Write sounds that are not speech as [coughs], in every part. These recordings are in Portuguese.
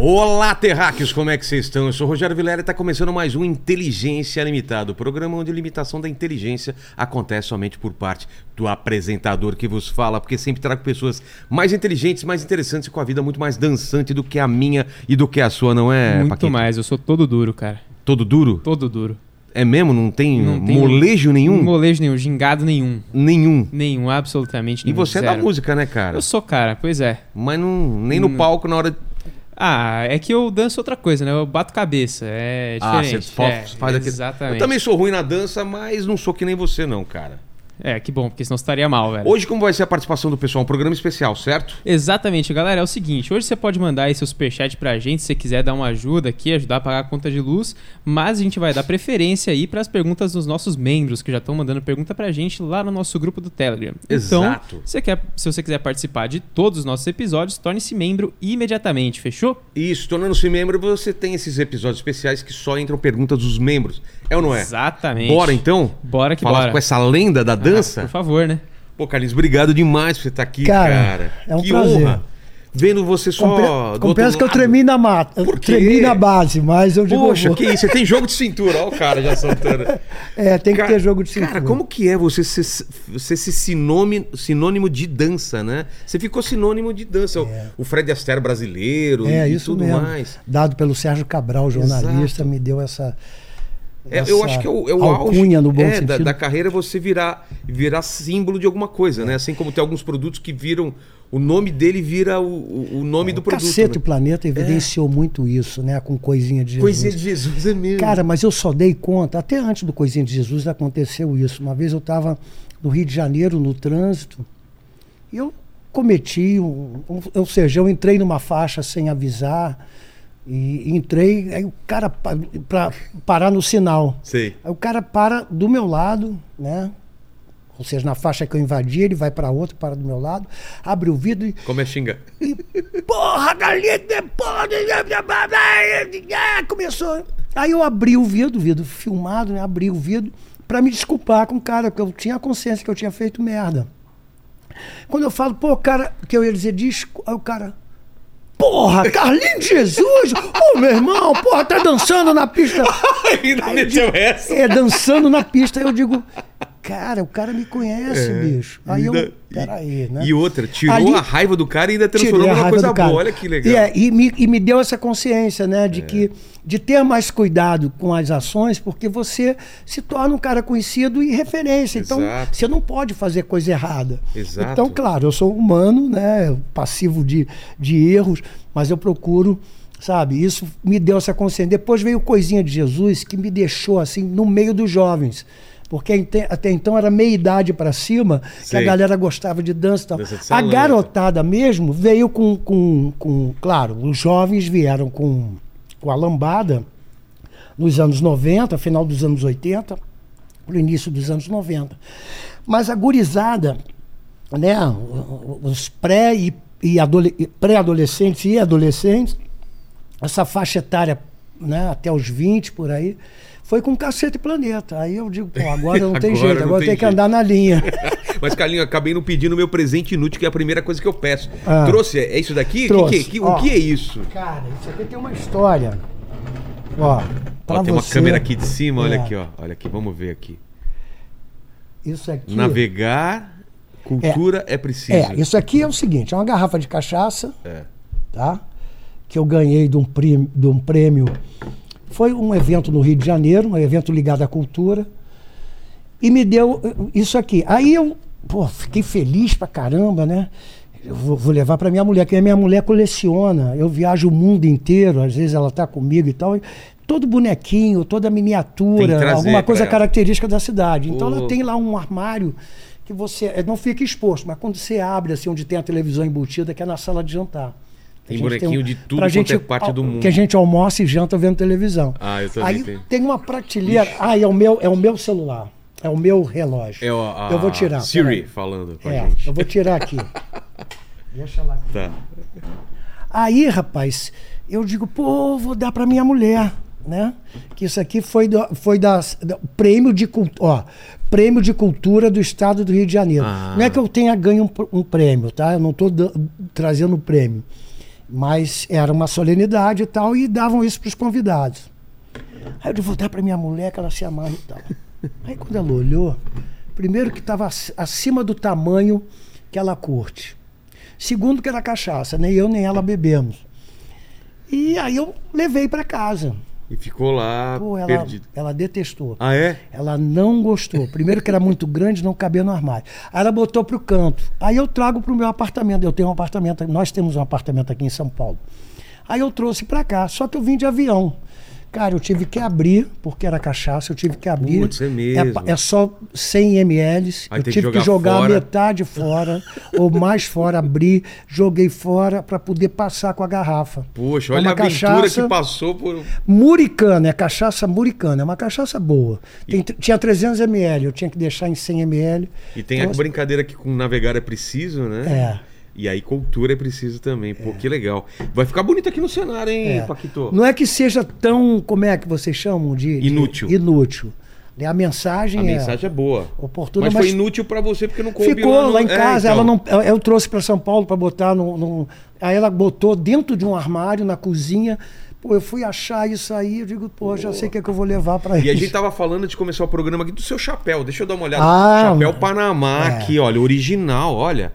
Olá, terráqueos, como é que vocês estão? Eu sou o Rogério Vilela e está começando mais um Inteligência Limitada, o programa onde a limitação da inteligência acontece somente por parte do apresentador que vos fala, porque sempre trago pessoas mais inteligentes, mais interessantes e com a vida muito mais dançante do que a minha e do que a sua, não é, Muito Paquito? mais, eu sou todo duro, cara. Todo duro? Todo duro. É mesmo? Não tem, Não tem molejo nenhum? Molejo nenhum, gingado nenhum. Nenhum. Nenhum, absolutamente E nenhum. você é da zero. música, né, cara? Eu sou, cara, pois é. Mas não, nem no Hum. palco na hora. Ah, é que eu danço outra coisa, né? Eu bato cabeça, é Ah, diferente. você fa- é, faz aquele. Exatamente. Eu também sou ruim na dança, mas não sou que nem você, não, cara. É, que bom, porque senão estaria mal, velho. Hoje, como vai ser a participação do pessoal? Um programa especial, certo? Exatamente, galera. É o seguinte: hoje você pode mandar aí seu superchat pra gente se você quiser dar uma ajuda aqui, ajudar a pagar a conta de luz. Mas a gente vai dar preferência aí pras perguntas dos nossos membros que já estão mandando pergunta pra gente lá no nosso grupo do Telegram. Exato. Então, você quer, se você quiser participar de todos os nossos episódios, torne-se membro imediatamente, fechou? Isso, tornando-se membro, você tem esses episódios especiais que só entram perguntas dos membros. É ou não é? Exatamente. Bora então? Bora que Falar bora. com essa lenda da Ah, dança? por favor, né? Pô, Carlinhos, obrigado demais por você estar aqui, cara. Cara, é um que prazer. honra. Vendo você só. Compre... Confesso que eu tremi na mata. Por Eu quê? tremi na base, mas eu digo. Poxa, que isso? Você tem jogo de cintura, ó, o cara já soltando. [laughs] É, tem que ter jogo de cintura. Cara, como que é você ser, você ser sinônimo, sinônimo de dança, né? Você ficou sinônimo de dança. O- O Fred Astaire brasileiro É, e isso tudo mesmo. mais. Dado pelo Sérgio Cabral, jornalista, Exato. me deu essa. É, eu acho que é o, é o auge no bom é, da, da carreira você virar, virar símbolo de alguma coisa, né? Assim como tem alguns produtos que viram. O nome dele vira o, o- nome do o produto. Cacete né? o Planeta evidenciou muito isso, né? Com Coisinha de Jesus. Coisinha de Jesus é mesmo. Cara, mas eu só dei conta, até antes do Coisinha de Jesus aconteceu isso. Uma vez eu estava no Rio de Janeiro, no trânsito, e eu cometi, um, um- ou seja, eu entrei numa faixa sem avisar, e entrei, aí o cara, para parar no sinal. Sei. Aí o cara para do meu lado, né? Ou seja, na faixa que eu invadi, ele vai para outra, para do meu lado, abre o vidro e Como é xinga? Porra, galinha, porra, ah, começou. Aí eu abri o vidro, o vidro filmado, né? Abri o vidro pra me desculpar com o cara, porque eu tinha consciência que eu tinha feito merda. Quando eu falo, pô, cara, que eu ia dizer, desculpa, aí o cara. Porra, Carlinhos de Jesus! Ô, meu irmão, porra, tá dançando na pista. [laughs] Ainda meteu essa. É, dançando na pista. Aí eu digo, cara, o cara me conhece, É, bicho. Aí eu, ainda- peraí, né? E outra, tirou Ali- a raiva do cara e ainda transformou numa coisa boa. Olha que legal. E, é, e me, e me deu essa consciência, né, de que de ter mais cuidado com as ações, porque você se torna um cara conhecido e referência. Então, Exato. você não pode fazer coisa errada. Exato. Então, claro, eu sou humano, né, passivo de, de erros, mas eu procuro, sabe, isso me deu essa consciência. Depois veio Coisinha de Jesus, que me deixou assim no meio dos jovens. Porque até então era meia idade para cima, que a galera gostava de dança e tal. Dança A garotada mesmo veio com, com, com. Claro, os jovens vieram com, com a lambada nos anos 90, final dos anos 80, no início dos anos 90. Mas a gurizada, né, os pré e, e adole- pré-adolescentes e adolescentes, essa faixa etária né, até os 20 por aí, foi com cacete e planeta. Aí eu digo, pô, agora não [laughs] tem Agora jeito, não agora tem tem que andar na linha. [laughs] Mas, Carlinhos, acabei não pedindo meu presente inútil, que é a primeira coisa que eu peço. Ah. Trouxe? É isso daqui? O Trouxe. que, que- Ó. o que é isso? Cara, isso aqui tem uma história. Ó, Ó, tem uma você, câmera aqui de cima, olha É. aqui, ó. Olha aqui, vamos ver aqui. Isso aqui. Navegar, cultura é, preciso. É, isso aqui é o seguinte: é uma garrafa de cachaça, É. tá? Que eu ganhei de um, prêmio, de um prêmio. Foi um evento no Rio de Janeiro, um evento ligado à cultura. E me deu eh, isso aqui. Aí eu, pô, fiquei feliz pra caramba, né? Eu vou, vou levar pra minha mulher, que a minha mulher coleciona. Eu viajo o mundo inteiro, às vezes ela tá comigo e tal. e Todo bonequinho, toda miniatura, alguma coisa característica da cidade. Então Pô. ela tem lá um armário que você eh, não fica exposto, mas quando você abre assim onde tem a televisão embutida, que é na sala de jantar. Tem A bonequinho um- de tudo pra gente, é parte do mundo. Que a gente almoça e janta vendo televisão. Ah, eu também Aí tenho. tem uma prateleira. Ah, é o meu, é o meu celular. É o meu relógio. É a, a eu vou tirar. Siri falando com a É, gente. eu vou tirar aqui. [laughs] Deixa lá. Tá. Aí, rapaz, eu digo, pô, vou dar para minha mulher, né? Que isso aqui foi do, foi da, da- prêmio de cultura, ó, prêmio de cultura do Estado do Rio de Janeiro. Ah. Não é que eu tenha ganho um, um prêmio, tá? Eu não estou trazendo prêmio. Mas era uma solenidade e tal, e davam isso para os convidados. Aí eu vou dar para minha mulher que ela se amarra e tal. Aí quando ela olhou, primeiro que estava acima do tamanho que ela curte. Segundo que era cachaça, nem eu nem ela bebemos. E aí eu levei para casa. E ficou lá Pô, ela, perdido. ela detestou. Ah, é? Ela não gostou. Primeiro que era muito grande, não cabia no armário. Aí ela botou pro canto. Aí eu trago pro meu apartamento. Eu tenho um apartamento, nós temos um apartamento aqui em São Paulo. Aí eu trouxe para cá, só que eu vim de avião. Cara, eu tive que abrir, porque era cachaça, eu tive que abrir. Putz, é mesmo. É, é só 100 ml. Aí eu tem que tive que jogar jogar fora. metade fora, [laughs] ou mais fora, abrir, joguei fora para poder passar com a garrafa. Poxa, É olha uma a aventura cachaça- que passou por. Muricana, é cachaça muricana, é uma cachaça boa. Tem- tinha 300 ml, eu tinha que deixar em 100 ml. E tem a Trouxe- brincadeira que com navegar é preciso, né? É. E aí cultura é preciso também. Pô, que legal. Vai ficar bonito aqui no cenário, hein, É. Paquito? Não é que seja tão, como é que vocês chamam de... de- Inútil. inútil. Né, A mensagem A é mensagem é boa. oportuna, mas, mas, foi inútil pra você porque não coube ficou lá, no- em É, casa. então. Ela não, eu- trouxe para São Paulo para botar no, no- Aí ela botou dentro de um armário na cozinha. Pô, eu fui achar isso aí, eu digo, pô, já sei o que, é que eu vou levar para E a isso. gente tava falando de começar o programa aqui do seu chapéu. Deixa eu dar uma olhada. Ah, chapéu mano. Panamá É. aqui, olha, original, olha.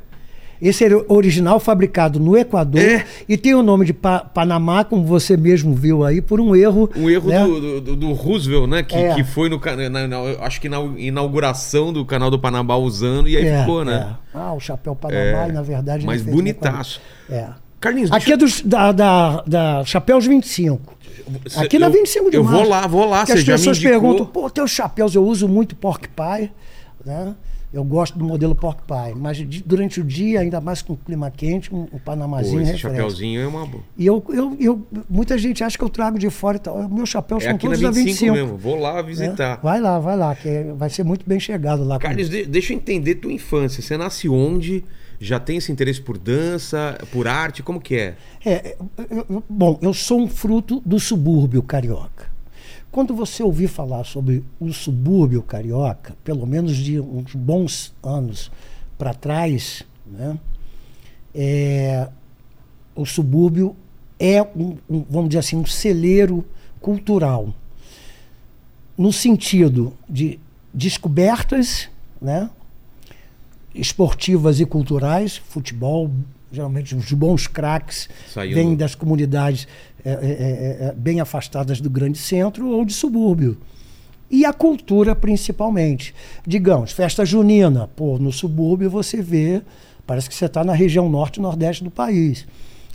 Esse era o original fabricado no Equador É. e tem o nome de Pa- Panamá, como você mesmo viu aí, por um erro. Um erro né? do, do- do Roosevelt, né? Que, É. que foi no na, na- acho que na inauguração do canal do Panamá usando e aí É, ficou, né? é. Ah, o chapéu Panamá, É. e na verdade. Mas bonitaço. É. Carlinhos, Aqui é dos, da, da, da Chapéus 25. deixa- Aqui na eu- 25 de Eu março. vou lá, vou lá. Que Você as pessoas perguntam, pô, teus chapéus, eu uso muito pork pie, né? Eu gosto do modelo pork pie, mas durante o dia, ainda mais com clima quente, um, um Pô, panamazinho esse refresca. chapéuzinho é uma boa. E eu, eu, eu, muita gente acha que eu trago de fora e tal. Meus chapéus É são todos da 25, 25. mesmo. Vou lá visitar. Vai lá, vai lá, que é- vai ser muito bem chegado lá. Carlos, de- deixa eu entender tua infância. Você nasce onde? Já tem esse interesse por dança, por arte? Como que é? É, eu- bom, eu sou um fruto do subúrbio carioca. Quando você ouvir falar sobre o subúrbio carioca, pelo menos de uns bons anos para trás, né, é, o subúrbio é um, um, vamos dizer assim, um celeiro cultural, no sentido de descobertas, né, esportivas e culturais, futebol, geralmente os bons craques Saiu vêm do- das comunidades é, é, é, é, bem afastadas do grande centro ou de subúrbio. E a cultura, principalmente. Digamos, festa junina. Pô, no subúrbio você vê, parece que você está na região norte e nordeste do país.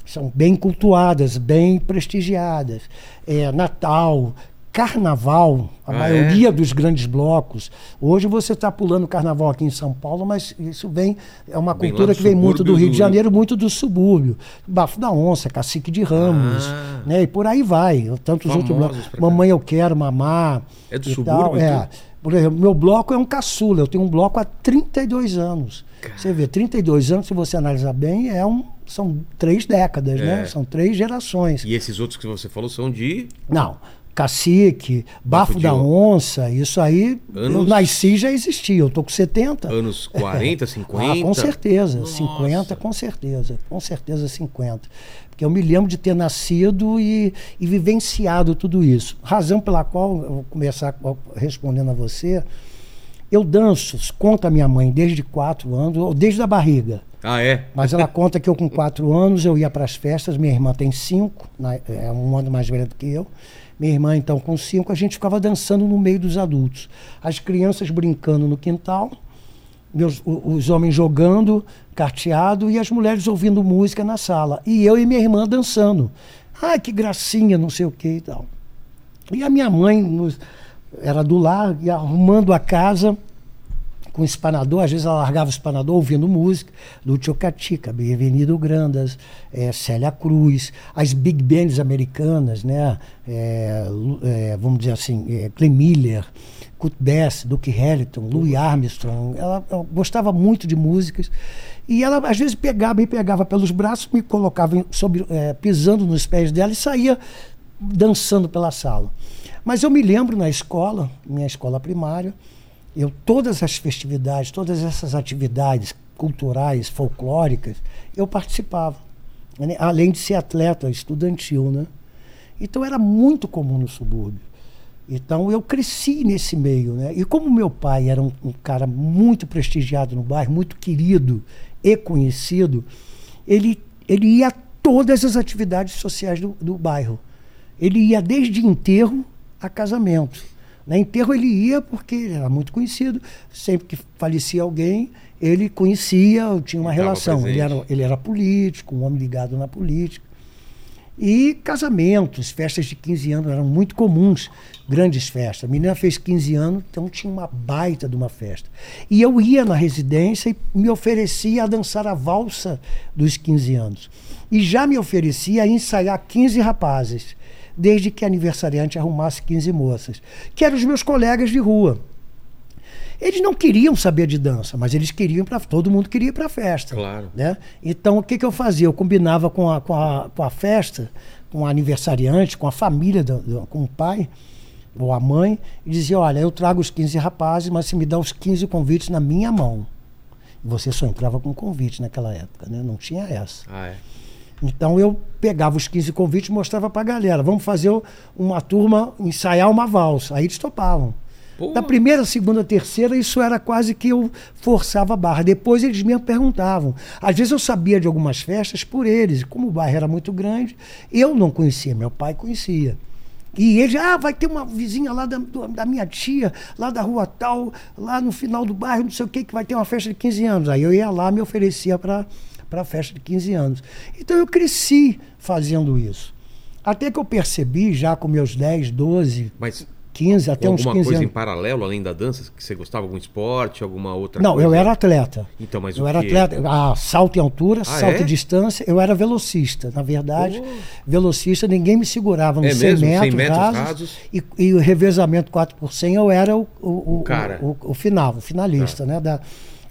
São bem cultuadas, bem prestigiadas. É, Natal, Carnaval, a Ah, é? maioria dos grandes blocos. Hoje você está pulando carnaval aqui em São Paulo, mas isso vem. É uma Vem cultura que vem muito do Rio do- de Janeiro, muito do subúrbio. Bafo da Onça, Cacique de Ramos, Ah. né? E por aí vai. Tantos outros blocos. Mamãe Eu Quero, Mamar. É do subúrbio. É. tudo? Por exemplo, meu bloco é um caçula. Eu tenho um bloco há 32 anos. Você vê, 32 anos, se você analisar bem, é um, são três décadas, É. né? São três gerações. E esses outros que você falou são de. Não. Cacique, Bafo da On- Onça, isso aí, eu Anos- nasci já existia. Eu tô com 70. Anos [laughs] 40, 50? Ah, com certeza. Nossa. 50, com certeza. Com certeza 50. Porque eu me lembro de ter nascido e, e vivenciado tudo isso. Razão pela qual, eu vou começar co- respondendo a você, eu danço, conta a minha mãe, desde 4 anos, ou desde a barriga. Ah, é? Mas ela [laughs] conta que eu com 4 anos eu ia para as festas, minha irmã tem 5, é um ano mais velha do que eu. Minha irmã, então, com 5, a gente ficava dançando no meio dos adultos. As crianças brincando no quintal, meus, os homens jogando, carteado, e as mulheres ouvindo música na sala. E eu e minha irmã dançando. Ai, que gracinha, não sei o que e tal. E a minha mãe nos- era do lar, e arrumando a casa com espanador, às vezes ela largava o espanador ouvindo música, Lúcio Catica, Bem-vindo Grandas, eh, Célia Cruz, as big bands americanas, né? Lu- eh, vamos dizer assim, eh, Glenn Miller, Kurt Bass, Duke Ellington, Louis Armstrong. Ela, ela gostava muito de músicas e ela às vezes pegava, me pegava pelos braços, me colocava sobre, eh, pisando nos pés dela e saía dançando pela sala. Mas eu me lembro na escola, minha escola primária, eu todas as festividades, todas essas atividades culturais, folclóricas, eu participava. né? além de ser atleta estudantil, né? Então era muito comum no subúrbio. Então eu cresci nesse meio, né? E como meu pai era um, um cara muito prestigiado no bairro, muito querido e conhecido, ele, ele ia a todas as atividades sociais do, do bairro. Ele ia desde enterro a casamento. Na enterro ele ia porque ele era muito conhecido. Sempre que falecia alguém, ele conhecia, tinha uma relação. Ele era, ele era político, um homem ligado na política. E casamentos, festas de 15 anos eram muito comuns, grandes festas. A menina fez 15 anos, então tinha uma baita de uma festa. E eu ia na residência e me oferecia a dançar a valsa dos 15 anos. E já me oferecia a ensaiar 15 rapazes, desde que a aniversariante arrumasse 15 moças, que eram os meus colegas de rua. Eles não queriam saber de dança, mas eles queriam para todo mundo queria ir para a festa. Claro. Né? Então o que, que eu fazia? Eu combinava com a, com a, com a festa, com a aniversariante, com a família, do, do, com o pai ou a mãe, e dizia: Olha, eu trago os 15 rapazes, mas você me dá os 15 convites na minha mão. Você só entrava com convite naquela época, né? não tinha essa. Ah, é. Então eu pegava os 15 convites e mostrava para a galera: vamos fazer uma turma, ensaiar uma valsa. Aí eles topavam. Pô. Da primeira, segunda, terceira, isso era quase que eu forçava a barra. Depois eles mesmo perguntavam. Às vezes eu sabia de algumas festas por eles. Como o bairro era muito grande, eu não conhecia, meu pai conhecia. E ele, ah, vai ter uma vizinha lá da, da minha tia, lá da rua tal, lá no final do bairro, não sei o que, que vai ter uma festa de 15 anos. Aí eu ia lá, me oferecia para a festa de 15 anos. Então eu cresci fazendo isso. Até que eu percebi, já com meus 10, 12. Mas 15, até uns 15 alguma coisa anos. em paralelo, além da dança? Que você gostava algum esporte, alguma outra Não, coisa? eu era atleta. Então, mas eu o era quê? atleta, ah, salto em altura, Ah, salto é? em distância. Eu era velocista, na verdade. Pô. Velocista, ninguém me segurava nos É 100 mesmo? 100 metros, metros rasos, rasos? E, e o revezamento 4 por 100 eu era o, o, o, cara. o, o final, o finalista, Tá. né? Da,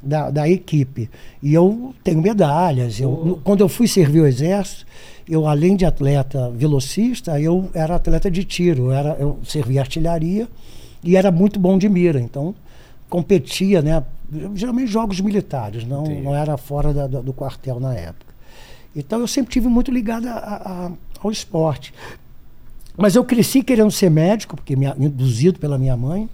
da, da equipe. E eu tenho medalhas. Eu, Pô. quando eu fui servir o exército, eu, além de atleta velocista, eu era atleta de tiro. Eu, era, eu servia artilharia e era muito bom de mira. Então, competia, né? Geralmente jogos militares, não, Entendi. não era fora da- do, do quartel na época. Então, eu sempre tive muito ligado a- a- ao esporte. Mas eu cresci querendo ser médico, porque me, induzido pela minha mãe.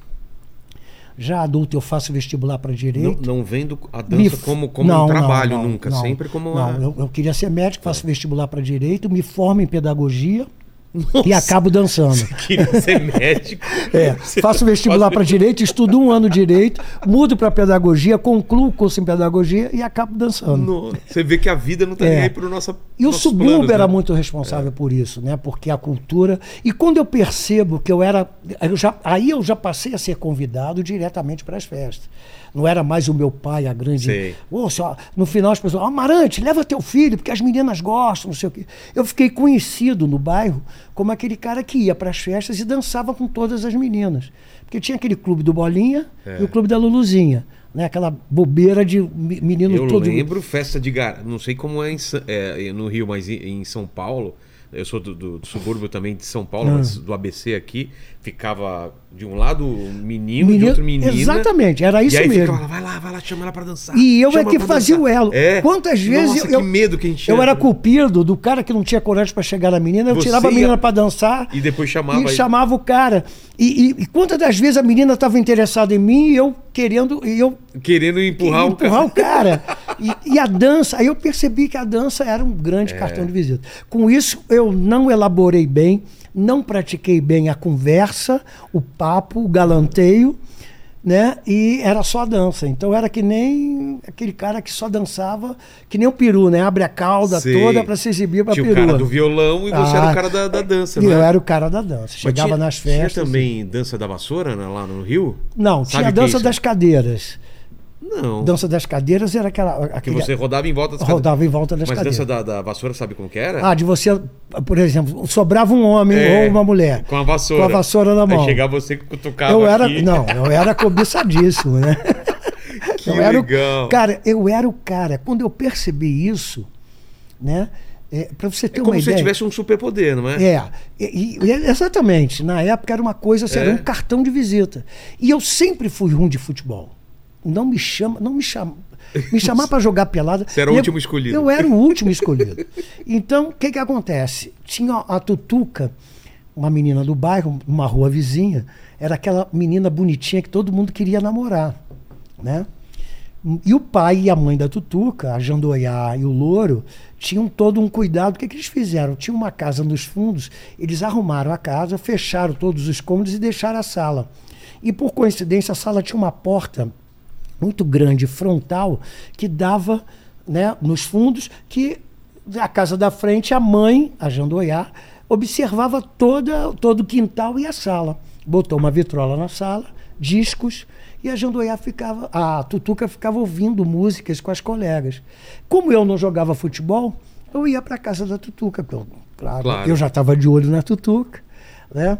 Já adulto, eu faço vestibular para Não, direito. não vendo a dança como, como não, um não, trabalho não, nunca, não. sempre como Não, uma... eu, eu queria ser médico, faço vestibular para direito, me formo em pedagogia Nossa, e acabo dançando. queria ser médico. [laughs] É, Você faço vestibular para direito, estudo um ano direito, mudo para pedagogia, concluo o curso em pedagogia e acabo dançando. Nossa, Você vê que a vida não tá É. nem aí pro nossa E o subúrbio planos, era né? muito responsável por isso, né? Porque a cultura. E quando eu percebo que eu era. Eu já, aí eu já passei a ser convidado diretamente para as festas. Não era mais o meu pai, a grande. Sei. Senhora, no final as pessoas, "Ah, Amarante, leva teu filho, porque as meninas gostam, não sei o quê. Eu fiquei conhecido no bairro como aquele cara que ia para as festas e dançava com todas as meninas. Porque tinha aquele clube do Bolinha É. e o clube da Luluzinha. Né? Aquela bobeira de me- menino Eu todo. lembro festa de gar... não sei como é, em Sa- é, no Rio, mas em, em São Paulo. Eu sou do, do- do subúrbio também de São Paulo, Ah. mas do ABC aqui. Ficava de um lado um menino, de Menino- outro menina. Exatamente, era isso e aí mesmo. ficava vai lá, vai lá, chama ela pra dançar. E eu é que fazia dançar. o elo. É. Quantas vezes Nossa, eu, que medo que a gente eu era cupido do cara que não tinha coragem para chegar na menina, eu Você tirava a ia- menina para dançar E depois chamava e aí. chamava o cara. E, e- e quantas das vezes a menina estava interessada em mim e eu querendo e eu Querendo empurrar, empurrar o o cara. E, [laughs] e a dança, aí eu percebi que a dança era um grande cartão de visita. Com isso, eu não elaborei bem, não pratiquei bem a conversa, o papo, o galanteio, né? E era só a dança. Então era que nem aquele cara que só dançava, que nem o peru, né? Abre a cauda Sei. toda para se exibir para Tinha perua. o cara do violão e você era Ah, o cara da, da dança, E né? eu era o cara da dança. Chegava tinha- nas festas. Tinha também dança da vassoura né, lá no Rio? Não, Sabe tinha a é dança isso? das cadeiras. Não. Dança das cadeiras era aquela. Que você rodava em volta das rodava em volta das Mas cadeiras. dança da, da vassoura, sabe como que era? Ah, de você, por exemplo, sobrava um homem É, ou uma mulher. Com a vassoura. Com a vassoura na mão. Aí chegava você que cutucava eu era, aqui. não, eu era cobiçadíssimo, né? [laughs] Que eu era o- cara, eu era o cara. Quando eu percebi isso, né? É, para você ter é uma como se ideia. tivesse um superpoder, não é? É, e- e- exatamente. Na época era uma coisa, assim, era É. um cartão de visita. E eu sempre fui ruim de futebol. Não me chama, não me chama. Me chamar para jogar pelada. Você era o eu- último escolhido. Eu era o último escolhido. Então, o que que acontece? Tinha a Tutuca, uma menina do bairro, uma rua vizinha, era aquela menina bonitinha que todo mundo queria namorar, né? E o pai e a mãe da Tutuca, a Jandoiá e o Louro, tinham todo um cuidado. O que, que eles fizeram? Tinha uma casa nos fundos, eles arrumaram a casa, fecharam todos os cômodos e deixaram a sala. E por coincidência, a sala tinha uma porta muito grande, frontal, que dava né, nos fundos, que a casa da frente, a mãe, a Jandoiá, observava toda, todo o quintal e a sala. Botou uma vitrola na sala, discos, e a Jandoiá ficava, a Tutuca ficava ouvindo músicas com as colegas. Como eu não jogava futebol, eu ia para a casa da Tutuca, porque eu, claro, Claro. eu já estava de olho na Tutuca, né?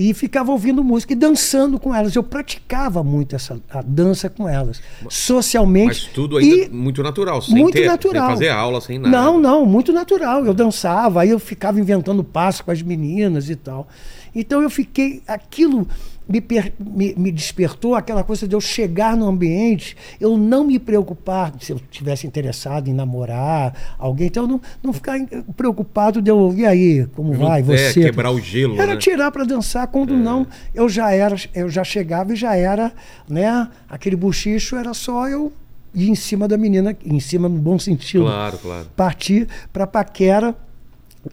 E ficava ouvindo música e dançando com elas. Eu praticava muito essa a dança com elas, socialmente. Mas tudo ainda e muito natural, sem muito ter, natural. sem fazer aula, sem nada. Não, não, muito natural. Eu dançava, aí eu ficava inventando passo com as meninas e tal. Então eu fiquei. Aquilo me, me, me despertou aquela coisa de eu chegar no ambiente, eu não me preocupar se eu tivesse interessado em namorar alguém, então eu não, não ficar preocupado de eu. E aí, como Não- vai? é, Você. quebrar o gelo, Era né? tirar para dançar, quando não, eu já era, eu já chegava e já era, né? Aquele bochicho era só eu ir em cima da menina, em cima no bom sentido Claro, claro. partir para paquera.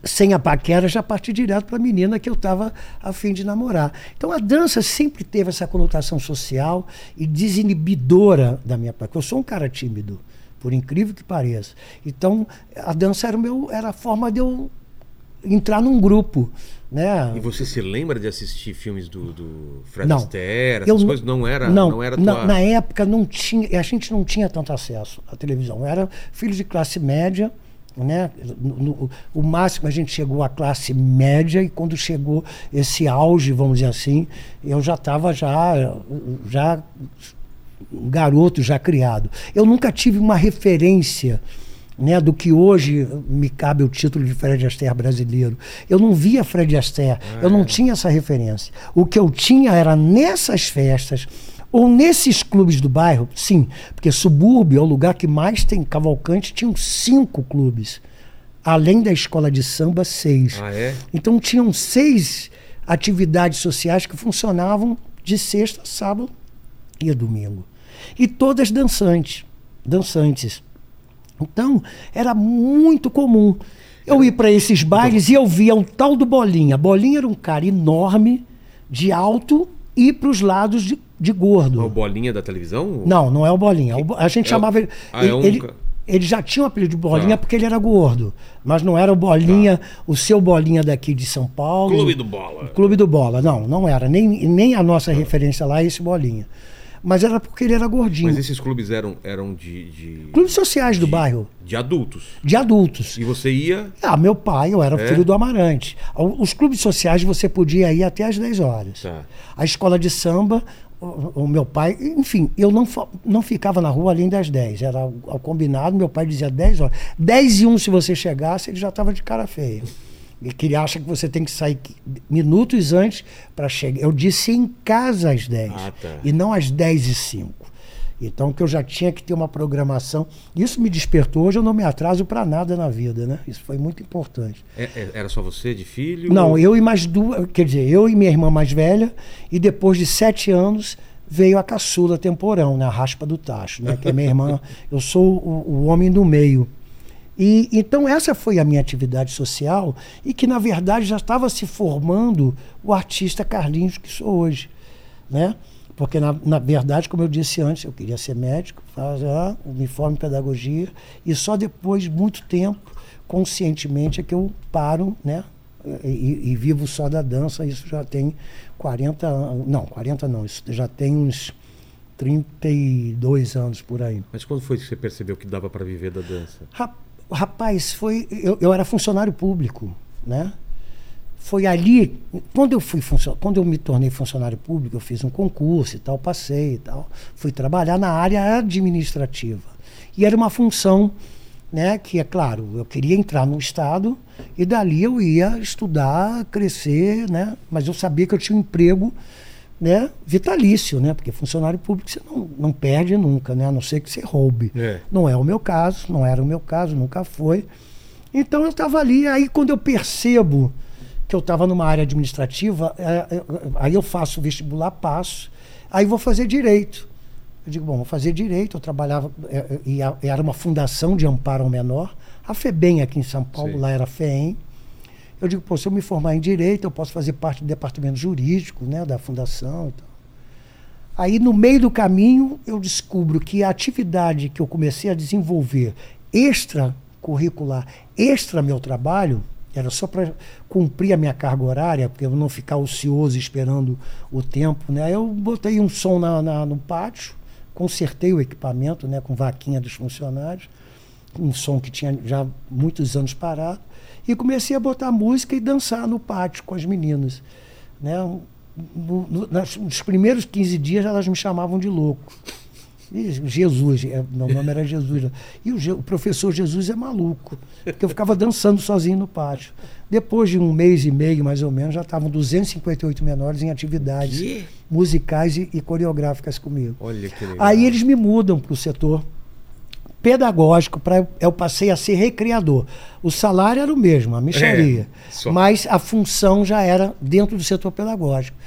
Sem a paquera, já parti direto para a menina que eu estava a fim de namorar. Então a dança sempre teve essa conotação social e desinibidora da minha parte. Eu sou um cara tímido, por incrível que pareça. Então a dança era, meu, era a forma de eu entrar num grupo. Né? E você se lembra de assistir filmes do, do Fred Não. Astaire? Eu Essas não- coisas não era, não, não era na, tua... na época não tinha, a gente não tinha tanto acesso à televisão. Eu era filho de classe média, né? No- no- o máximo a gente chegou à classe média e quando chegou esse auge, vamos dizer assim, eu já estava já já um garoto já criado. Eu nunca tive uma referência né, do que hoje me cabe o título de Fred Astaire brasileiro. Eu não via Fred Astaire, eu não tinha essa referência. O que eu tinha era nessas festas ou nesses clubes do bairro, sim, porque subúrbio é o lugar que mais tem cavalcante, tinham cinco clubes. Além da escola de samba, seis. Ah, é? Então tinham seis atividades sociais que funcionavam de sexta, sábado e domingo. E todas dançantes, dançantes. Então, era muito comum. Eu ir para esses bailes e eu via o tal do Bolinha. Bolinha era um cara enorme, de alto e para os lados de, de gordo. O bolinha da televisão? Não, não é o Bolinha. O Bo- A gente É o- chamava ele. Ah, é ele, um ele, ele já tinha o apelido de Bolinha Tá. porque ele era gordo. Mas não era o Bolinha, o seu Bolinha daqui de São Paulo. Clube do Bola. Clube do Bola. Não, não era. Nem, nem a nossa referência lá é esse Bolinha. Mas era porque ele era gordinho. Mas esses clubes eram, eram de, de, Clubes sociais do bairro, de adultos. de adultos. E você ia. Ah, meu pai, eu era É? filho do Amarante. Os clubes sociais você podia ir até às 10 horas. Tá. A escola de samba, o, o meu pai, enfim, eu não, não ficava na rua além das 10. Era o combinado, meu pai dizia 10 horas. 10 e 1, se você chegasse, ele já estava de cara feia. E que ele acha que você tem que sair minutos antes para chegar. Eu disse em casa às 10. Ah, tá. E não às 10 e 5. Então, que eu já tinha que ter uma programação. Isso me despertou. Hoje eu não me atraso para nada na vida, né? Isso foi muito importante. É- é- Era só você de filho? Não, ou- eu e mais duas, quer dizer, eu e minha irmã mais velha, e depois de sete anos veio a caçula temporão, né, a raspa do tacho, né, que é minha irmã, [laughs] eu sou o, o homem do meio. E então essa foi a minha atividade social e que na verdade já estava se formando o artista Carlinhos que sou hoje, né? Porque na, na verdade, como eu disse antes, eu queria ser médico, fazer ah, uniforme em pedagogia e só depois de muito tempo, conscientemente, é que eu paro, né? E, e vivo só da dança, isso já tem 40 anos. Não, 40 não, isso já tem uns 32 anos por aí. Mas quando foi que você percebeu que dava pra viver da dança? Ra- Rapaz, foi. Eu, eu era funcionário público, né? Foi ali, quando eu fui quando eu me tornei funcionário público, eu fiz um concurso e tal, passei e tal, fui trabalhar na área administrativa. E era uma função, né, que é claro, eu queria entrar no estado e dali eu ia estudar, crescer, né? Mas eu sabia que eu tinha um emprego né, vitalício, né? Porque funcionário público você não, não perde nunca, né? A não ser que você roube. É. Não é o meu caso, não era o meu caso, nunca foi. Então eu estava ali, aí quando eu percebo que eu estava numa área administrativa, é, é, aí eu faço vestibular, passo, aí vou fazer direito. Eu digo, bom, vou fazer direito, eu trabalhava, é, é, e era uma fundação de amparo ao menor, a FEBEM aqui em São Paulo, Sim. lá era a FEEM. Eu digo, pô, se eu me formar em direito, eu posso fazer parte do departamento jurídico, né, da fundação e tal. Aí, no meio do caminho, eu descubro que a atividade que eu comecei a desenvolver extracurricular, extra meu trabalho, era só para cumprir a minha carga horária, porque eu não ficar ocioso esperando o tempo. Né? Eu botei um som na, na- no pátio, consertei o equipamento né, com vaquinha dos funcionários, um som que tinha já muitos anos parado, e comecei a botar música e dançar no pátio com as meninas. Né? No- no- nos primeiros 15 dias elas me chamavam de louco. Jesus, é, meu nome era Jesus. E o, o professor Jesus é maluco, porque eu ficava dançando sozinho no pátio. Depois de um mês e meio, mais ou menos, já estavam 258 menores em atividades Quê? musicais e, e coreográficas comigo. Olha que legal. Aí eles me mudam para o setor pedagógico, para eu passei a ser recreador. O salário era o mesmo, a micharia, É, mas a função já era dentro do setor pedagógico.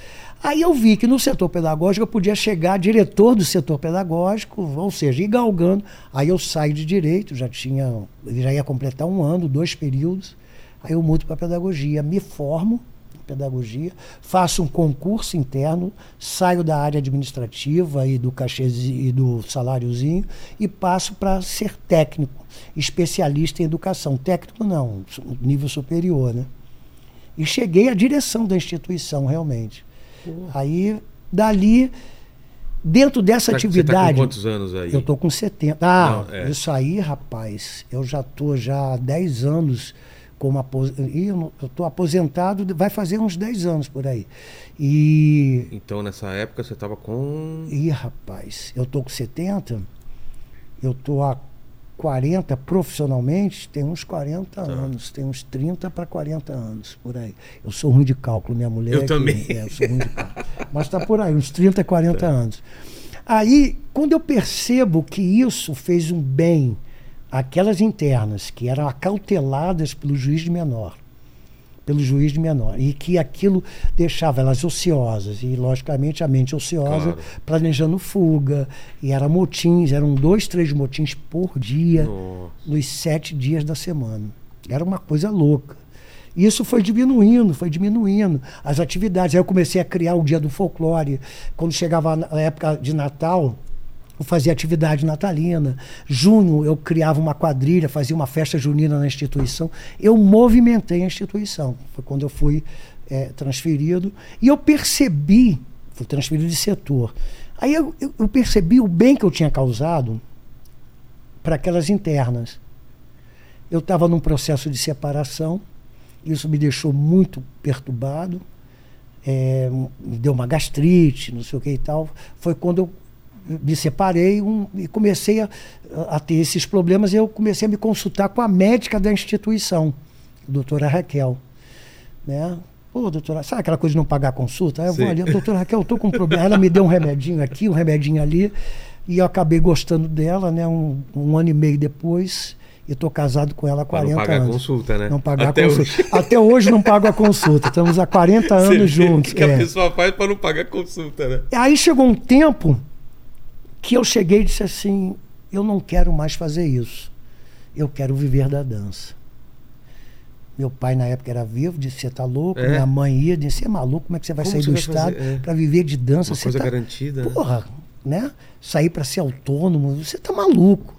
Aí eu vi que no setor pedagógico eu podia chegar diretor do setor pedagógico, ou seja, ir galgando. Aí eu saio de direito, já tinha, já ia completar um ano, dois períodos. Aí eu mudo para pedagogia, me formo em pedagogia, faço um concurso interno, saio da área administrativa e do cachezinho e do saláriozinho e passo para ser técnico, especialista em educação. Técnico não, nível superior, né? E cheguei à direção da instituição, realmente. Aí, dali, dentro dessa Tá- Você tá atividade. com quantos anos aí? Eu tô com 70. Ah, Não, é. isso aí, rapaz, eu já tô já há 10 anos como aposentado. Eu tô aposentado, vai fazer uns 10 anos por aí. E. Então, nessa época, você tava com... Ih, rapaz, eu tô com 70, eu tô há 40 profissionalmente, tem uns 40 Tá. anos, tem uns 30 para 40 anos por aí. Eu sou ruim de cálculo, minha mulher. Eu que- também. é, eu sou ruim de cálculo. Mas tá por aí, uns 30, 40 anos. Aí, quando eu percebo que isso fez um bem àquelas internas que eram acauteladas pelo juiz de menor, pelo juiz de menor, e que aquilo deixava elas ociosas, e logicamente a mente ociosa, Claro. planejando fuga, e era motins, eram dois, três motins por dia, Nossa. nos sete dias da semana. Era uma coisa louca. Isso foi diminuindo, foi diminuindo as atividades. Aí eu comecei a criar o dia do folclore. Quando chegava a época de Natal, eu fazia atividade natalina. Junho, eu criava uma quadrilha, fazia uma festa junina na instituição. Eu movimentei a instituição. Foi quando eu fui eh, transferido. E eu percebi, fui transferido de setor. Aí eu, eu- eu percebi o bem que eu tinha causado para aquelas internas. Eu estava num processo de separação, isso me deixou muito perturbado, é, me deu uma gastrite, não sei o que e tal. Foi quando eu me separei um- e comecei a, a ter esses problemas. Eu comecei a me consultar com a médica da instituição, a doutora Raquel. Né? Pô, doutora, sabe aquela coisa de não pagar a consulta? Aí eu vou ali, doutora Raquel, eu tô com um problema. Ela me deu um remedinho aqui, um remedinho ali, e eu acabei gostando dela, né? Um, um ano e meio depois, e tô casado com ela há Pra 40 não pagar a anos. consulta, né? Não pagar Até a consulta. hoje. Até hoje não pago a consulta. Estamos há 40 [laughs] Você anos juntos. O que a é. pessoa faz pra não pagar a consulta, né? Aí chegou um tempo que eu cheguei e disse assim: eu não quero mais fazer isso. Eu quero viver da dança. Meu pai, na época, era vivo, disse: Você tá louco? É? Minha mãe ia, disse: Você é maluco? Como é que você vai Como sair do vai estado? É. para viver de dança? Uma Você coisa tá- garantida. Porra, né? Sair para ser autônomo, você tá maluco.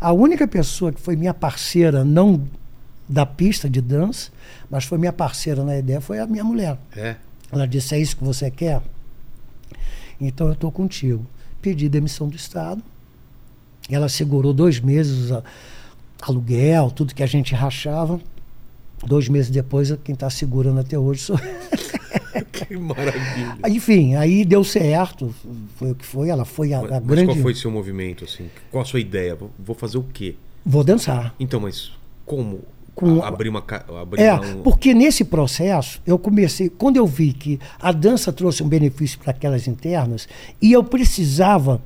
A única pessoa que foi minha parceira, não da pista de dança, mas foi minha parceira na ideia, foi a minha mulher. É. Ela disse: É isso que você quer? Então eu estou contigo. Pedi demissão do Estado. Ela segurou dois meses a- aluguel, tudo que a gente rachava. Dois meses depois, quem está segurando até hoje sou [laughs] Que maravilha. Enfim, aí deu certo. Foi o que foi. Ela foi a, Mas, a mas grande. qual foi seu movimento, assim? Qual a sua ideia? Vou fazer o quê? Vou dançar. Então, mas como? Com Abrir uma. Abrir é, um... porque nesse processo eu comecei, quando eu vi que a dança trouxe um benefício para aquelas internas e eu precisava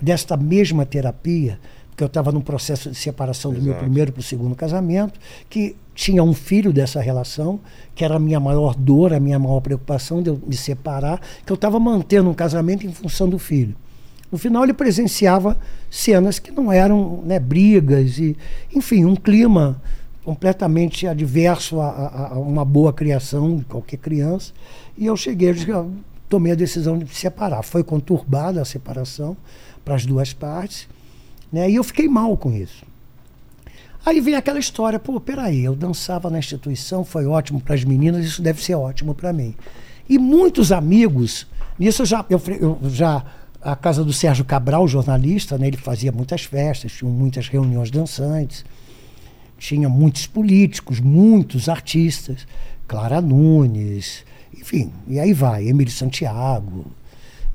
desta mesma terapia, porque eu estava num processo de separação do meu Exato. primeiro para o segundo casamento, que tinha um filho dessa relação, que era a minha maior dor, a minha maior preocupação de eu me separar, que eu estava mantendo um casamento em função do filho. No final ele presenciava cenas que não eram né, brigas e, enfim, um clima completamente adverso a, a- a uma boa criação de qualquer criança. E eu cheguei, eu disse, "Eu tomei a decisão de separar. Foi conturbada a separação para as duas partes, né? E eu fiquei mal com isso. Aí vem aquela história, pô, peraí, eu dançava na instituição, foi ótimo para as meninas, isso deve ser ótimo para mim. E muitos amigos, nisso eu já, eu, eu já, a casa do Sérgio Cabral, jornalista, né, ele fazia muitas festas, tinha muitas reuniões dançantes, tinha muitos políticos, muitos artistas, Clara Nunes, enfim, e aí vai, Emílio Santiago,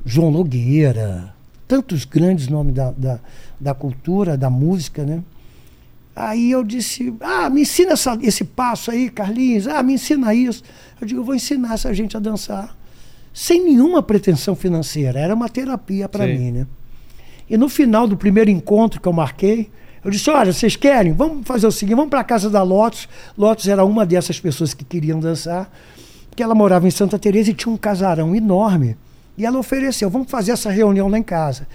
João Nogueira, tantos grandes nomes da, da, da cultura, da música, né? Aí eu disse, ah, me ensina essa- esse passo aí, Carlinhos, ah, me ensina isso. Eu digo, eu vou ensinar essa gente a dançar. Sem nenhuma pretensão financeira, era uma terapia para mim, né? E no final do primeiro encontro que eu marquei, eu disse, olha, vocês querem? Vamos fazer o seguinte, vamos para a casa da Lotus. Lotus era uma dessas pessoas que queriam dançar, porque ela morava em Santa Teresa e tinha um casarão enorme. E ela ofereceu, vamos fazer essa reunião lá em casa.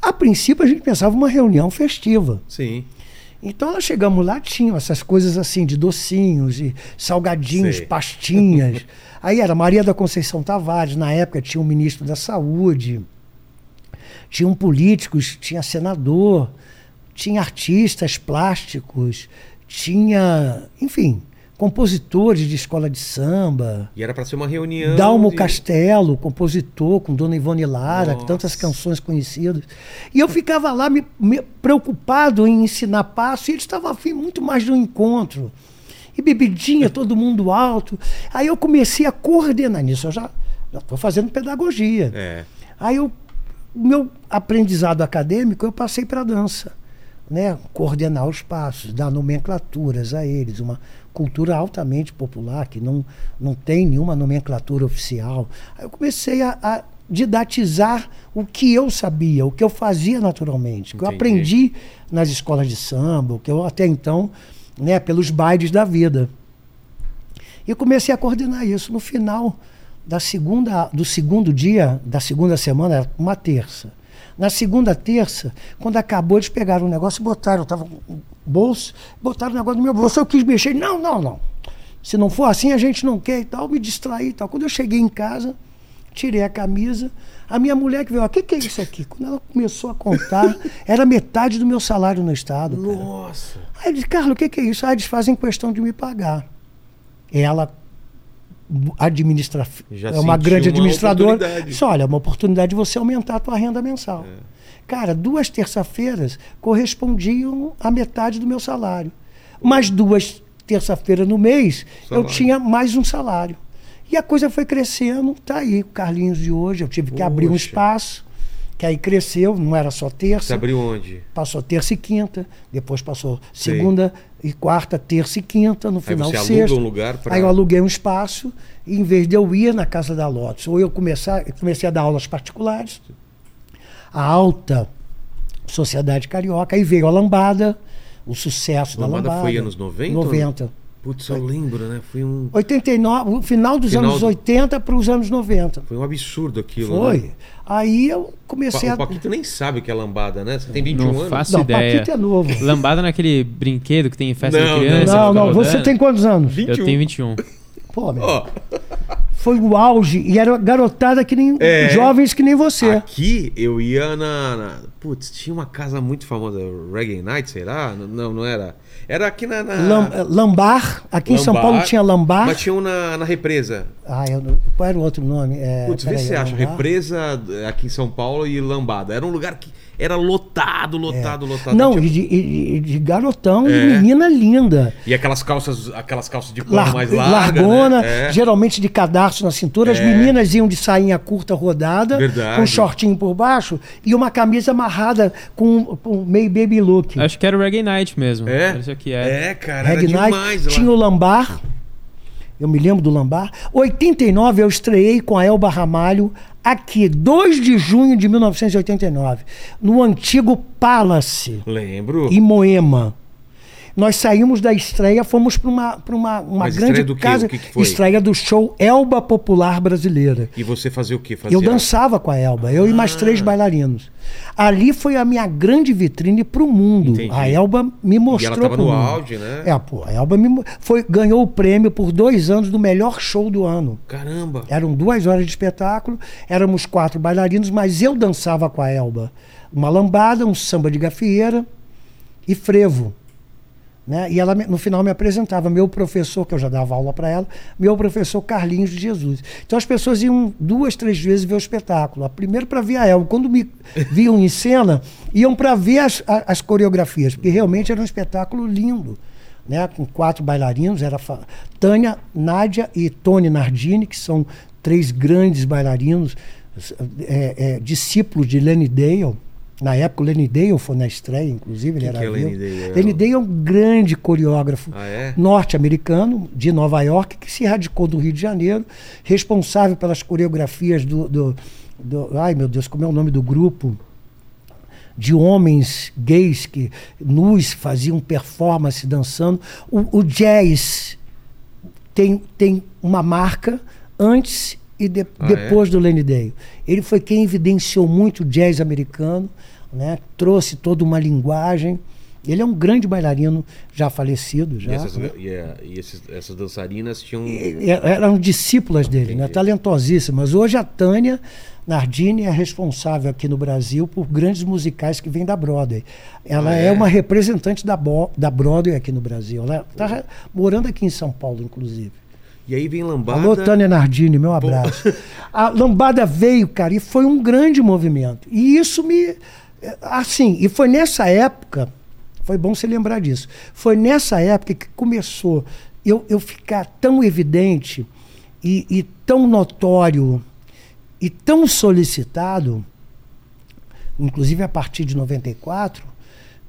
A princípio a gente pensava uma reunião festiva. Sim. Então nós chegamos lá, tinham essas coisas assim de docinhos, de salgadinhos, Sei. pastinhas. [laughs] Aí era Maria da Conceição Tavares, na época tinha o ministro da Saúde, tinham políticos, tinha senador, tinha artistas plásticos, tinha, enfim, compositores de escola de samba. E era pra ser uma reunião. Dalmo de- Castelo, compositor, com Dona Ivone Lara, Nossa. tantas canções conhecidas. E eu ficava lá me, me preocupado em ensinar passo, e eles estavam afim muito mais do encontro. E bebidinha, [laughs] todo mundo alto. Aí eu comecei a coordenar nisso. Eu já estou fazendo pedagogia. É. Aí eu, o meu aprendizado acadêmico eu passei para a dança, né? Coordenar os passos, dar nomenclaturas a eles, uma cultura altamente popular que não, não tem nenhuma nomenclatura oficial. Aí eu comecei a, a didatizar o que eu sabia, o que eu fazia naturalmente, o que eu aprendi nas escolas de samba, o que eu até então, né, pelos bailes da vida. E comecei a coordenar isso. No final da segunda, do segundo dia, da segunda semana, uma terça. Na segunda terça, quando acabou, eles pegaram o negócio e botaram, eu estava com o bolso, botaram o negócio no meu bolso. Eu quis mexer, não, não, não. Se não for assim, a gente não quer e tal, me distraí e tal. Quando eu cheguei em casa, tirei a camisa, a minha mulher que veio, o que, que é isso aqui? Quando ela começou a contar, [laughs] era metade do meu salário no Estado. cara. Nossa. Aí ele disse, Carlos, o que, que é isso? Ah, eles fazem questão de me pagar. Ela administra, Já é uma grande uma administradora. Disse, olha, é uma oportunidade de você aumentar a tua renda mensal. É. Cara, duas terça-feiras correspondiam a metade do meu salário. Mas duas terça-feiras no mês, eu Salário. tinha mais um salário. E a coisa foi crescendo, tá aí, o Carlinhos de hoje, eu tive que abrir um espaço, que aí cresceu, não era só terça Você abriu onde? passou terça e quinta, depois passou segunda e quarta, terça e quinta, no Aí final você aluga sexta. um lugar pra. Aí eu aluguei um espaço e em vez de eu ir na casa da Lotus, ou eu começar, eu comecei a dar aulas particulares, a alta sociedade carioca, aí veio a lambada, o sucesso Lambada da lambada. foi anos 90? 90. Putz, eu lembro, né? Foi um, 89, o final dos Final anos do- 80 para os anos 90. foi um absurdo aquilo. Foi. Né? Aí eu Pa- comecei a. O Paquito nem sabe o que é lambada, né? Você tem 21 Não anos. faço Não, ideia. Paquito é novo. Lambada naquele brinquedo que tem em festa Não, de criança. Não, não, você rodando. tem quantos anos? 21. Eu tenho 21. Pô, meu. Ó, Foi o auge. E era garotada que nem. É. jovens que nem você. aqui eu ia na, na- Putz, tinha uma casa muito famosa, Reggae Night, sei lá? Não, não era. Era aqui na. na- Lam- eh, lambar. Aqui em São Lambar, Paulo tinha lambar. Mas tinha um na, na represa. Ah, eu qual era o outro nome? É, Putz, vê se você acha. Lambar? Represa eh, aqui em São Paulo e Lambada. Era um lugar que era lotado, lotado, lotado. É. Não, Tinha- e de, e- e de garotão É. e menina linda. E aquelas calças, aquelas calças de pano Lar- mais largas. largona, né? É. geralmente de cadarço na cintura. As É. meninas iam de sainha curta rodada, Verdade. com um shortinho por baixo e uma camisa amarrada com, com meio baby look. Acho que era o Reggae Night mesmo. É? Isso aqui é. É, cara, era Reg Night. demais lá. Tinha o Lambar. Eu me lembro do Lambar. 89 eu estreiei com a Elba Ramalho aqui, 2 de junho de 1989, no antigo Palace, Lembro. em Moema. Nós saímos da estreia, fomos para uma, pra uma, uma Mas grande do casa. O que que foi? Estreia do show Elba Popular Brasileira. E você fazia o quê? Fazia... Eu dançava com a Elba, eu e mais Ah. três bailarinos. Ali foi a minha grande vitrine para o mundo. Entendi. A Elba me E mostrou. ela tava pro no mundo. auge, né? É, pô, a Elba me foi, ganhou o prêmio por dois anos do melhor show do ano. Caramba. Eram duas horas de espetáculo, éramos quatro bailarinos, mas eu dançava com a Elba. Uma lambada, um samba de gafieira e frevo. Né? E ela no final me apresentava, meu professor, que eu já dava aula para ela, meu professor Carlinhos de Jesus. Então as pessoas iam duas, três vezes ver o espetáculo. Primeiro para ver a Elba. Quando me viam em cena, iam para ver as, as coreografias, porque realmente era um espetáculo lindo. Né? Com quatro bailarinos, era Tânia, Nádia e Tony Nardini, que são três grandes bailarinos, é, é, discípulos de Lenny Dale. Na época, o Lenny Dale foi na estreia, inclusive, ele Quem era que é. Lenny Dale? Lenny Dale é um grande coreógrafo Ah, é? norte-americano de Nova York que se radicou do Rio de Janeiro, responsável pelas coreografias do, do- do- ai meu Deus, como é o nome do grupo? De homens gays que nus faziam performance dançando. O, o jazz tem, tem uma marca antes e de- Ah, depois do Lenny Dale. Ele foi quem evidenciou muito o jazz americano, né? trouxe toda uma linguagem. Ele é um grande bailarino já falecido. Já, E, essas, né? e, é, e esses- essas dançarinas tinham. E- Eram discípulas dele, né? Talentosíssimas. Hoje a Tânia Nardini é responsável aqui no Brasil por grandes musicais que vêm da Broadway. Ela Ah, é? é? uma representante da, Bo- da Broadway aqui no Brasil. Ela está morando aqui em São Paulo, inclusive. E aí vem lambada. Alô, Tânia Nardini, meu abraço. [laughs] A lambada veio, cara, e foi um grande movimento. E isso me. Assim, e foi nessa época, foi bom você lembrar disso. Foi nessa época que começou eu, eu ficar tão evidente e, e tão notório e tão solicitado, inclusive a partir de 94,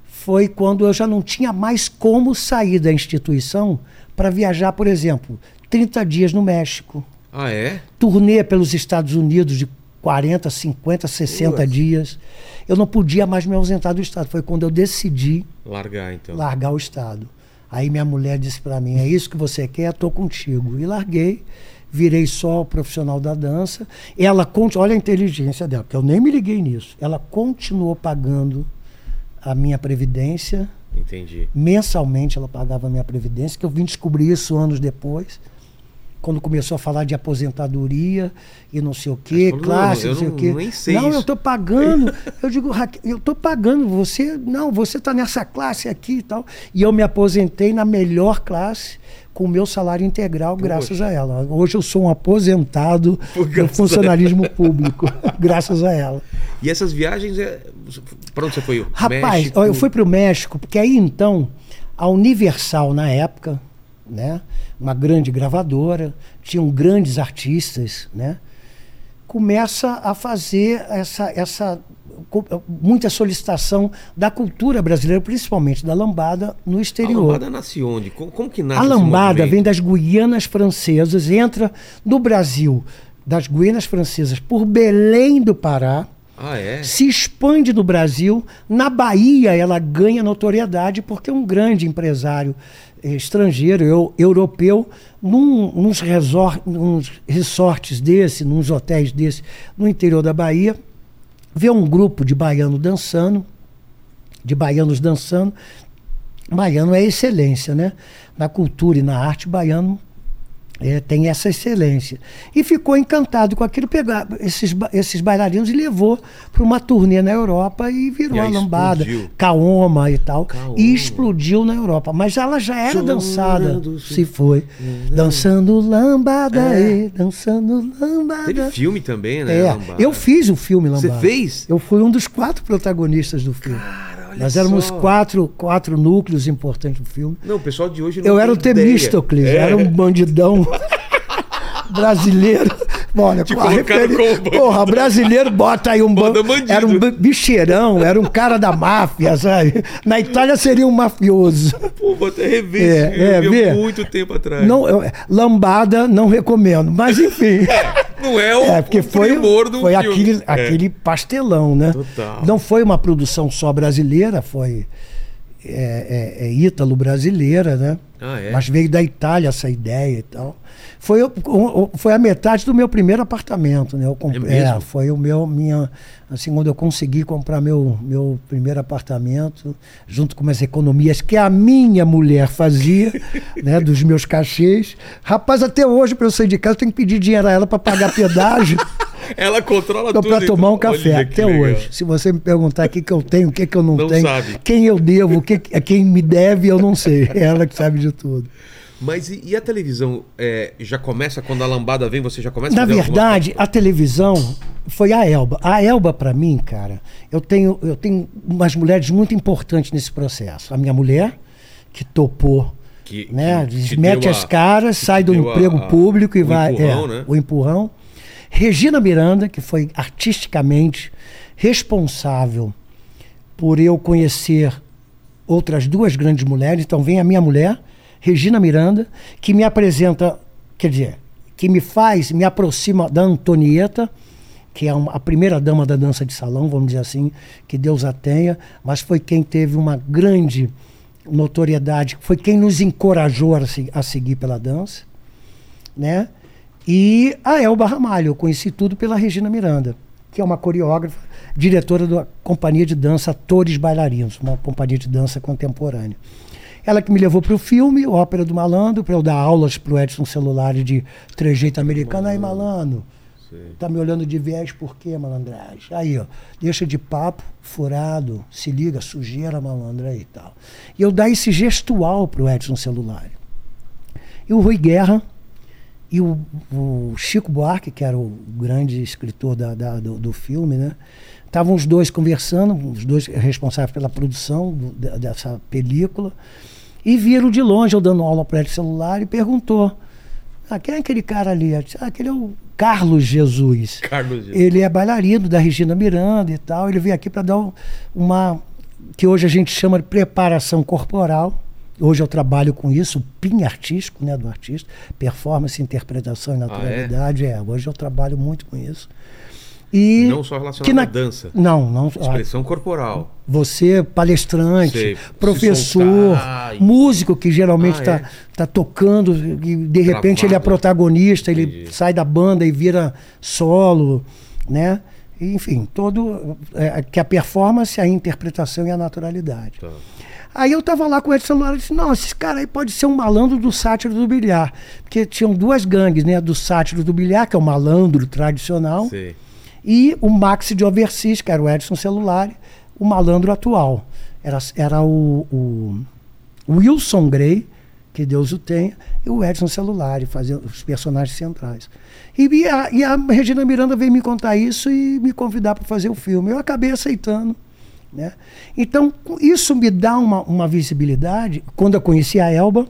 foi quando eu já não tinha mais como sair da instituição para viajar, por exemplo, 30 dias no México, Ah, é? turnê pelos Estados Unidos de 40, 50, 60 Nossa. dias. Eu não podia mais me ausentar do Estado. Foi quando eu decidi Largar, então. largar o Estado. Aí minha mulher disse para mim: é isso que você quer? Tô contigo. E larguei, virei só o profissional da dança. Ela, olha a inteligência dela, porque eu nem me liguei nisso. Ela continuou pagando a minha previdência. Entendi. Mensalmente ela pagava a minha previdência, que eu vim descobrir isso anos depois. Quando começou a falar de aposentadoria e não sei o quê, falou, classe, não, não, eu sei não- o quê. nem sei não, isso. eu estou pagando. [laughs] Eu digo, Raquel, eu estou pagando. Você, não, você está nessa classe aqui e tal. E eu me aposentei na melhor classe com o meu salário integral, graças a ela. Hoje eu sou um aposentado [laughs] do funcionalismo público, [laughs] graças a ela. E essas viagens, é... pra onde você foi? Rapaz, México? eu fui para o México, porque aí então, a Universal na época, né, uma grande gravadora, tinham grandes artistas, né, começa a fazer essa, essa muita solicitação da cultura brasileira, principalmente da lambada, no A exterior. lambada nasce onde? Como, como que nasce A lambada vem das Guianas Francesas, entra no Brasil das Guianas Francesas por Belém do Pará, Ah, é? se expande no Brasil. Na Bahia, ela ganha notoriedade porque um grande empresário estrangeiro, eu- europeu, num, nos, resort, nos resorts desse, nos hotéis desse, no interior da Bahia, vê um grupo de baiano dançando, de baianos dançando. Baiano é excelência, né? Na cultura e na arte, baiano é, tem essa excelência. E ficou encantado com aquilo, pegar esses, esses bailarinos e levou para uma turnê na Europa e virou E a lambada, explodiu. Kaoma e tal. Kaoma. E explodiu na Europa. Mas ela já era Chorando, dançada, se- se foi. Dançando lambada, É. dançando lambada. Teve filme também, né? É, eu fiz o filme Você Lambada. fez? Eu fui um dos quatro protagonistas do filme. Cara, olha Nós éramos só. quatro, quatro núcleos importantes do filme. Não, o pessoal de hoje não Eu era o. Temístocles, É. era um bandidão [laughs] brasileiro, Olha, Te a referi- como. Porra, brasileiro bota aí um Banda ban- bandido. Era um bi- bicheirão, era um cara da máfia, sabe? Na Itália seria um mafioso. Pô, vou até rever. É, é, vê. muito tempo atrás. Não, eu- lambada não recomendo, mas enfim. [laughs] Não é o, É, porque o foi, do foi filme. aquele, É. aquele pastelão, né? Total. Não foi uma produção só brasileira, foi é, é, é ítalo-brasileira, né? Ah, é? Mas veio da Itália essa ideia e tal. Foi, foi a metade do meu primeiro apartamento, né? Eu comp- É mesmo? foi o meu, minha, assim, quando eu consegui comprar meu, meu primeiro apartamento, junto com umas economias que a minha mulher fazia, [laughs] né? Dos meus cachês. Rapaz, até hoje, para eu sair de casa, eu tenho que pedir dinheiro a ela para pagar pedágio. [laughs] Ela controla tudo. para tomar um café, até legal. hoje. Se você me perguntar o que, que eu tenho, o que, que eu não, Não tenho, sabe. quem eu devo, que, quem me deve, eu não sei. É [laughs] ela que sabe de tudo. Mas e, e a televisão é, já começa quando a lambada vem, você já começa a Na verdade, a televisão foi a Elba. A Elba, para mim, cara, eu tenho, eu tenho umas mulheres muito importantes nesse processo. A minha mulher, que topou, Que- né? que te mete as caras, sai do emprego a- público e vai. empurrão, é, né? O empurrão. Regina Miranda, que foi artisticamente responsável por eu conhecer outras duas grandes mulheres. Então vem a minha mulher, Regina Miranda, que me apresenta, quer dizer, que me faz, me aproxima da Antonieta, que é uma- a primeira dama da dança de salão, vamos dizer assim, que Deus a tenha, mas foi quem teve uma grande notoriedade, foi quem nos encorajou a, a seguir pela dança, né? E a Elba Ramalho, eu conheci tudo pela Regina Miranda, que é uma coreógrafa, diretora da Companhia de Dança Atores Bailarinos, uma companhia de dança contemporânea. Ela que me levou para o filme, Ópera do Malandro, para eu dar aulas para o Edson Celulari de trejeito americano. Aí, malandro, tá me olhando de viés por quê, malandragem? Aí, ó, deixa de papo, furado, se liga, sujeira, malandra aí e tal. E eu dar esse gestual para o Edson Celulari. E o Rui Guerra e o, o Chico Buarque, que era o grande escritor da- da- do, do filme, né? Estavam os dois conversando, os dois responsáveis pela produção do- dessa película, e viram de longe eu dando aula para ele celular e perguntou: ah, quem é aquele cara ali? Disse, Ah, aquele é o Carlos Jesus. Carlos Jesus. Ele é bailarino da Regina Miranda e tal. Ele veio aqui para dar um- uma que hoje a gente chama de preparação corporal. Hoje eu trabalho com isso, o PIN artístico, né, do artista, performance, interpretação e naturalidade. é? hoje eu trabalho muito com isso. E Não só relacionado na- à dança. Não, não. Expressão corporal. Você, palestrante, Sei, se professor, soltar músico que geralmente Ah, está é? tá tocando e de repente ele é Travado. protagonista, ele Entendi. sai da banda e vira solo, né? Enfim, todo é, que a performance, a interpretação e a naturalidade. Tá. Aí eu tava lá com o Edson Lara e disse, nossa, esse cara aí pode ser um malandro do sátiro do bilhar. Porque tinham duas gangues, né? Do sátiro do bilhar, que é o malandro tradicional, Sei. e o Maxi de Overseas, que era o Edson Celulari, o malandro atual. Era, era o, o Wilson Grey, que Deus o tenha, e o Edson Celulari, fazendo os personagens centrais. E, e a, e a Regina Miranda veio me contar isso e me convidar para fazer o filme. Eu acabei aceitando. Né? Então, isso me dá uma, uma visibilidade. Quando eu conheci a Elba,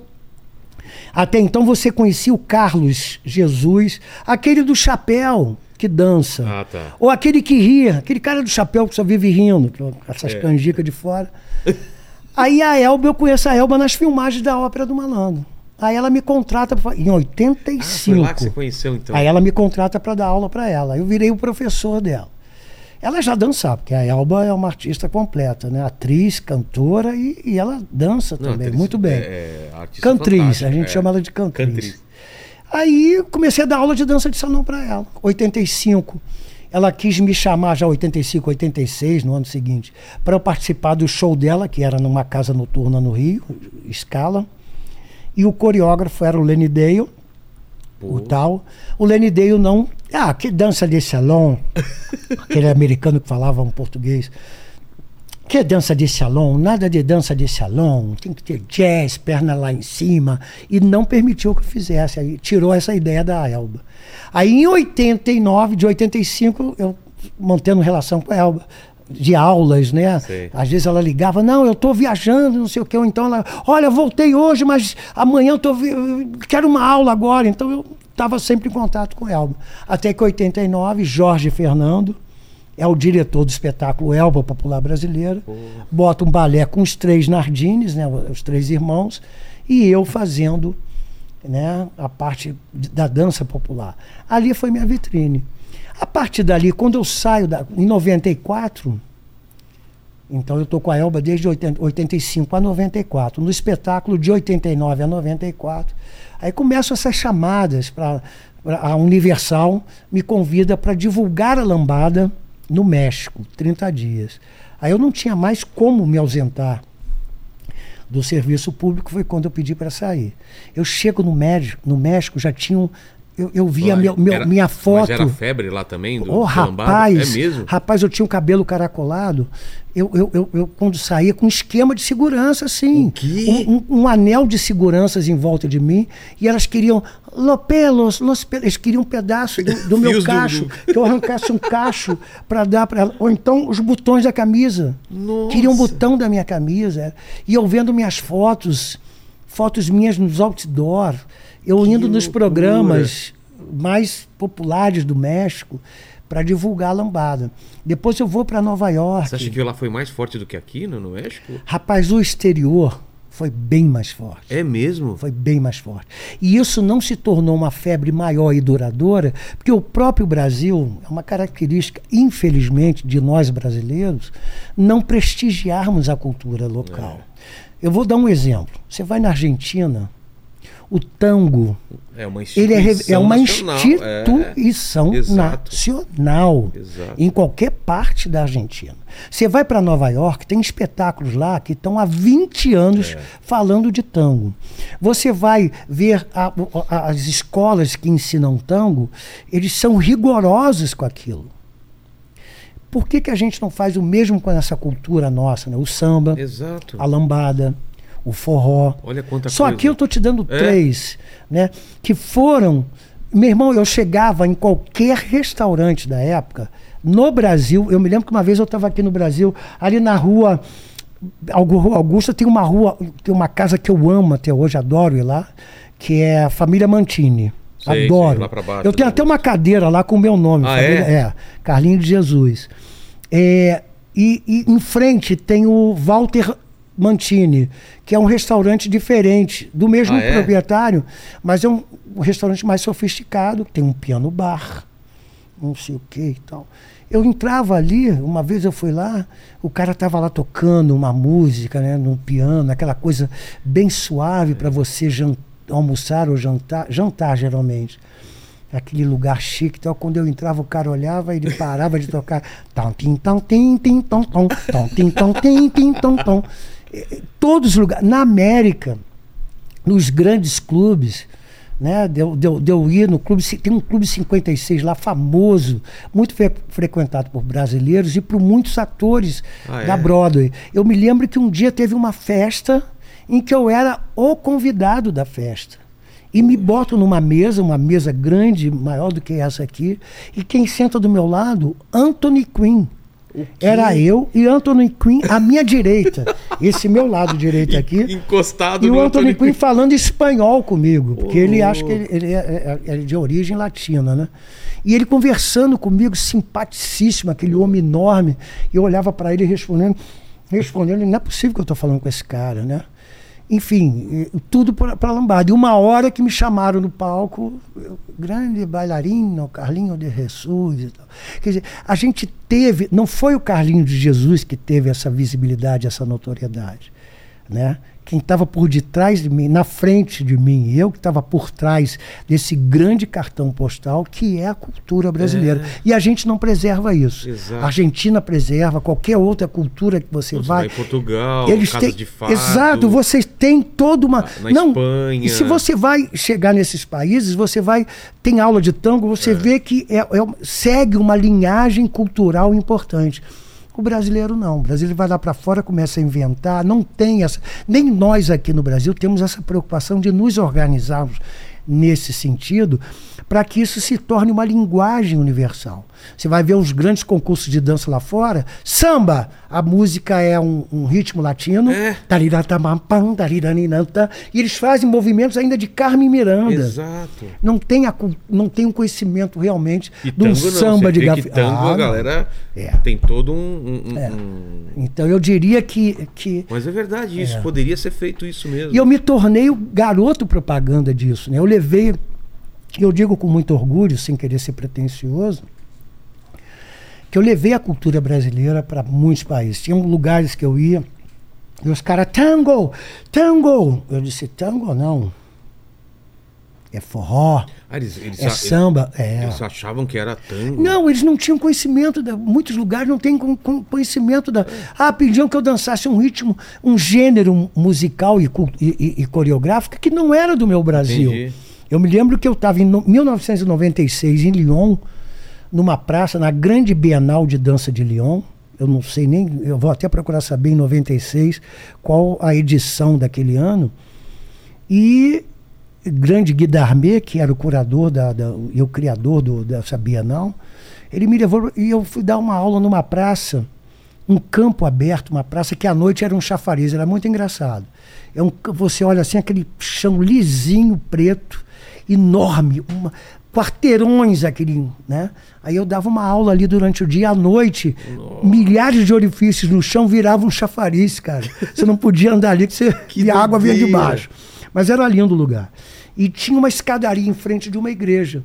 até então você conhecia o Carlos Jesus, aquele do chapéu que dança. Ah, tá. Ou aquele que ria, aquele cara do chapéu que só vive rindo, essas É. canjicas de fora. [laughs] Aí a Elba, eu conheço a Elba nas filmagens da Ópera do Malandro. Aí ela me contrata pra, em Ah, 85. foi lá que você conheceu, então. Aí ela me contrata para dar aula para ela. Eu virei o professor dela. Ela já dançava, porque a Elba é uma artista completa, né? Atriz, cantora e, e ela dança Não, também, atriz- muito bem. É, é, artista Cantriz, a gente é. chama ela de cantriz. Cantriz. Aí comecei a dar aula de dança de salão para ela. 85. Ela quis me chamar já 85, 86, no ano seguinte, para eu participar do show dela, que era numa casa noturna no Rio, Scala. E o coreógrafo era o Lenny Dale, o tal. O Lenny Dale não. Ah, que dança de salão. [laughs] Aquele americano que falava um português. Que dança de salão? Nada de dança de salão. Tem que ter jazz, perna lá em cima. E não permitiu que eu fizesse. Aí tirou essa ideia da Elba. Aí em 89, de 85, eu mantendo relação com a Elba. De aulas, né? Sei. Às vezes ela ligava, não, eu estou viajando, não sei o quê. Ou então ela, olha, voltei hoje, mas amanhã eu tô eu quero uma aula agora. Então eu estava sempre em contato com Elba. Até que em 89, Jorge Fernando é o diretor do espetáculo Elba Popular Brasileira, bota um balé com os três Nardines, né, os três irmãos, e eu fazendo né, a parte da dança popular. Ali foi minha vitrine. A partir dali, quando eu saio da, em 94, então eu estou com a Elba desde 80, 85 a 94. No espetáculo de 89 a 94, aí começam essas chamadas para a Universal me convida para divulgar a lambada no México, 30 dias. Aí eu não tinha mais como me ausentar do serviço público, foi quando eu pedi para sair. Eu chego no México, no México já tinham eu, eu via meu- meu- era- minha foto. Mas era febre lá também? Do, lambada? rapaz, É mesmo? rapaz, eu tinha um cabelo caracolado. Eu, eu, eu, eu, quando saía, com um esquema de segurança, assim. O? Um, um- um anel de seguranças em volta de mim. E elas queriam. Los pelos, los pelos. Eles queriam um pedaço do, do [laughs] meu cacho. do- Que eu arrancasse um cacho para dar para ela. Ou então os botões da camisa. Nossa. Queriam um botão da minha camisa. E eu vendo minhas fotos, fotos minhas nos outdoor. Eu indo nos loucura. programas mais populares do México para divulgar a lambada. Depois eu vou para Nova York. Você acha que lá foi mais forte do que aqui no, no México? Rapaz, o exterior foi bem mais forte. É mesmo? Foi bem mais forte. E isso não se tornou uma febre maior e duradoura, porque o próprio Brasil, é uma característica, infelizmente, de nós brasileiros, não prestigiarmos a cultura local. Eu vou dar um exemplo. Você vai na Argentina, o tango, É uma ele é, instituição é uma nacional, instituição É, nacional Exato. em qualquer parte da Argentina. Você vai para Nova York, tem espetáculos lá que estão há 20 anos É. falando de tango. Você vai ver a- a- as escolas que ensinam tango, eles são rigorosos com aquilo. Por que, que a gente não faz o mesmo com essa cultura nossa, né? O samba, Exato. a lambada, o forró. Olha quanta Só coisa. aqui eu estou te dando É? três, né? Que foram. Meu irmão, eu chegava em qualquer restaurante da época, no Brasil. Eu me lembro que uma vez eu estava aqui no Brasil, ali na rua Augu- Rua Augusta, tem uma rua, tem uma casa que eu amo até hoje, adoro ir lá, que é a família Mantini. Sei, adoro. sei, baixo, eu tenho até uma cadeira lá com o meu nome. Ah, família- é? Carlinhos de Jesus. É, e, e em frente tem o Walter Mantini, que é um restaurante diferente, do mesmo Ah, é? proprietário, mas é um, um restaurante mais sofisticado, tem um piano bar, não sei o que e tal. Eu entrava ali, uma vez eu fui lá, o cara estava lá tocando uma música, né, no piano, aquela coisa bem suave para você almoçar ou jantar, jantar geralmente. Aquele lugar chique, então quando eu entrava, o cara olhava e ele parava de tocar. Tom, tim, tom, tim, tim, tom, tim, tom, tim, tim. Todos os lugares. Na América, nos grandes clubes, né? Deu, deu, deu ir no clube, tem um clube 56 lá famoso, muito fre- frequentado por brasileiros e por muitos atores Ah, da é? Broadway. Eu me lembro que um dia teve uma festa em que eu era o convidado da festa. E me botam numa mesa, uma mesa grande, maior do que essa aqui, e quem senta do meu lado, Anthony Quinn. Era eu e Anthony Quinn à minha direita. Esse meu lado direito [laughs] aqui. Encostado E no o Anthony Anthony Quinn falando espanhol comigo, porque ele Oh. acha que ele, ele é, é- é de origem latina, né? E ele conversando comigo, simpaticíssimo, aquele homem enorme. E eu olhava para ele respondendo, respondendo, não é possível que eu estou falando com esse cara, né? Enfim, e tudo para lambada. E uma hora que me chamaram no palco, grande bailarino, Carlinho de Jesus. Quer dizer, a gente teve, não foi o Carlinho de Jesus que teve essa visibilidade, essa notoriedade, né? Quem estava por detrás de mim, na frente de mim, eu que estava por trás desse grande cartão postal que é a cultura brasileira. E a gente não preserva isso. Exato. A Argentina preserva, qualquer outra cultura que você Você vai. vai Portugal, Eles têm, de fado. Exato, você tem toda uma. Na não, Espanha. E se você vai chegar nesses países, você vai. Tem aula de tango, você vê que é, é- segue uma linhagem cultural importante. O brasileiro não. O brasileiro vai lá para fora, começa a inventar, não tem essa. Nem nós aqui no Brasil temos essa preocupação de nos organizarmos nesse sentido, para que isso se torne uma linguagem universal. Você vai ver os grandes concursos de dança lá fora. Samba, a música é um, um ritmo latino. É. E eles fazem movimentos ainda de Carmen Miranda. Exato. Não tem, a não tem um conhecimento realmente E de um tango samba de que tango Ah, a galera É. tem todo um... um- um- É. um- Então eu diria que, que Mas é verdade isso, poderia ser feito isso mesmo. E eu me tornei o garoto propaganda disso. Né? Eu levei, eu digo com muito orgulho, sem querer ser pretensioso, que eu levei a cultura brasileira para muitos países. Tinha lugares que eu ia e os caras, tango, tango. Eu disse, tango não. É forró, Ah, eles, eles, é samba. É. eles achavam que era tango. Não, eles não tinham conhecimento. Da, muitos lugares não têm con- con- conhecimento da. Ah, pediam que eu dançasse um ritmo, um gênero musical e, e- e- coreográfico que não era do meu Brasil. Entendi. Eu me lembro que eu estava em no- 1996 em Lyon, numa praça, na grande Bienal de Dança de Lyon. Eu não sei nem, eu vou até procurar saber em 96 qual a edição daquele ano. E grande Guy Darmé, que era o curador da, da- e o criador do, dessa Bienal, ele me levou e eu fui dar uma aula numa praça, um campo aberto, uma praça que à noite era um chafariz, era muito engraçado. É um, você olha assim, aquele chão lisinho, preto, enorme, uma, quarteirões aquele, né? Aí eu dava uma aula ali durante o dia, à noite, milhares de orifícios no chão viravam um chafariz, cara. Você não podia andar ali, [laughs] que, você, Que a água vinha de baixo. Mas era lindo o lugar. E tinha uma escadaria em frente de uma igreja.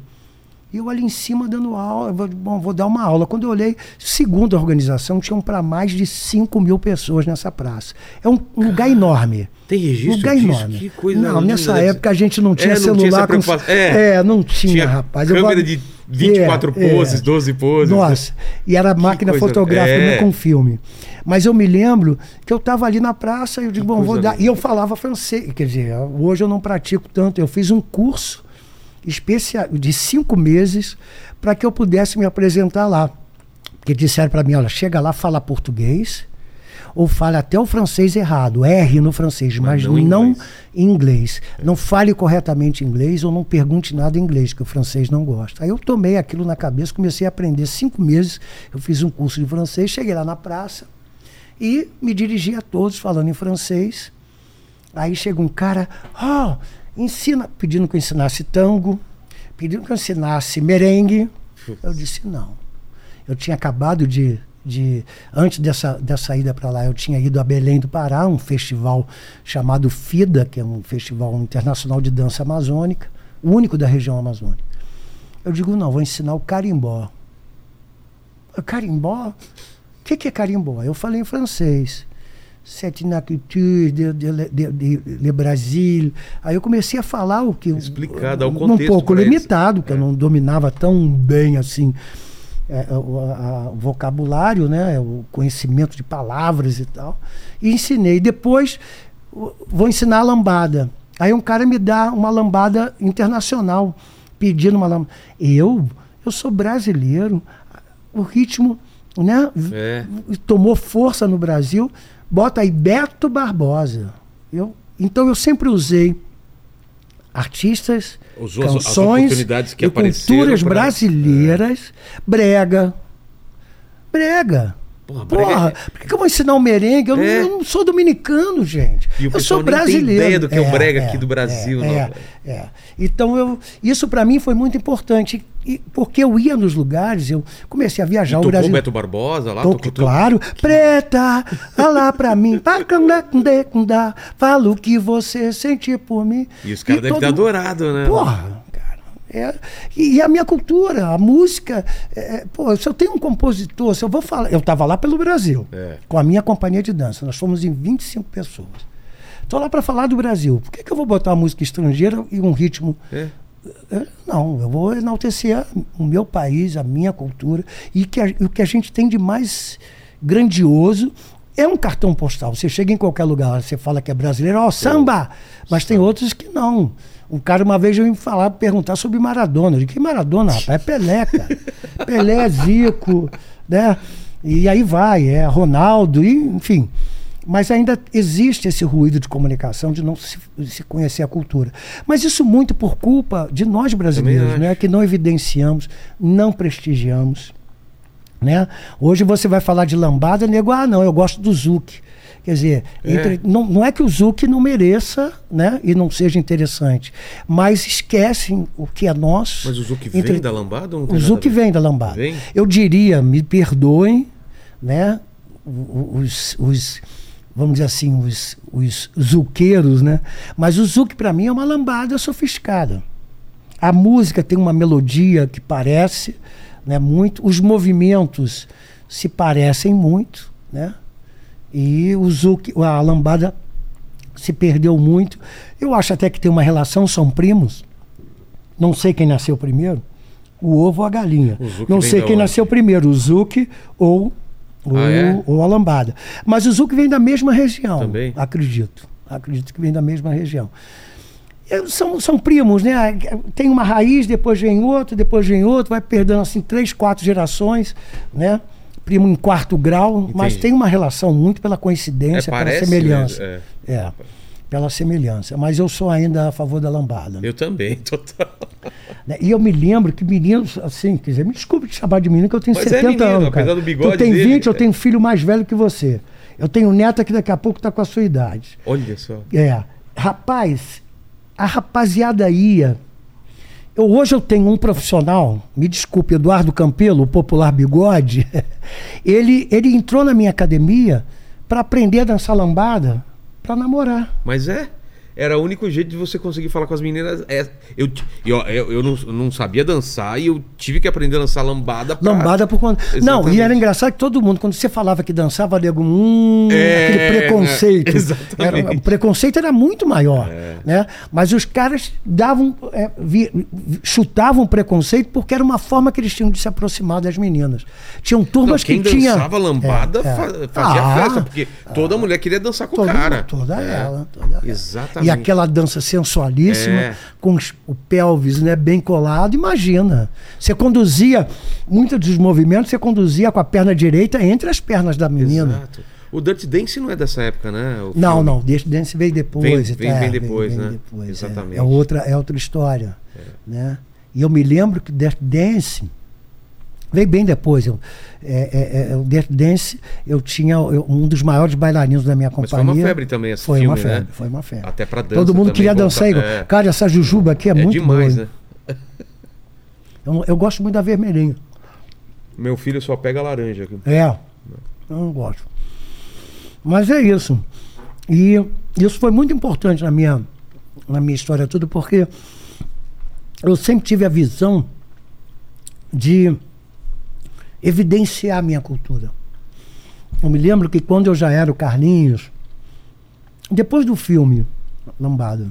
E eu ali em cima dando aula, vou, bom, vou dar uma aula. Quando eu olhei, segundo a organização, tinham para mais de 5 mil pessoas nessa praça. É um, um lugar enorme. Tem registro lugar disso? enorme. Que coisa não, linda nessa época a gente não tinha É, não tinha celular. com- preocupação. É. É, não tinha, Tinha rapaz. Eu câmera vou- de 24 É, é. poses, 12 poses. Nossa, e era máquina coisa- fotográfica, é. não com filme. Mas eu me lembro que eu estava ali na praça e eu digo, bom, vou dar. E eu falava francês, quer dizer, hoje eu não pratico tanto. Eu fiz um curso especial de cinco meses para que eu pudesse me apresentar lá. Porque disseram para mim, olha, chega lá, fala português ou fale até o francês errado, R no francês, mas, Mas não não, em em inglês. Não fale corretamente inglês ou não pergunte nada em inglês, que o francês não gosta. Aí eu tomei aquilo na cabeça, comecei a aprender cinco meses. Eu fiz um curso de francês, cheguei lá na praça e me dirigi a todos falando em francês. Aí chega um cara, ó, ensina, pedindo que eu ensinasse tango, pedindo que eu ensinasse merengue. Eu disse não. Eu tinha acabado de, de antes dessa, dessa ida para lá, eu tinha ido a Belém do Pará, um festival chamado FIDA, que é um festival internacional de dança amazônica, o único da região amazônica. Eu digo, não, vou ensinar o carimbó. Eu, Carimbó? O que, que é carimbó? Eu falei em francês. C'est une culture de, de, de, de, Brasil. Aí eu comecei a falar o que. Explicar, dar o um contexto pouco pra eles. limitado, que eu É. não dominava tão bem assim é, o, a- o vocabulário, né, o conhecimento de palavras e tal. E ensinei. Depois vou ensinar a lambada. Aí um cara me dá uma lambada internacional, pedindo uma lambada. Eu, eu sou brasileiro. O ritmo, né, É. tomou força no Brasil. Bota aí Beto Barbosa. Eu, então eu sempre usei artistas, Usou as- as canções que e culturas pra- brasileiras, brega. Brega. Porra, Porra, é- por que que eu vou ensinar o merengue? Eu, não- É. eu não sou dominicano, gente. E o eu sou nem tem brasileiro. ideia do que é o brega aqui do Brasil, É, não, é, é. Então, eu, isso para mim foi muito importante. E, porque eu ia nos lugares, eu comecei a viajar o tocou Brasil. o Beto Barbosa lá? Tocou tudo? claro. Preta, lá pra mim. Fala o que você sentir por mim. E os caras devem ter todo- adorado, né? Porra. É, e, a minha cultura, a música. é, é, pô, se eu tenho um compositor, se eu vou falar. Eu estava lá pelo Brasil, É. com a minha companhia de dança. Nós fomos em 25 pessoas. Estou lá para falar do Brasil. Por que, que eu vou botar uma música estrangeira e um ritmo É. é, Não, eu vou enaltecer o meu país, a minha cultura. E que a- o que a gente tem de mais grandioso é um cartão postal. Você chega em qualquer lugar, você fala que é brasileiro, ó, samba! Mas tem outros que não. Um cara uma vez veio me falar, perguntar sobre Maradona. Eu disse, que Maradona, rapaz? É Pelé, cara. [laughs] Pelé, Zico, né? E aí vai, é Ronaldo, e, enfim. Mas ainda existe esse ruído de comunicação, de não se, se conhecer a cultura. Mas isso muito por culpa de nós brasileiros, né? que não evidenciamos, não prestigiamos. Né? Hoje você vai falar de lambada, nego, ah, não, eu gosto do Zuc. Quer dizer, É. entre- não, não é que o Zuc não mereça né, e não seja interessante, mas esquecem o que é nosso. Mas o Zuc Entre- vem da lambada ou não O Zuc vem da lambada. Vem? Eu diria, me perdoem, né? Os, os- vamos dizer assim, os, os zuqueiros, né? Mas o Zuc para mim é uma lambada sofisticada. A música tem uma melodia que parece, né? Muito. Os movimentos se parecem muito, né? E o Zuc, a lambada se perdeu muito. Eu acho até que tem uma relação, são primos. Não sei quem nasceu primeiro, o ovo ou a galinha. Não sei quem nasceu primeiro, o Zuc ou, ou, Ah, é? ou a lambada. Mas o Zuc vem da mesma região, Também? acredito. Acredito que vem da mesma região. É, São, são primos, né? Tem uma raiz, depois vem outro, depois vem outro, vai perdendo assim três, quatro gerações, né? Primo em quarto grau, mas Entendi. tem uma relação muito pela É, coincidência, pela parece, semelhança. né? É. É, pela semelhança. Mas eu sou ainda a favor da lambada. Eu também, total. né? E eu me lembro que meninos, assim, quer dizer, me desculpe te chamar de menino, que eu tenho Mas é 70 menino, anos. apesar Cara. do bigode tu tem dele, 20, eu é. tenho um filho mais velho que você. Eu tenho um neto que daqui a pouco está com a sua idade. Olha só. É. Rapaz, a rapaziada ia. Eu, hoje eu tenho um profissional, me desculpe, Eduardo Campelo, o popular bigode. [laughs] Ele, ele entrou na minha academia para aprender a dançar lambada para namorar. Mas é. Era o único jeito de você conseguir falar com as meninas. É, eu, e, ó, eu, eu não, eu não sabia dançar e eu tive que aprender a dançar lambada. pra- Lambada por conta. Não, e era engraçado que todo mundo, quando você falava que dançava, nego, hum, É, aquele preconceito. né? [laughs] Exatamente. Era- o preconceito era muito maior. É. Né? Mas os caras davam, é, vi- chutavam o preconceito porque era uma forma que eles tinham de se aproximar das meninas. Tinham Não, turmas quem que tinham. dançava lambada É, é. fa- fazia Ah, festa, porque toda mulher queria dançar com o cara. toda É. ela, toda ela. Exatamente. E aquela dança sensualíssima, É. com o pelvis né, bem colado, imagina. Você conduzia, muitos dos movimentos você conduzia com a perna direita entre as pernas da menina. Exato. O Dirty Dance não é dessa época, né? O Não, filme. não, Dance Dance veio depois. Vem- vem- tal, vem depois, né? depois, é. Exatamente. É, outra, é outra história. Né? E eu me lembro que Dance Dance veio bem depois. Eu, é, é, é, o Dance Dance, eu tinha eu- um dos maiores bailarinos da minha Mas foi companhia. uma febre também esse Foi filme, uma febre, né? foi uma febre. Até pra dança Todo mundo queria dançar igual. é. Cara, essa jujuba aqui é, É muito demais, boa. né? Eu, eu gosto muito da vermelhinha. Meu filho só pega laranja aqui. É. Eu não gosto. Mas é isso. E isso foi muito importante na minha, na minha história toda, porque eu sempre tive a visão de evidenciar a minha cultura. Eu me lembro que quando eu já era o Carlinhos, depois do filme Lambada,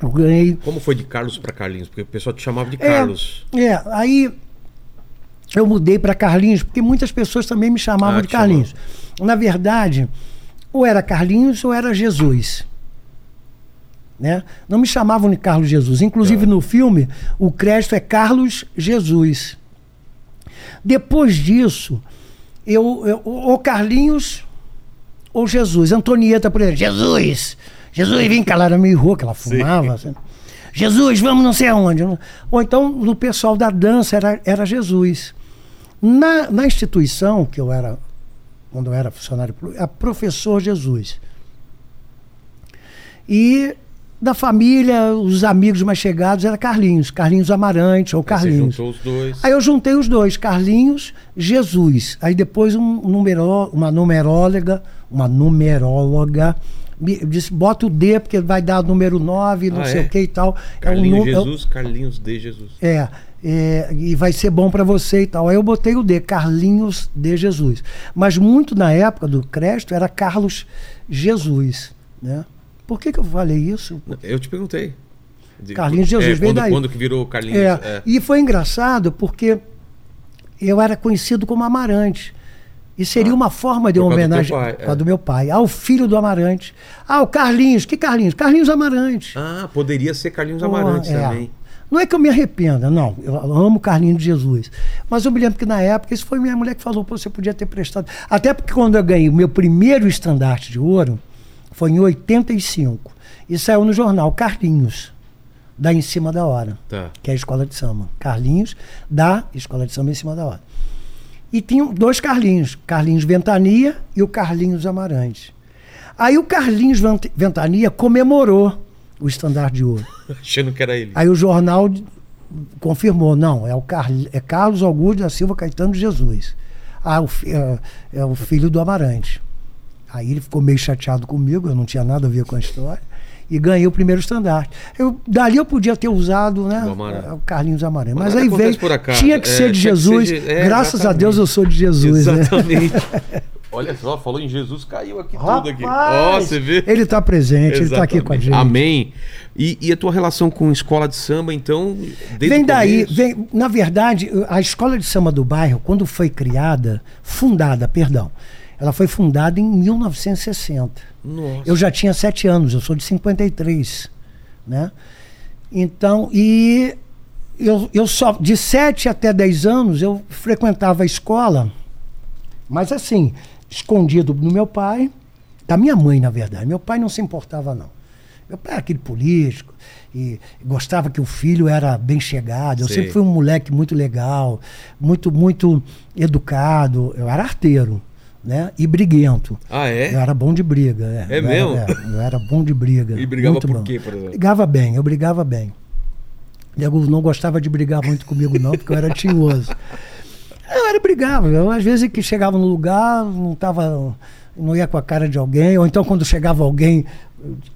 eu ganhei Como foi de Carlos pra Carlinhos? Porque o pessoal te chamava de É. Carlos. É, aí eu mudei para Carlinhos, porque muitas pessoas também me chamavam Ah, de Carlinhos. Na verdade, ou era Carlinhos ou era Jesus. Né? Não me chamavam de Carlos Jesus. Inclusive Tá. no filme, o crédito é Carlos Jesus. Depois disso, eu, eu ou Carlinhos ou Jesus. Antonieta, por exemplo, Jesus! Jesus, vem cá, ela era meio rouca, ela fumava. assim. Jesus, vamos não sei aonde. Ou então, no pessoal da dança, era, era Jesus. Na, na instituição, que eu era, quando eu era funcionário era professor Jesus. E da família, os amigos mais chegados era Carlinhos, Carlinhos Amarante ou Aí Você Carlinhos. juntou os dois. Aí eu juntei os dois, Carlinhos, Jesus. Aí depois um numero, uma numeróloga, uma numeróloga, me disse, bota o D, porque vai dar o número 9, não Ah, sei é? o que e tal. Carlinhos é um, nu- é um- Jesus, Carlinhos de Jesus. é, é, e vai ser bom para você e tal. Aí eu botei o D, Carlinhos de Jesus. Mas muito na época do crédito era Carlos Jesus, né? Por que, que eu falei isso? Eu te perguntei. De- Carlinhos Jesus, é, quando, daí. quando que virou Carlinhos? É, é. E foi engraçado porque eu era conhecido como Amarante. E seria Ah, uma forma de homenagem pai, causa é. do meu pai, ao filho do Amarante. Ah, o Carlinhos, que Carlinhos? Carlinhos Amarante. Ah, poderia ser Carlinhos Pô, Amarantes é. também. Não é que eu me arrependa, não. Eu amo Carlinhos de Jesus. Mas eu me lembro que na época, isso foi minha mulher que falou, pô, você podia ter prestado. Até porque quando eu ganhei o meu primeiro estandarte de ouro, foi em 85. E saiu no jornal Carlinhos, da Em Cima da Hora Tá. que é a escola de samba. Carlinhos da escola de samba em cima da hora. E tinha dois Carlinhos, Carlinhos Ventania e o Carlinhos Amarante. Aí o Carlinhos Vent- Ventania comemorou o estandarte de ouro. [laughs] Achando que era ele. Aí o jornal confirmou, não, é o Carl- é Carlos Augusto da Silva Caetano de Jesus. Ah, o é, é o filho do Amarante. Aí ele ficou meio chateado comigo, eu não tinha nada a ver com a história, e ganhei o primeiro estandarte. Eu, dali eu podia ter usado né, O o Carlinhos Amarante. Mas Nada aí veio, tinha que É, ser de que ser Jesus. de- é, Graças a exatamente. Deus eu sou de Jesus. Né? Exatamente. [laughs] Olha só, falou em Jesus, caiu aqui tudo aqui. Ó, Rapaz, você vê? Ele está presente, ele está aqui com a gente. Amém. E, e a tua relação com escola de samba, então, Vem daí, vem, na verdade, a escola de samba do bairro, quando foi criada, fundada, perdão, ela foi fundada em 1960. Nossa. Eu já tinha sete anos, eu sou de 53, né? Então, e eu, eu só, de 7 até 10 anos, eu frequentava a escola, mas assim, escondido do meu pai, da minha mãe, na verdade. Meu pai não se importava, não. Meu pai era aquele político e gostava que o filho era bem chegado. Eu Sei. sempre fui um moleque muito legal, muito, muito educado. Eu era arteiro, né? E briguento. Ah, é? Eu era bom de briga. É, É eu mesmo? Era, é, eu era bom de briga. [laughs] E brigava muito por bom. quê, por exemplo? Brigava bem, eu brigava bem. Nego não gostava de brigar muito comigo, não, porque eu era tinhoso. Eu era brigava. Eu, às vezes que chegava no lugar, não tava. não ia com a cara de alguém, ou então quando chegava alguém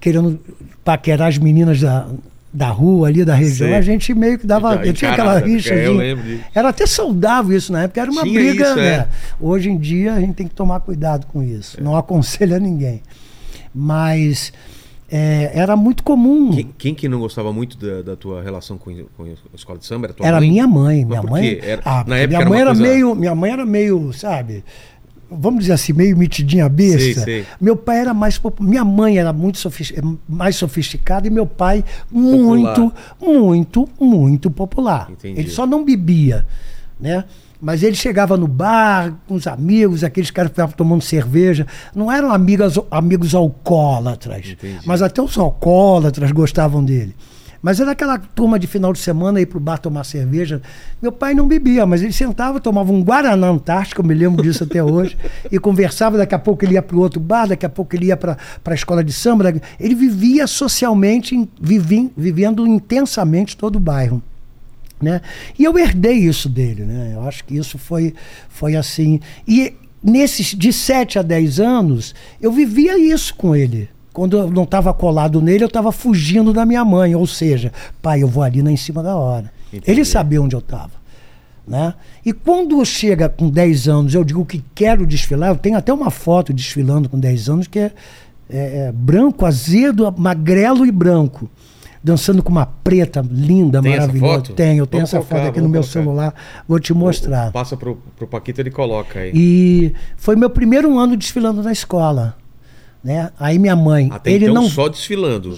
querendo paquerar as meninas da, da rua ali, da região, Sei. a gente meio que dava. Já Eu tinha aquela rixa. é, eu lembro disso. Era até saudável isso na época, era uma Tinha briga. isso, né? é. Hoje em dia a gente tem que tomar cuidado com isso. Não aconselha ninguém. Mas é, era muito comum. Quem, quem que não gostava muito da, da tua relação com, com a escola de samba? Era tua Era mãe? minha mãe. Mas Minha mãe. Era- Ah, na época minha era mãe era coisa- meio. Minha mãe era meio, sabe? Vamos dizer assim, meio metidinha besta. Sei, sei. Meu pai era mais. Minha mãe era muito sofis- mais sofisticada e meu pai muito, muito, muito popular. Entendi. Ele só não bebia, né? Mas ele chegava no bar com os amigos, aqueles caras que ficavam tomando cerveja. Não eram amigas, amigos alcoólatras. Entendi. Mas até os alcoólatras gostavam dele. Mas era aquela turma de final de semana ir pro bar tomar cerveja. Meu pai não bebia, mas ele sentava, tomava um Guaraná Antártico, eu me lembro disso até hoje, [laughs] e conversava. Daqui a pouco ele ia pro outro bar, daqui a pouco ele ia para a escola de samba. Ele vivia socialmente, vivi- vivendo intensamente todo o bairro. Né? E eu herdei isso dele, né? Eu acho que isso foi, foi assim. E nesses de 7 a 10 anos, eu vivia isso com ele. Quando eu não estava colado nele, eu estava fugindo da minha mãe. Ou seja, pai, eu vou ali na em cima da hora. Entendi. Ele sabia onde eu estava. Né? E quando chega com 10 anos, eu digo que quero desfilar, eu tenho até uma foto desfilando com 10 anos que é, é- é branco, azedo, magrelo e branco. Dançando com uma preta linda, Tem maravilhosa. Tenho, eu tenho essa colocar, foto aqui no vamos meu colocar. celular, vou te mostrar. Passa pro, pro Paquito, ele coloca aí. E foi meu primeiro ano desfilando na escola. Né? Aí minha mãe, Até ele então não só desfilando.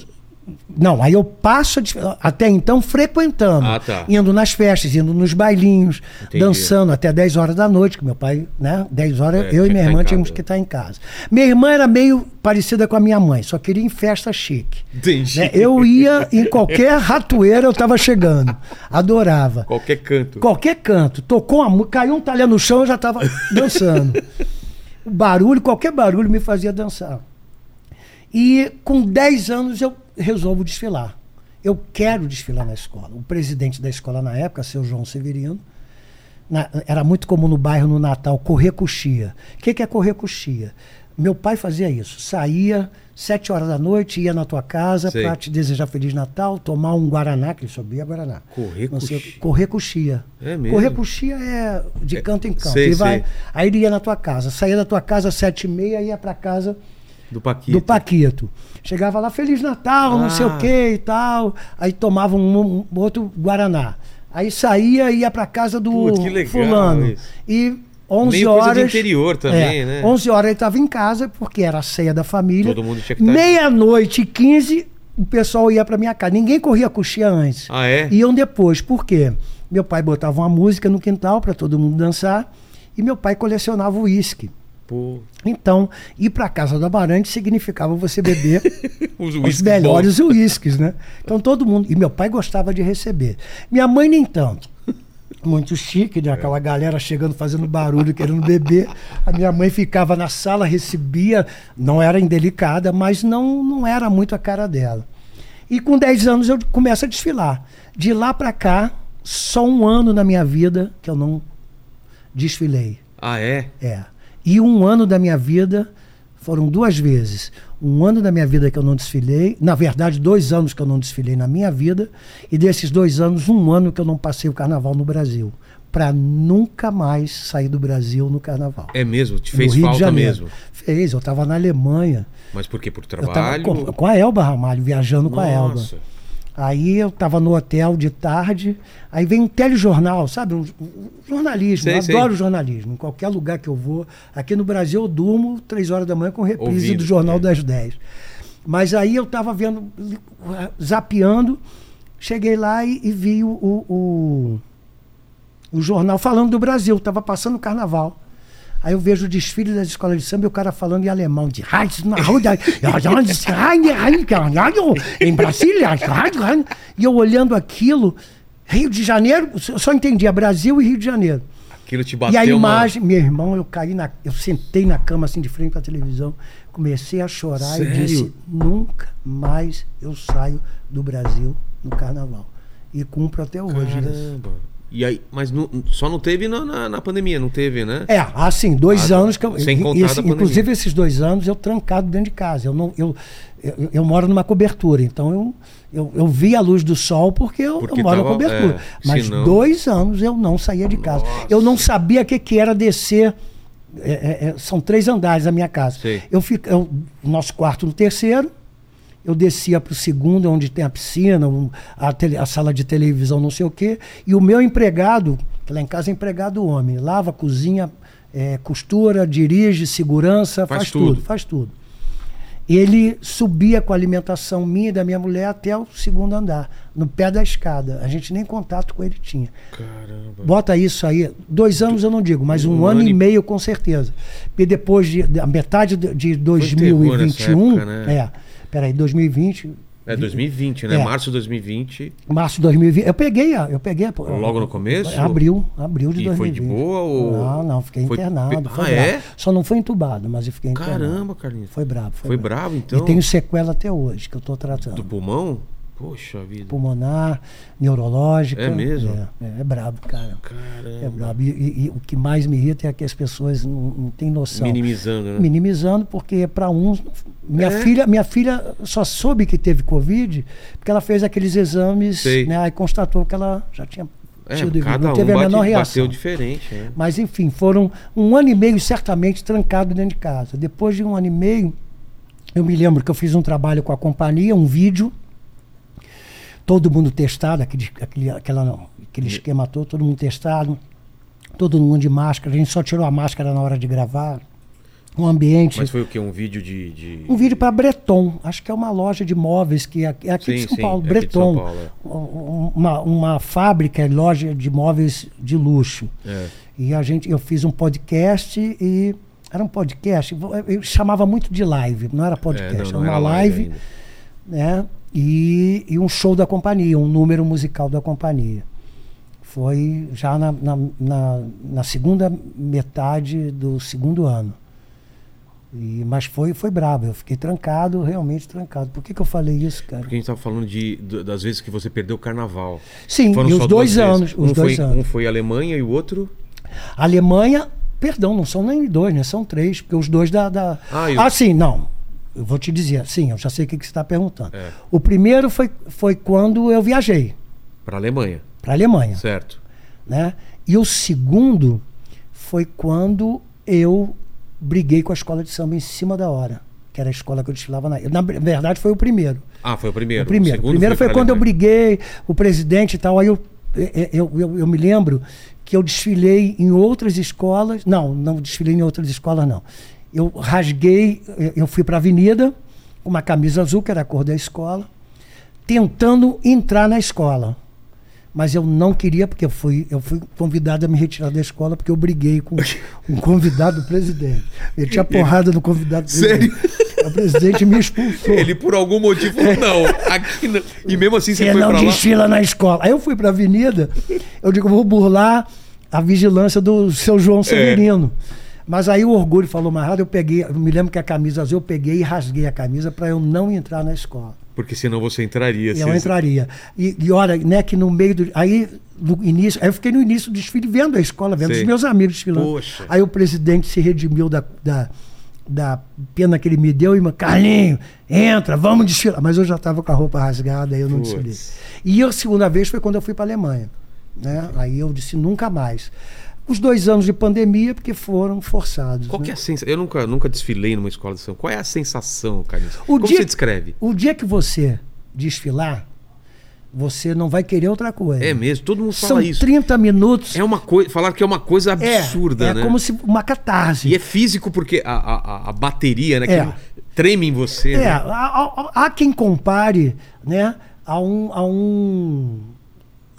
não, aí eu passo a desfilar, até então frequentando, Ah, tá. indo nas festas, indo nos bailinhos, Entendi. dançando até 10 horas da noite, que meu pai, né, 10 horas, É, eu e minha irmã tínhamos que estar em casa. Minha irmã era meio parecida com a minha mãe, só queria ir em festa chique. Entendi. né? Eu ia em qualquer ratoeira, eu estava chegando. Adorava. Qualquer canto. Qualquer canto. Tocou uma música, caiu um talher no chão, eu já estava dançando. O barulho, qualquer barulho me fazia dançar. E com 10 anos eu resolvo desfilar. Eu quero desfilar na escola. O presidente da escola na época, seu João Severino, na- era muito comum no bairro no Natal correr coxia. O que, que é correr coxia? Meu pai fazia isso. Saía sete horas da noite, ia na tua casa para te desejar Feliz Natal, tomar um Guaraná, que ele sabia Guaraná. Correr Não sei, coxia. correr coxia. É mesmo? Correr coxia é de É, canto em canto. sei, Ele vai, sei. aí ele ia na tua casa. Saía da tua casa às sete e meia, ia para casa Do Paquito. do Paquito. Chegava lá, Feliz Natal, não sei Ah. o que e tal. Aí tomava um, um outro Guaraná. Aí saía e ia pra casa do Putz, que legal fulano. isso. E 11 Meio coisa horas. de interior também, é, né? 11 horas ele estava em casa, porque era a ceia da família. Todo mundo tinha que estar- Meia-noite e 15, o pessoal ia pra minha casa. Ninguém corria coxia antes. Ah, é? Iam depois. Por quê? Meu pai botava uma música no quintal para todo mundo dançar. E meu pai colecionava uísque. Pô, Então, ir para casa do Amarante significava você beber [laughs] os, os melhores uísques, né? Então todo mundo. E meu pai gostava de receber. Minha mãe nem tanto. muito chique, né? Aquela galera chegando fazendo barulho, querendo beber. A minha mãe ficava na sala, recebia, não era indelicada, mas não, não era muito a cara dela. E com 10 anos eu começo a desfilar. De lá para cá, só um ano na minha vida que eu não desfilei. Ah, é? É. E um ano da minha vida foram duas vezes. Um ano da minha vida que eu não desfilei, na verdade, dois anos que eu não desfilei na minha vida, e desses dois anos, um ano que eu não passei o carnaval no Brasil. Para nunca mais sair do Brasil no carnaval. É mesmo? Te fez falta mesmo? Fez, eu estava na Alemanha. Mas por quê? Por Eu tava trabalho? com, com a Elba Ramalho, viajando com a Elba. Aí eu estava no hotel de tarde, aí vem um telejornal, sabe? Um, um jornalismo. Sei, eu sei. adoro jornalismo. Em qualquer lugar que eu vou. Aqui no Brasil eu durmo três horas da manhã com reprise Ouvindo, do Jornal é. das 10. Mas aí eu estava vendo, zapeando, cheguei lá e, e vi o, o, o, o jornal falando do Brasil, estava passando o carnaval. Aí eu vejo o desfile das escolas de samba e o cara falando em alemão, de em Brasília, e eu olhando aquilo, Rio de Janeiro, eu só entendia Brasil e Rio de Janeiro. Aquilo te bateu e a uma- imagem, meu irmão, eu caí na. Eu sentei na cama assim de frente para a televisão, comecei a chorar Sério? e disse: nunca mais eu saio do Brasil no carnaval. E cumpro até hoje. isso. Caramba. E aí, mas não- só não teve na, na, na pandemia, não teve, né? É, assim, dois Ah, anos que eu. sem contar esse- inclusive, esses dois anos eu trancado dentro de casa. Eu, não, eu, eu, eu moro numa cobertura, então eu, eu, eu vi a luz do sol porque eu, Porque eu moro tava- na cobertura. é, Mas senão- dois anos eu não saía de casa. Nossa. Eu não sabia o que, que era descer. é, é, é, são três andares a minha casa. Sei. Eu fico, eu, o nosso quarto no terceiro. Eu descia para o segundo, onde tem a piscina, um- a, tele- a sala de televisão, não sei o quê. E o meu empregado, que lá em casa é empregado homem, lava, cozinha, é, costura, dirige, segurança, Faz faz, tudo. tudo. faz tudo. Ele subia com a alimentação minha e da minha mulher até o segundo andar, no pé da escada. A gente nem contato com ele tinha. Caramba. Bota isso aí, dois anos eu não digo, mas um, Um ano, ano e- e meio com certeza. E depois de, da metade de, de terror nessa 2021, época, né? é, peraí, 2020, É 2020, né? É. Março de 2020. março de 2020, eu peguei, a- eu peguei a- Logo no começo? Abril, abril de E foi 2020. de boa ou- Não, não, fiquei Foi internado. foi Ah, bravo. é? Só não foi entubado, mas eu fiquei internado. Caramba, Carlinhos. Foi bravo. Foi, Foi bravo, então? E tenho sequela até hoje, que eu estou tratando. Do pulmão? Poxa vida. Pulmonar, neurológica. É mesmo? É, é, é brabo, cara. Caramba. É brabo. E, e- e o que mais me irrita é que as pessoas não, não têm noção. Minimizando, né? Minimizando, porque para uns. Minha, É. filha, minha filha só soube que teve Covid porque ela fez aqueles exames, Sei. né? Aí constatou que ela já tinha É, tido cada não um teve a bate- menor reação. bateu diferente. né? Mas enfim, foram um ano e meio certamente trancado dentro de casa. Depois de um ano e meio, eu me lembro que eu fiz um trabalho com a companhia, um vídeo, todo mundo testado, aquele, aquele, aquela, aquele esquema todo, todo mundo testado, todo mundo de máscara, a gente só tirou a máscara na hora de gravar. Um ambiente. Mas foi o quê? Um vídeo de. de- Um vídeo para Breton, acho que é uma loja de móveis que é é aqui Sim, de São sim, Paulo, é de São Breton. Paulo, é. Um- Uma, uma fábrica, loja de móveis de luxo. É. E a gente, eu fiz um podcast e era um podcast, eu chamava muito de live, não era podcast, É, não, era não uma era live, ainda. né? E, e um show da companhia, um número musical da companhia. Foi já na, na, na, na segunda metade do segundo ano. E, mas foi, foi brabo, eu fiquei trancado, realmente trancado. Por que, que eu falei isso, cara? Porque a gente tava falando de, das vezes que você perdeu o carnaval. Sim, Foram e os dois anos. Os um, dois foi, anos. um foi Alemanha e o outro. Alemanha, perdão, não são nem dois, né? São três, porque os dois da. da... Ah, e o- Ah, sim, não. Eu vou te dizer, sim, eu já sei o que, que você está perguntando. É. O primeiro foi, foi quando eu viajei Pra Alemanha. para a Alemanha. Certo. Né? E o segundo foi quando eu briguei com a escola de samba em cima da hora, que era a escola que eu desfilava na. Na verdade, foi o primeiro. Ah, foi o primeiro. O primeiro. segundo primeiro foi, pra quando eu briguei, o presidente e tal. Aí eu, eu, eu, eu me lembro que eu desfilei em outras escolas. Não, não desfilei em outras escolas, não. Eu rasguei, eu- eu fui para a avenida, com uma camisa azul, que era a cor da escola, tentando entrar na escola. Mas eu não queria, porque eu fui, eu fui convidado a me retirar da escola, porque eu briguei com um convidado do presidente. Ele tinha porrada no convidado do Sério? presidente. O presidente me expulsou. Ele, por algum motivo, não. Aqui não. E mesmo assim você Você foi não pra lá. desfila na escola. Aí eu fui pra avenida, eu digo, vou burlar a vigilância do seu É. João Severino. Mas aí o orgulho falou mais rápido, eu peguei, eu me lembro que a camisa azul, eu peguei e rasguei a camisa para eu não entrar na escola. Porque senão você entraria. Se- eu entraria. E, e olha, né, que no meio do. Aí, no início, aí eu fiquei no início do desfile vendo a escola, vendo Sei. os meus amigos desfilando. Poxa. Aí o presidente se redimiu da, da, da pena que ele me deu e me Carlinho, entra, vamos desfilar. Mas eu já estava com a roupa rasgada, aí eu não Putz. desfilei. E a segunda vez foi quando eu fui para a Alemanha. Né? Aí eu disse nunca mais. Os dois anos de pandemia, porque foram forçados. Qual né? que é a sensação? Eu nunca, nunca desfilei numa escola de samba. Qual é a sensação, Carlinhos? O Como dia- você descreve? O dia que você desfilar, você não vai querer outra coisa. É mesmo, todo mundo fala São isso. 30 minutos. É uma coisa. Falar que é uma coisa É, absurda, é né? como se uma catarse. E é físico porque a, a, a- bateria, né? É. Que treme em você. É, né? há, há- há quem compare né, a um, a um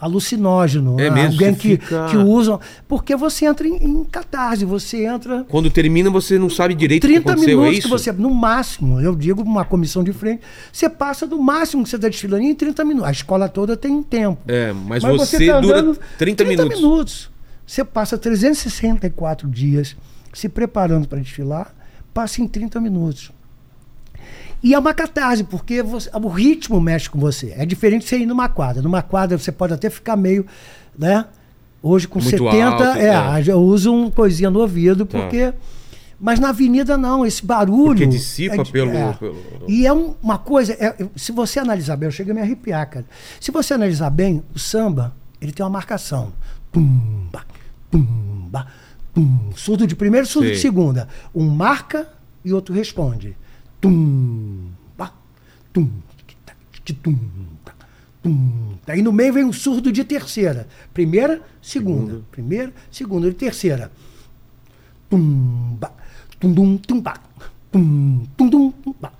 alucinógeno. É né? mesmo, Alguém você que, fica- que usam. Porque você entra em, em catarse, você entra. Quando termina, você não sabe direito o que 30 aconteceu, é minutos isso? que você, no máximo, eu digo uma comissão de frente, você passa do máximo que você está desfilando em 30 minutos. A escola toda tem um tempo. É, mas, você, tá dura andando 30, minutos. minutos. Você passa 364 dias se preparando para desfilar, passa em 30 minutos. E é uma catarse, porque você- o ritmo mexe com você. É diferente de você ir numa quadra. Numa quadra você pode até ficar meio, né? Hoje com Muito 70, alto, é, é. eu uso uma coisinha no ouvido, Tá. porque. Mas na avenida não, esse barulho. Porque dissipa é de- pelo- é. pelo- E é um- uma coisa, é- se você analisar bem, eu cheguei a me arrepiar, cara. Se você analisar bem, o samba, ele tem uma marcação. Tumba, tumba, tum. Surdo de primeira, surdo de Sei. segunda. Um marca e outro responde. Tumba, tum, tic, tum, tá, tum. Aí no meio vem um surdo de terceira. Primeira, segunda. Primeira, segunda e terceira. Tumba, tundum, tumba, tum, tundum, tumba,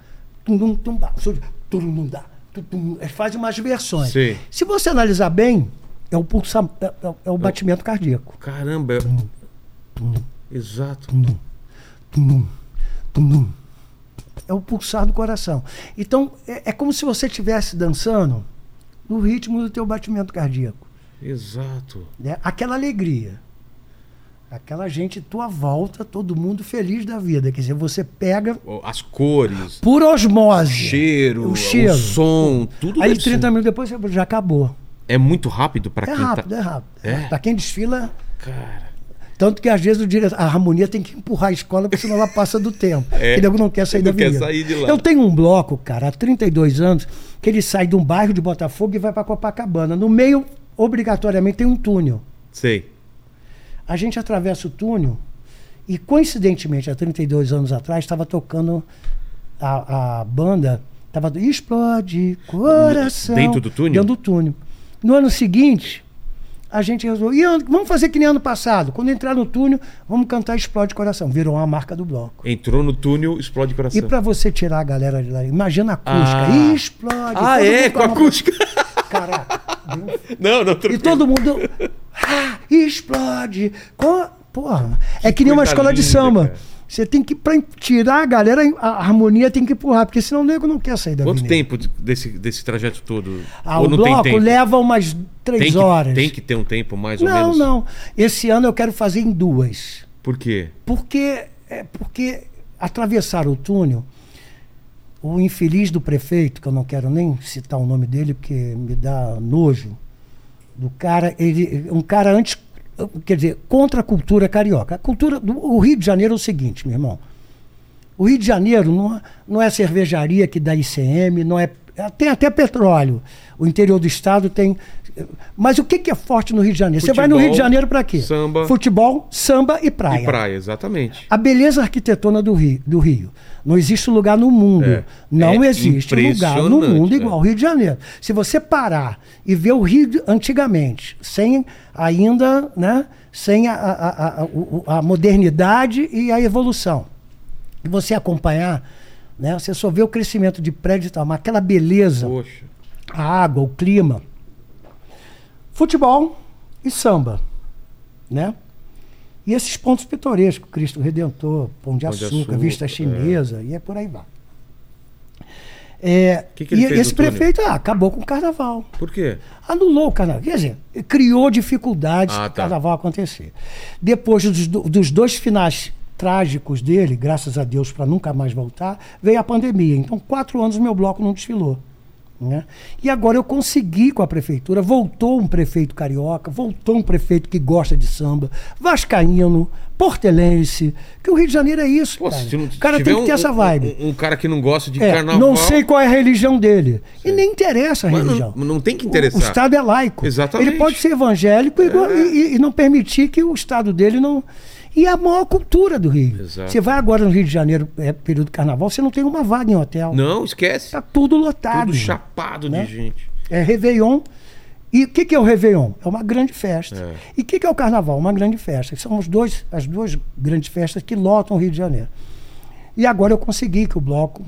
tundum, tumba, surdo, turundá, tutum. Ele faz umas versões. Sim. Se você analisar bem, é o, pulsa, é, é- é o batimento cardíaco. Caramba. é- Exato. Tum, tum. É o pulsar do coração. Então, é, é como se você estivesse dançando no ritmo do teu batimento cardíaco. Exato. né? Aquela alegria. Aquela gente tua volta, todo mundo feliz da vida. Quer dizer, você pega As cores, por osmose. cheiro, o cheiro. o som, tudo Aí deve ser- 30 minutos depois já acabou. É muito rápido pra É quem rápido, tá. é rápido. É? Pra quem desfila, Cara. Tanto que às vezes o diretor, a harmonia tem que empurrar a escola, porque senão ela passa do tempo. É. Ele não quer sair Não da quer avenida. sair de lá. Eu tenho um bloco, cara, há 32 anos, que ele sai de um bairro de Botafogo e vai pra Copacabana. No meio, obrigatoriamente, tem um túnel. Sei. A gente atravessa o túnel e, coincidentemente, há 32 anos atrás, estava tocando a, a banda, estava Explode Coração. Dentro do túnel? Dentro do túnel. No ano seguinte, a gente resolveu, "E vamos fazer que nem ano passado. Quando entrar no túnel, vamos cantar Explode Coração. Virou uma marca do bloco. Entrou no túnel, explode coração. E para você tirar a galera de lá, imagina a acústica. Ah. Explode. Ah, é? Com a acústica. Caraca. [laughs] Não, não, E tranquilo. todo mundo. Ah, explode! Co- Porra, é que nem uma escola de linda, samba. cara. Você tem que, pra tirar a galera, a harmonia tem que empurrar, porque senão o nego não quer sair da Quanto avenida. tempo de- desse, desse trajeto todo? Ah, Ou o não bloco leva umas três tem que, horas. Tem que ter um tempo mais ou não, menos? não. Esse ano eu quero fazer em duas. Por quê? Porque, é porque atravessar o túnel, o infeliz do prefeito, que eu não quero nem citar o nome dele, porque me dá nojo, do cara, ele, um cara antes, quer dizer, contra a cultura carioca. A cultura do o Rio de Janeiro é o seguinte, meu irmão. O Rio de Janeiro não, é- não é cervejaria que dá ICM, não é. Tem até petróleo. O interior do estado tem. Mas o que, que é forte no Rio de Janeiro? Você vai no Rio de Futebol, Janeiro para quê? samba. Futebol, samba e praia. E praia, exatamente. A beleza arquitetônica do Rio, do Rio. Não existe lugar no mundo. É. Não É existe lugar no mundo é. igual ao Rio de Janeiro. Se você parar e ver o Rio de- antigamente, sem ainda, né, sem a, a, a- a- modernidade e a evolução, e você acompanhar, né, você só vê o crescimento de prédio e tal, mas aquela beleza, Poxa. a água, o clima. Futebol e samba, né? E esses pontos pitorescos, Cristo Redentor, Pão de Pão de Açúcar, Açúcar, Vista é. Chinesa, e é por aí vai. É, Que que e esse prefeito ah, acabou com o carnaval. Por quê? Anulou o carnaval. Quer dizer, criou dificuldades Ah, para o tá. carnaval acontecer. Depois dos, do- dos dois finais trágicos dele, graças a Deus para nunca mais voltar, veio a pandemia. Então, quatro anos o meu bloco não desfilou. Né? E agora eu consegui com a prefeitura, voltou um prefeito carioca, voltou um prefeito que gosta de samba, vascaíno, portelense, que o Rio de Janeiro é isso, Pô, cara. o cara tem que ter um- essa vibe. Um, um cara que não gosta de É, carnaval. não sei qual é a religião dele. E nem interessa a Mas religião. não, não tem que O- interessar. O, Estado é laico. Exatamente. É. Ele pode ser evangélico e, e- e não permitir que o Estado dele não. E a maior cultura do Rio. Exato. Você vai agora no Rio de Janeiro, é período carnaval, você não tem uma vaga em hotel. Não, esquece. Tá tudo lotado. Tudo chapado né? de gente. É Réveillon. E o que, que é o Réveillon? É uma grande festa. É. E o que, que é o Carnaval? Uma grande festa. São os dois, as duas grandes festas que lotam o Rio de Janeiro. E agora eu consegui que o bloco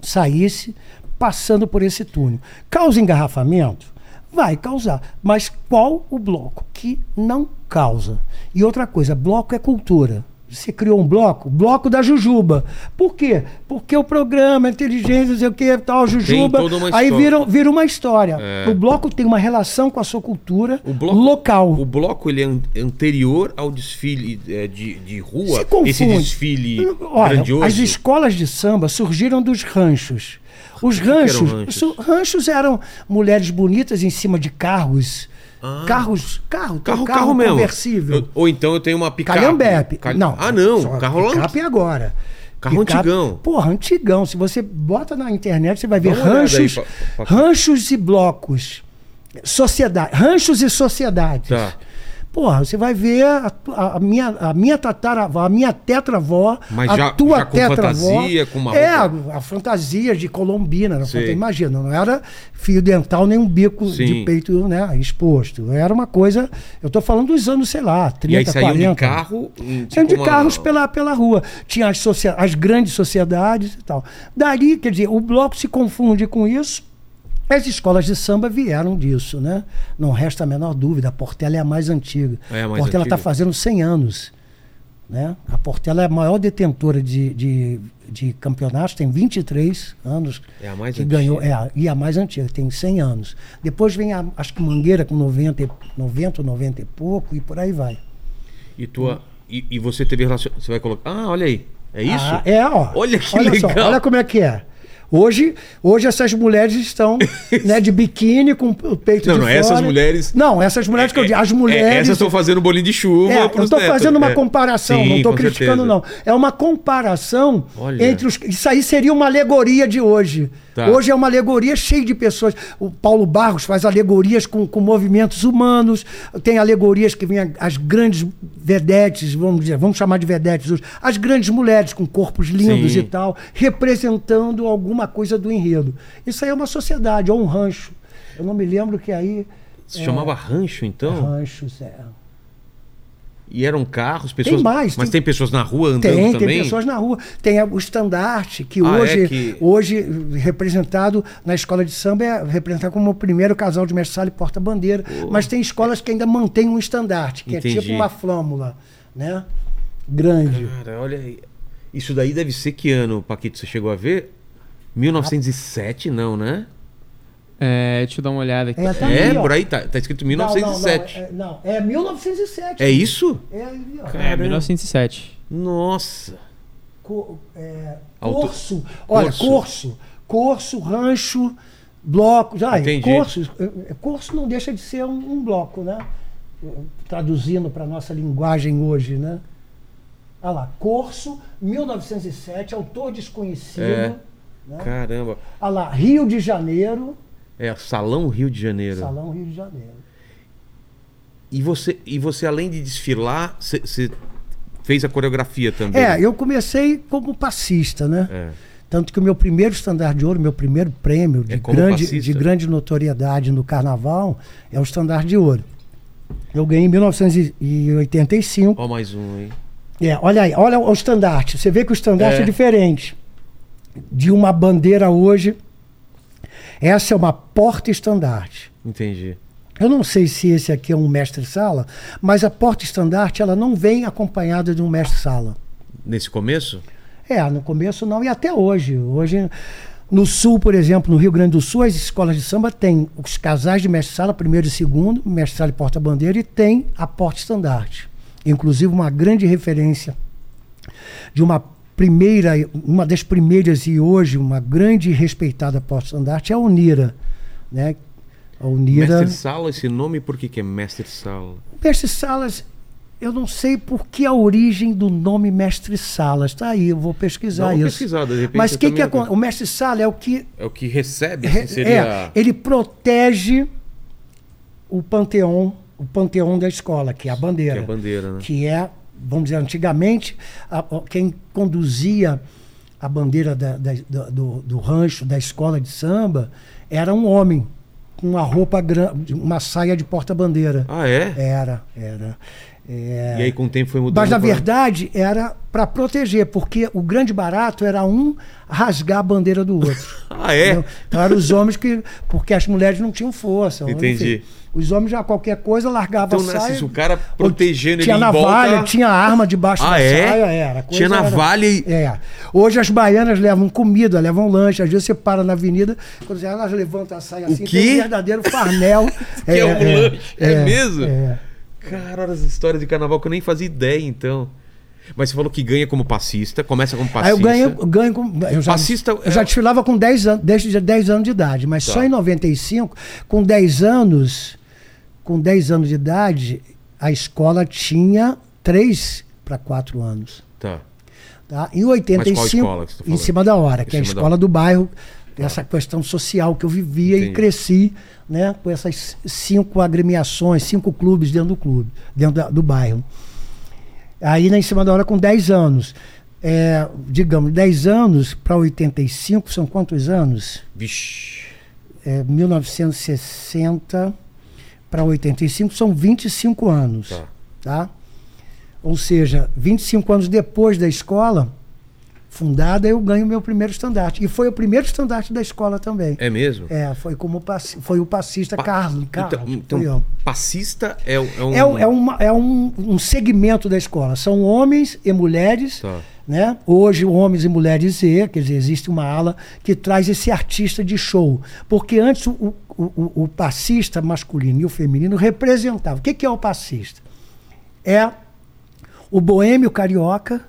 saísse passando por esse túnel. Causa engarrafamento? Vai causar. Mas qual o bloco que não causa? E outra coisa, bloco é cultura. Você criou um bloco, bloco da Jujuba. Por quê? Porque o programa, inteligência, não sei o que, tal, Jujuba. aí vira, vira uma história. É. O bloco tem uma relação com a sua cultura O bloco, local. O bloco ele é an- anterior ao desfile é, de, de rua. Se confunde. Esse desfile Olha, grandioso. as escolas de samba surgiram dos ranchos. Os eram ranchos, ranchos? ranchos eram mulheres bonitas em cima de carros. Ah. Carros, carro, Carro, um carro, mesmo. conversível. Eu- ou então eu tenho uma picape. Calhambepe. Cal- Não. Ah, não. Carro lá. picape agora. Carro antigão. Porra, antigão. Se você bota na internet, você vai ver aí, ranchos, pa- pa- ranchos e blocos. Sociedade, ranchos e sociedades. Tá. Porra, você vai ver a, a- a minha, a minha tataravó, a minha tetravó, Mas a já- tua já com tetravó. fantasia, com uma É, a, a fantasia de colombina. Não Sei. imagina, não era fio dental nem um bico Sim. de peito né, exposto. Era uma coisa. Eu tô falando dos anos, sei lá, 30, E aí saíam 40. de carro. Saiam de uma- carros pela, pela rua. Tinha as, as grandes sociedades e tal. Dali, quer dizer, o bloco se confunde com isso. As escolas de samba vieram disso, né? Não resta a menor dúvida. A Portela é a mais antiga. É a mais Portela está fazendo 100 anos. Né? A Portela é a maior detentora de, de, de campeonatos, tem 23 anos. É a mais que antiga. ganhou, é, a- e a mais antiga, tem 100 anos. Depois vem, a, acho que Mangueira com 90, e- 90, 90 e pouco, e por aí vai. E, tua, e, e você teve relação. Você vai colocar. Ah, olha aí. É isso? Ah, é, ó. Olha que só, legal. olha como é que é. Hoje, hoje essas mulheres estão [laughs] né, de biquíni com o peito Não, de não, fora. essas mulheres- Não, essas mulheres que eu digo. As mulheres. É, essas estão fazendo bolinho de chuva. É, eu estou fazendo uma É. comparação, Sim, não estou com criticando, certeza. não. É uma comparação Olha. entre os. Isso aí seria uma alegoria de hoje. Tá. Hoje é uma alegoria cheia de pessoas. O Paulo Barros faz alegorias com, com movimentos humanos, tem alegorias que vêm as grandes vedetes, vamos dizer, vamos chamar de vedetes hoje, as grandes mulheres com corpos lindos Sim. e tal, representando alguma coisa do enredo. Isso aí é uma sociedade, ou um rancho. Eu não me lembro que aí. Se chamava rancho, então? Ranchos, é. E eram carros, pessoas. mais, Mas tem- tem, pessoas na rua andando Tem, também? tem pessoas na rua. Tem o estandarte, que Ah, é hoje, que- hoje, representado na escola de samba, é representado como o primeiro casal de mestre sala e porta-bandeira. Mas tem escolas que ainda mantêm um estandarte, que é Entendi. tipo uma flâmula, né? Grande. Cara, olha aí. Isso daí deve ser que ano, Paquito? Você chegou a ver? 1907, não, né? É, deixa eu dar uma olhada aqui. É, tá é, ali, por aí, tá, tá escrito 1907. Não, não, não, é, não, é 1907. é, isso? É, ali, ó. É, 1907. Nossa. Co- é, Auto- Corso. Olha, Corso. Corso. Corso, rancho, bloco. Já, Entendi. Corso, é, Corso não deixa de ser um, um bloco, né? Traduzindo para nossa linguagem hoje, né? Olha lá, Corso, 1907, autor desconhecido. É. Né? Caramba. Olha lá, Rio de Janeiro, É, Salão Rio de Janeiro. Salão Rio de Janeiro. E você, e você, além de desfilar, você- fez a coreografia também? É, eu comecei como passista, né? É. Tanto que o meu primeiro estandarte de ouro, meu primeiro prêmio de, É grande, passista. de grande notoriedade no carnaval é o estandarte de ouro. Eu ganhei em 1985. Ó, mais um aí. É, olha aí, olha o estandarte. Você vê que o estandarte É. é. diferente. De uma bandeira hoje. Essa é uma porta-estandarte. Entendi. Eu não sei se esse aqui é um mestre-sala, mas a porta-estandarte ela não vem acompanhada de um mestre-sala. Nesse começo? É, no começo não, e até hoje. Hoje No sul, por exemplo, no Rio Grande do Sul, as escolas de samba têm os casais de mestre-sala, primeiro e segundo, mestre-sala e porta-bandeira, e tem a porta-estandarte. Inclusive, uma grande referência de uma primeira, uma das primeiras e hoje uma grande e respeitada porta-estandarte é a Unira. Né? A Unira. Mestre Sala, esse nome, por que, que é Mestre Sala? Mestre Salas, eu não sei por que a origem do nome Mestre Salas. Está aí, eu vou pesquisar isso. de repente Mas o que, acon- o Mestre Sala é o que É o que recebe, assim, seria... É, ele protege o panteão, o panteão da escola, que é a bandeira. Que é a bandeira, né? Que é, vamos dizer, antigamente, a- quem conduzia a bandeira da- da- do, do rancho, da escola de samba, era um homem, com uma roupa grande, uma saia de porta-bandeira. Ah, é? Era, era. É, E aí com o tempo foi mudando. mas na pra- verdade era para proteger, porque o grande barato era um rasgar a bandeira do outro. [laughs] Ah, é? Entendeu? Então eram os homens que. Porque as mulheres não tinham força. Entendi. enfim. Os homens já qualquer coisa largavam Então, a saia. se o cara protegendo tinha ele navalha, volta... tinha arma debaixo Ah, da é? saia. Era, a coisa Tinha era- navalha e... É. Hoje as baianas levam comida, levam lanche. Às vezes você para na avenida, quando elas levantam a saia assim, quê? tem um verdadeiro farnel. [laughs] Que é um lanche. É mesmo? É. Cara, olha as histórias de carnaval que eu nem fazia ideia, então. Mas você falou que ganha como passista, começa como passista. Aí eu ganho, eu ganho com. Eu já, Passista eu já é- desfilava com 10 anos, desde 10 anos de idade, mas Tá. só em 95, com 10 anos, com 10 anos de idade, a escola tinha 3 para 4 anos. Tá. Tá? Em 85, escola que você tá em cima da hora, Em que é a cima da escola do bairro, essa questão social que eu vivia Entendi. e cresci, né, com essas cinco agremiações, cinco clubes dentro do clube, dentro da- do bairro. Aí na em cima da hora com 10 anos. É, digamos, 10 anos para 85 são quantos anos? Vixe. É, 1960 para 85 são 25 anos Tá. tá? Ou seja, 25 anos depois da escola fundada, eu ganho meu primeiro estandarte. E foi o primeiro estandarte da escola também. É mesmo? É, foi como foi o passista Pa- Carlos. Carlos Então, então passista é, é um. É, o- é, uma- é um, um segmento da escola. São homens e mulheres. Tá. Né? Hoje, homens e mulheres Z, quer dizer, existe uma ala que traz esse artista de show. Porque antes o, o, o, o passista masculino e o feminino representavam. O que, que é o passista? É o boêmio carioca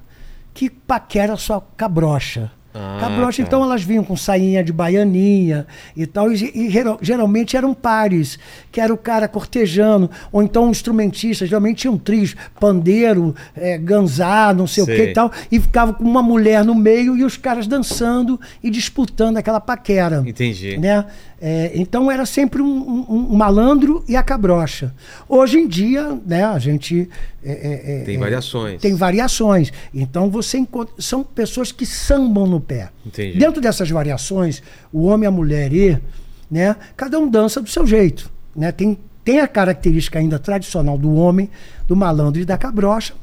que paquera sua cabrocha. Ah, cabrocha, tá. então elas vinham com sainha de baianinha e tal, e, e geral- geralmente eram pares, que era o cara cortejando, ou então um instrumentista, geralmente tinha um tris, pandeiro, é, ganzá, não sei o que Sei. e tal, e ficava com uma mulher no meio e os caras dançando e disputando aquela paquera. Entendi. Né? É, então era sempre um, um- um malandro e a cabrocha. Hoje em dia, né, a gente. é, é, é, Tem é, variações. Tem variações. Então você encontra. São pessoas que sambam no pé. Entendi. Dentro dessas variações, o homem, a mulher e, né, cada um dança do seu jeito. Né? Tem, tem a característica ainda tradicional do homem, do malandro e da cabrocha.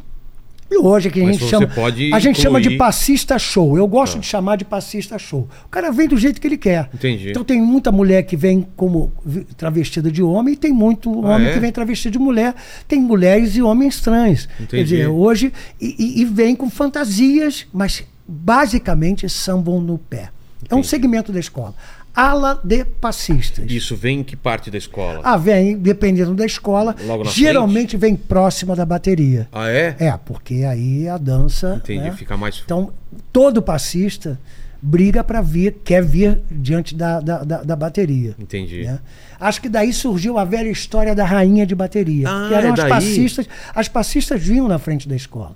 E hoje é que a Mas gente chama. pode A gente chama de incluir- passista show. Eu gosto Tá. de chamar de passista show. O cara vem do jeito que ele quer. Entendi. Então tem muita mulher que vem como travestida de homem e tem muito Ah, homem é? que vem travestido de mulher. Tem mulheres e homens trans. Quer Entendi. dizer, hoje. E, e- e vem com fantasias, mas basicamente sambam no pé. É um Entendi. segmento da escola. Ala de passistas. Isso vem em que parte da escola? Ah, vem, dependendo da escola, geralmente vem próxima da bateria. Ah, é? É, porque aí a dança. Entendi, né? fica mais. Então, todo passista briga para vir, quer vir diante da, da, da- da bateria. Entendi. né? Acho que daí surgiu a velha história da rainha de bateria. Ah, que eram é as passistas. As passistas vinham na frente da escola.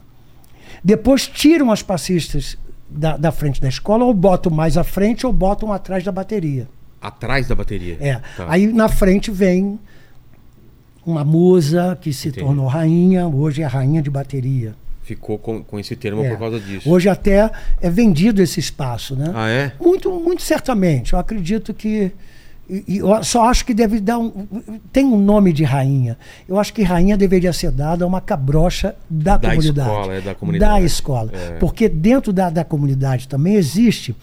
Depois tiram as passistas da, da frente da escola, ou botam mais à frente, ou botam atrás da bateria. Atrás da bateria. É. Tá. Aí na frente vem uma musa que se Entendi. tornou rainha, hoje é rainha de bateria. Ficou com, com esse termo É. por causa disso. Hoje até é vendido esse espaço, né? Ah, é? Muito, muito certamente. Eu acredito que. E- eu só acho que deve dar um. Tem um nome de rainha. Eu acho que rainha deveria ser dada a uma cabrocha da, Da comunidade. escola, é, da comunidade. Da escola. É. Porque dentro da, da comunidade também existe.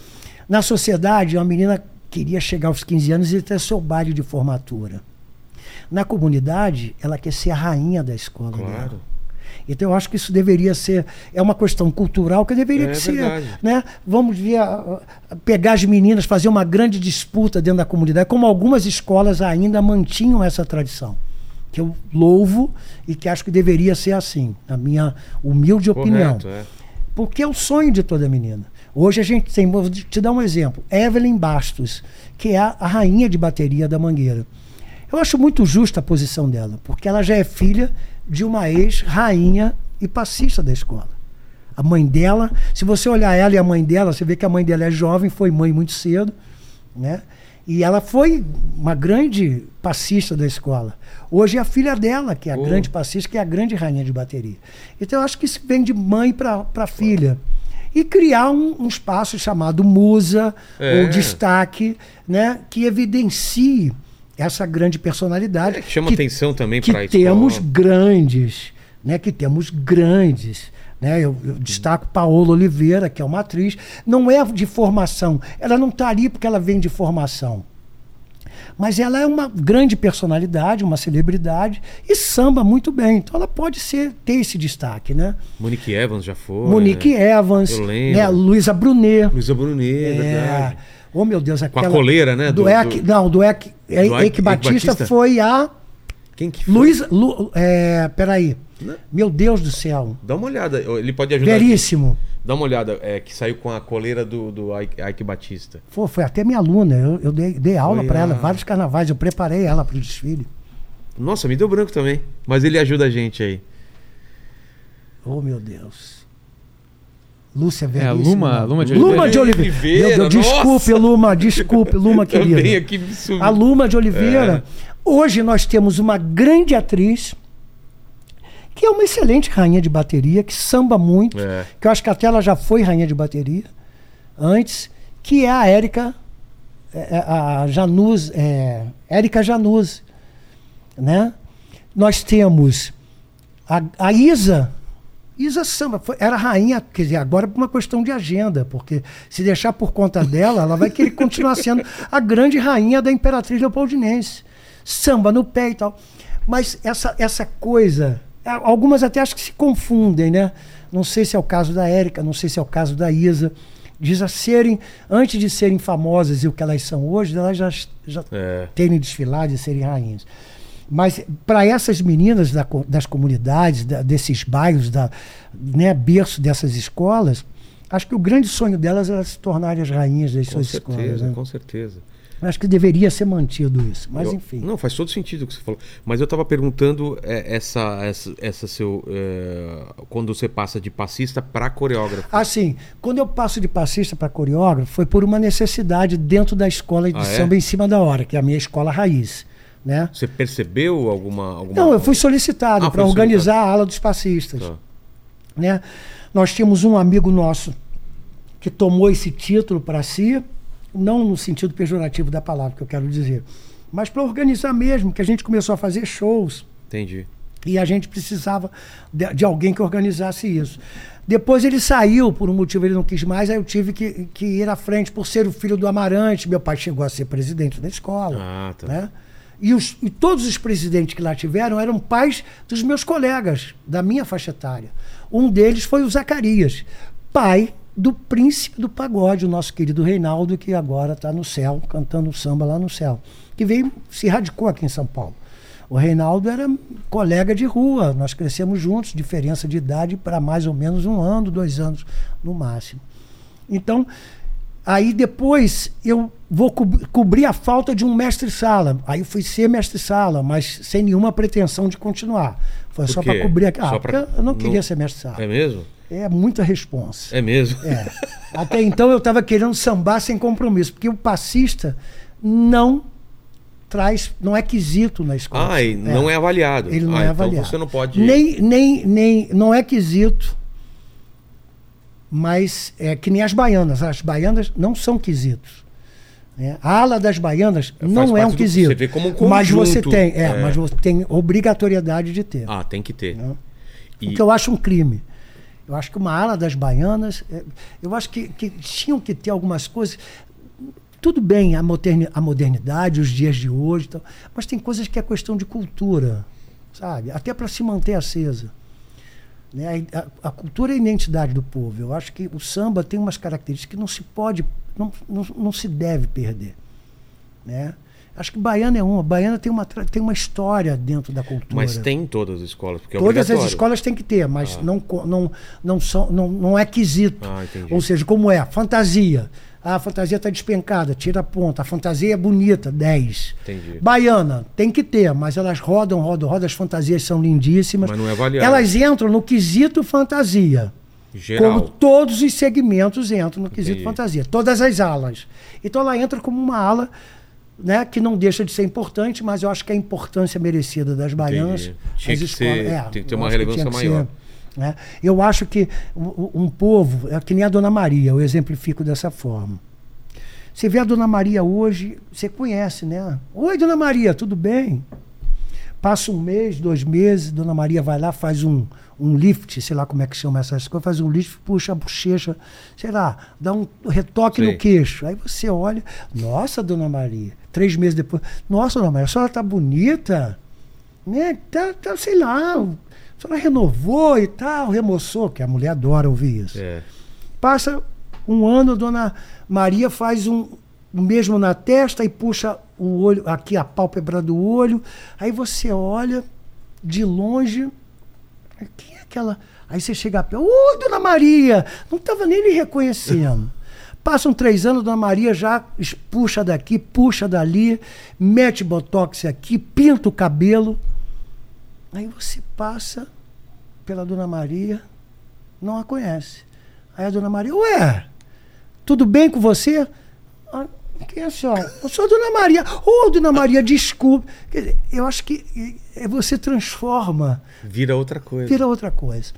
Na sociedade, uma menina queria chegar aos 15 anos e ter seu baile de formatura. Na comunidade, ela quer ser a rainha da escola. Claro. dela. Então eu acho que isso deveria ser é uma questão cultural que deveria É ser, verdade. né? Vamos ver, pegar as meninas, fazer uma grande disputa dentro da comunidade, como algumas escolas ainda mantinham essa tradição. Que eu louvo e que acho que deveria ser assim, na minha humilde opinião. Correto, é. Porque é o sonho de toda menina. Hoje a gente tem, vou te dar um exemplo, Evelyn Bastos, que é a, a rainha de bateria da Mangueira. Eu acho muito justa a posição dela, porque ela já é filha de uma ex-rainha e passista da escola. A mãe dela, se você olhar ela e a mãe dela, você vê que a mãe dela é jovem, foi mãe muito cedo, né? E ela foi uma grande passista da escola. Hoje é a filha dela, que é a Oh. grande passista, que é a grande rainha de bateria. Então eu acho que isso vem de mãe para filha. E criar um, um espaço chamado musa É. ou destaque, né? Que evidencie essa grande personalidade. É, que chama que atenção também para escola. temos grandes, né? Que temos grandes. Né? Eu, eu destaco Paola Oliveira, que é uma atriz. Não é de formação. Ela não está ali porque ela vem de formação. Mas ela é uma grande personalidade, uma celebridade e samba muito bem. Então ela pode ser, ter esse destaque, né? Monique Evans já foi. Monique né? Evans, né? Luísa Brunet. Luísa Brunet, é verdade. Oh, meu Deus, Com aquela. a coleira, né? Do, do- Eck, do- Não, do Eck, do Eck, Batista, Batista? foi a. Quem que foi? Luísa. Lu, é, peraí. Né? Meu Deus do céu. Dá uma olhada. Ele pode ajudar. Veríssimo. Dá uma olhada. É, que saiu com a coleira do, do Ike, Batista. Pô, foi até minha aluna. Eu, eu dei, dei aula para ela, a- vários carnavais. Eu preparei ela para o desfile. Nossa, me deu branco também. Mas ele ajuda a gente aí. Oh, meu Deus. Lúcia É, Veríssimo. Luma- não. Luma de Luma de Oliveira. Oliveira. Meu Deus, Nossa. desculpe, Luma, desculpe, Luma, [laughs] querida. Aqui me. A Luma de Oliveira. Hoje nós temos uma grande atriz, que é uma excelente rainha de bateria, que samba muito, É. que eu acho que até ela já foi rainha de bateria antes, que é a Érica, é, é, a Januz, é, Érica Januz, né? Nós temos a, a Isa, Isa Samba, foi- era rainha, quer dizer, agora por uma questão de agenda, porque se deixar por conta dela, ela vai querer continuar sendo a grande rainha da Imperatriz Leopoldinense. Samba no pé e tal. Mas essa, essa coisa, algumas até acho que se confundem, né? Não sei se é o caso da Érica, não sei se é o caso da Isa. Diz a serem, antes de serem famosas e o que elas são hoje, elas já, já É. terem desfilado e serem rainhas. Mas para essas meninas da das comunidades, da- desses bairros, da, né, berço dessas escolas, acho que o grande sonho delas era se tornarem as rainhas das Com suas certeza, escolas. né? com certeza. Acho que deveria ser mantido isso. Mas Eu- enfim. Não, faz todo sentido o que você falou. Mas eu tava perguntando é, essa, essa, essa seu. é, quando você passa de passista para coreógrafo. Assim, quando eu passo de passista para coreógrafo, foi por uma necessidade dentro da escola de Ah, é? samba em cima da hora, que é a minha escola raiz. Né? Você percebeu alguma. alguma... Não, eu fui solicitado Ah, para organizar a ala dos passistas. Tá. né? Nós tínhamos um amigo nosso que tomou esse título para si, não no sentido pejorativo da palavra que eu quero dizer, mas para organizar mesmo, que a gente começou a fazer shows Entendi. e a gente precisava de, de alguém que organizasse isso. Depois ele saiu, por um motivo ele não quis mais, aí eu tive que, que ir à frente por ser o filho do Amarante. Meu pai chegou a ser presidente da escola. Ah, tá. né? E, os- e todos os presidentes que lá tiveram eram pais dos meus colegas, da minha faixa etária. Um deles foi o Zacarias, pai do príncipe do pagode, o nosso querido Reinaldo, que agora está no céu, cantando samba lá no céu, que veio, se radicou aqui em São Paulo. O Reinaldo era colega de rua, nós crescemos juntos, diferença de idade para mais ou menos um ano, dois anos no máximo. Então, aí depois eu vou co- cobrir a falta de um mestre-sala. Aí eu fui ser mestre-sala, mas sem nenhuma pretensão de continuar. Foi Por só para cobrir aqui. Ah, Só pra- eu não queria não- ser mestre-sala. É mesmo? É muita responsa. É mesmo? É. [laughs] Até então eu estava querendo sambar sem compromisso, porque o passista não traz, não é quesito na escola. Ah, e não é avaliado. Ele não ah, é então avaliado. você não pode. Nem, nem, nem, não é quesito, mas é que nem as baianas. As baianas não são quesitos. né? A ala das baianas Faz não é um quesito. você vê como um mas você conjunto. tem, é, É. mas você tem obrigatoriedade de ter. Ah, tem que ter. né? E- O que eu acho um crime. Eu acho que uma ala das baianas, é, eu acho que, que tinham que ter algumas coisas. Tudo bem a, moderni- a modernidade, os dias de hoje, tal, mas tem coisas que é questão de cultura, sabe? Até para se manter acesa. Né? A, a, cultura é a identidade do povo. Eu acho que o samba tem umas características que não se pode, não, não, não se deve perder. Né? Acho que Baiana é uma. Baiana tem uma, tem uma história dentro da cultura. Mas tem em todas as escolas, porque é Todas as escolas têm que ter, mas ah. não, não, não, são, não, não é quesito. Ah, Ou seja, como é? Fantasia. Ah, a fantasia está despencada, tira a ponta. A fantasia é bonita, 10. Entendi. Baiana, tem que ter, mas elas rodam, rodam, rodam. As fantasias são lindíssimas. Mas não é avaliado. Elas entram no quesito fantasia. Geral. Como todos os segmentos entram no quesito Entendi. fantasia. Todas as alas. Então ela entra como uma ala né, que não deixa de ser importante, mas eu acho que a importância merecida das baianas. Tinha que escolas, ser, é, tem que ter uma relevância maior. Ser, né? Eu acho que um, um, povo, é que nem a Dona Maria, eu exemplifico dessa forma. Você vê a Dona Maria hoje, você conhece, né? Oi, Dona Maria, tudo bem? Passa um mês, dois meses, Dona Maria vai lá, faz um, um lift, sei lá como é que chama essas coisas, faz um lift, puxa a bochecha, sei lá, dá um retoque no queixo. Aí você olha, nossa, Dona Maria, três meses depois, nossa, Dona Maria, a senhora tá bonita, né? Tá, tá sei lá, a senhora renovou e tal, remoçou, que a mulher adora ouvir isso. É. Passa um ano, dona Maria faz um, o mesmo na testa e puxa o olho, aqui a pálpebra do olho. Aí você olha de longe. Quem é aquela? Aí você chega perto. Ô, dona Maria! Não estava nem lhe reconhecendo. [laughs] Passam três anos, Dona Maria já puxa daqui, puxa dali, mete botox aqui, pinta o cabelo. Aí você passa pela Dona Maria, não a conhece. Aí a Dona Maria, ué, tudo bem com você? Ah, quem é a senhora? Eu sou a Dona Maria. Ô, oh, Dona Maria, desculpe. eu acho que é, você transforma. Vira outra coisa. Vira outra coisa.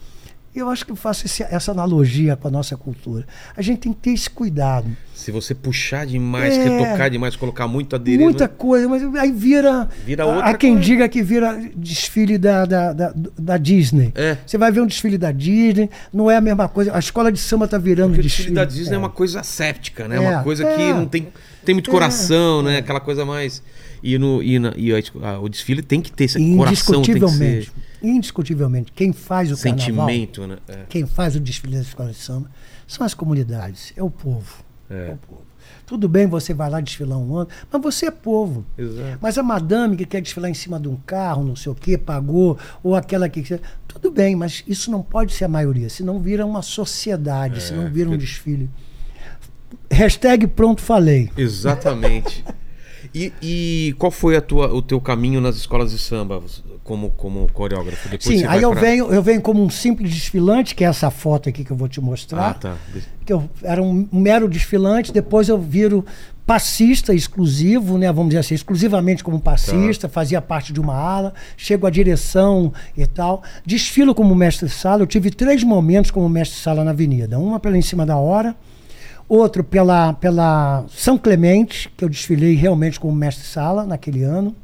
Eu acho que eu faço esse, essa analogia com a nossa cultura. A gente tem que ter esse cuidado. Se você puxar demais, é, retocar demais, colocar muito adereço. Muita coisa, mas aí vira. Vira outra Há quem coisa. diga que vira desfile da, da, da, da, Disney. É. Você vai ver um desfile da Disney, não é a mesma coisa. A escola de samba tá virando Porque desfile. O desfile da Disney é, é uma coisa séptica, né? É uma coisa que é. não tem, tem muito coração, né? Aquela coisa mais. E, no, e, na, e a, o desfile tem que ter esse coração. Tem que ser indiscutivelmente, quem faz o Sentimento, carnaval, né? É. quem faz o desfile das escolas de samba, são as comunidades, é o povo. É. é o povo. Tudo bem, você vai lá desfilar um ano, mas você é povo. Exato. Mas a madame que quer desfilar em cima de um carro, não sei o quê, pagou, ou aquela que. Tudo bem, mas isso não pode ser a maioria, senão vira uma sociedade, é, senão vira um desfile. Hashtag pronto falei. Exatamente. [laughs] e, e, qual foi a tua, o teu caminho nas escolas de samba? como, como coreógrafo? Depois Sim, aí eu, pra... venho, eu venho como um simples desfilante, que é essa foto aqui que eu vou te mostrar. Ah, tá. Que eu era um mero desfilante, depois eu viro passista exclusivo, né, vamos dizer assim, exclusivamente como passista, tá. fazia parte de uma ala, chego à direção e tal. Desfilo como mestre-sala, eu tive três momentos como mestre-sala na avenida. Uma pela em cima da hora, outro pela, pela São Clemente, que eu desfilei realmente como mestre-sala naquele ano.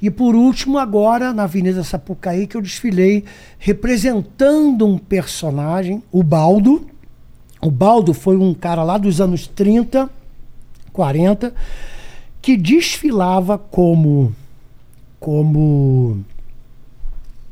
E por último, agora, na Avenida Sapucaí, que eu desfilei representando um personagem, o Baldo. O Baldo foi um cara lá dos anos 30, 40, que desfilava como como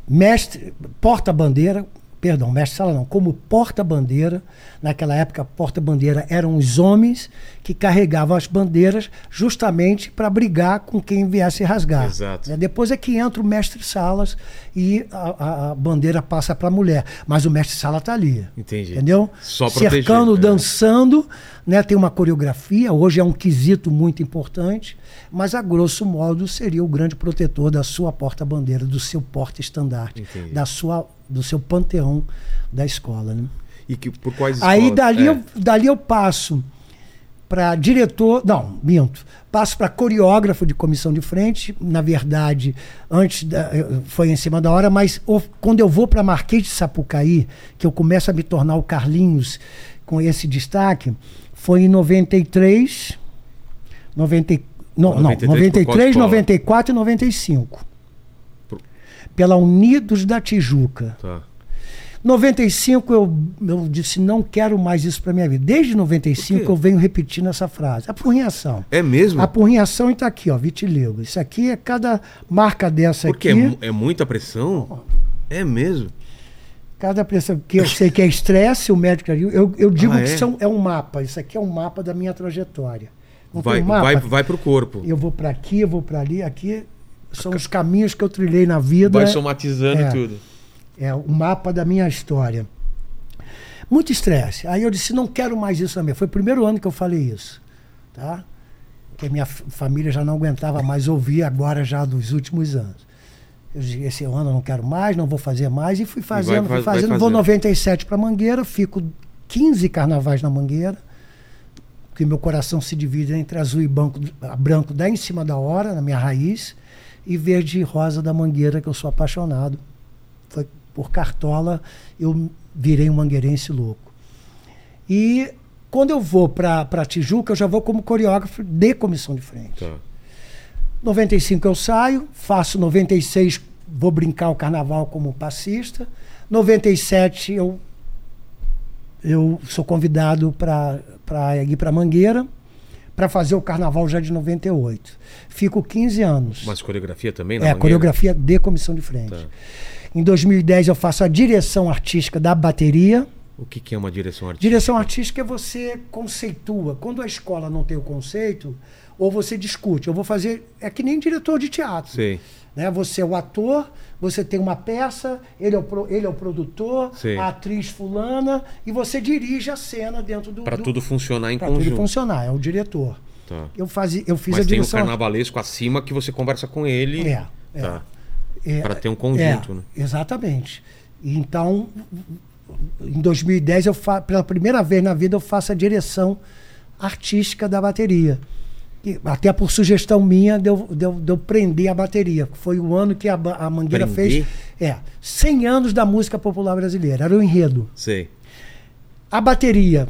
mestre, porta-bandeira, perdão, mestre-sala não, como porta-bandeira. Naquela época, porta-bandeira eram os homens que carregavam as bandeiras justamente para brigar com quem viesse rasgar. Exato. É, depois é que entra o mestre-salas e a, a, a, bandeira passa para a mulher. Mas o mestre-sala está ali. Entendi. Entendeu? Só Cercando, proteger, é. dançando, né? tem uma coreografia. Hoje é um quesito muito importante mas a grosso modo seria o grande protetor da sua porta-bandeira, do seu porta-estandarte, da sua, do seu panteão da escola. Né? E que, por quais escolas? Aí dali, é. eu, dali eu passo para diretor, não, minto, passo para coreógrafo de comissão de frente, na verdade, antes da, foi em cima da hora, mas quando eu vou para Marquês de Sapucaí, que eu começo a me tornar o Carlinhos com esse destaque, foi em 93, 94, não, 93, não, 93 94 e 95. Por... Pela Unidos da Tijuca. Tá. 95 eu, eu disse, não quero mais isso para minha vida. Desde 95 eu venho repetindo essa frase. Apurrinhação. É mesmo? Apurrinhação está aqui, ó, vitiligo. Isso aqui é cada marca dessa Porque aqui. Porque é, é muita pressão? É mesmo? Cada pressão que eu sei que é estresse, o médico. Eu, eu digo Ah, que é? são, é um mapa. Isso aqui é um mapa da minha trajetória. Não Vai, um vai, vai pro corpo. Eu vou para aqui, eu vou para ali. Aqui são os caminhos que eu trilhei na vida. Vai somatizando É. tudo. É o mapa da minha história. Muito estresse. Aí eu disse, não quero mais isso minha. Foi o primeiro ano que eu falei isso. Tá? Que a minha família já não aguentava mais ouvir agora já dos últimos anos. Eu disse, esse ano eu não quero mais, não vou fazer mais. E fui fazendo, vai- fui vai fazendo. Vou fazendo. 97 para Mangueira, fico 15 carnavais na Mangueira. Porque meu coração se divide entre azul e branco, branco da em cima da hora, na minha raiz, e verde e rosa da Mangueira, que eu sou apaixonado foi por cartola, eu virei um mangueirense louco. E quando eu vou para Tijuca, eu já vou como coreógrafo de comissão de frente. Tá. 95 eu saio, faço 96, vou brincar o carnaval como passista. 97 eu eu sou convidado para ir para Mangueira para fazer o carnaval já de 98. Fico 15 anos. Mas coreografia também? na É, Mangueira? coreografia de comissão de frente. Tá. Em 2010 eu faço a direção artística da bateria. O que, que é uma direção artística? Direção artística é você conceitua. Quando a escola não tem o conceito, ou você discute. Eu vou fazer. É que nem diretor de teatro. Sei. Né? Você é o ator, você tem uma peça, ele é o, pro- ele é o produtor, Sei. a atriz fulana, e você dirige a cena dentro do. Do, tudo funcionar em pra conjunto. tudo funcionar, é o diretor. Tá. Eu, fazia, eu fiz Mas a tem o direção. carnavalesco acima que você conversa com ele. É, é. Tá. É, Pra ter um conjunto, é, né? Exatamente. Então, em 2010, eu fa- pela primeira vez na vida, eu faço a direção artística da bateria. Até por sugestão minha de eu, de eu- de eu prender a bateria. Foi o ano que a, a Mangueira Prender? fez. É, 100 anos da música popular brasileira. Era o enredo. Sei. A bateria,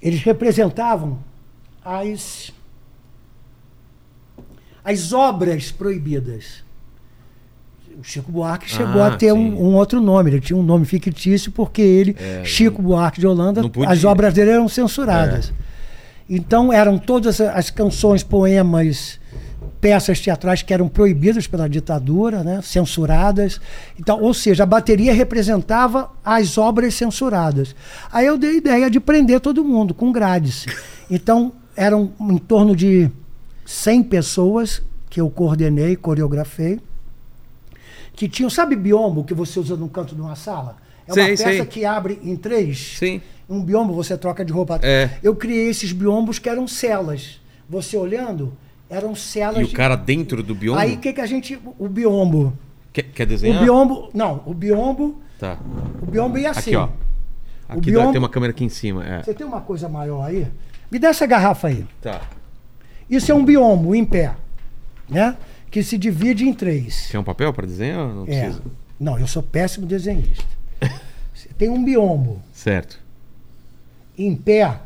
eles representavam as, as obras proibidas. O Chico Buarque chegou Ah, a ter um, um outro nome, ele tinha um nome fictício porque ele, É, Chico Buarque de Holanda, as obras dele eram censuradas. Então eram todas as canções, poemas, peças teatrais que eram proibidas pela ditadura, né, censuradas. Então, ou seja, a bateria representava as obras censuradas. Aí eu dei a ideia de prender todo mundo com grades. Então, eram em torno de 100 pessoas que eu coordenei, coreografei, que tinham, sabe biombo que você usa no canto de uma sala? É uma Sei, peça sei. que abre em três. Sim. Um biombo você troca de roupa. É. Eu criei esses biombos que eram celas. Você olhando, eram celas. E o de- cara dentro do biombo? Aí o que, que a gente. O biombo. Quer, quer O desenhar? biombo. Não, o biombo. Tá. O biombo ia assim. Aqui, ó. Aqui biombo- dá- tem uma câmera aqui em cima. É. Você tem uma coisa maior aí? Me dá essa garrafa aí. Tá. Isso é um biombo em pé. Né? Que se divide em três. Quer um papel para desenhar? ou Não É. precisa. Não, eu sou péssimo desenhista. Você [laughs] tem um biombo Certo. Em pé.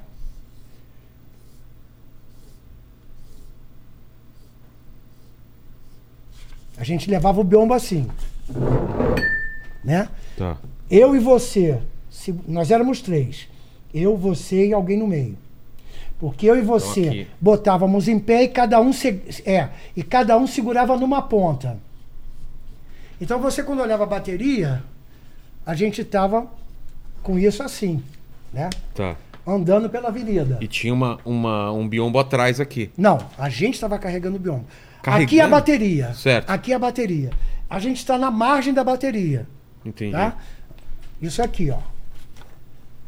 A gente levava o biombo assim. Né? Tá. Eu e você, se- nós éramos três. Eu, você e alguém no meio. Porque eu e você Então, botávamos em pé e cada um se- é, e cada um segurava numa ponta. Então você quando olhava a bateria, a gente tava com isso assim, né? Tá. Andando pela avenida. E tinha uma, uma, um biombo atrás aqui. Não, a gente estava carregando o biombo. Carregando? Aqui é a bateria. Certo. Aqui é a bateria. A gente está na margem da bateria. Entendi. Tá? Isso aqui, ó.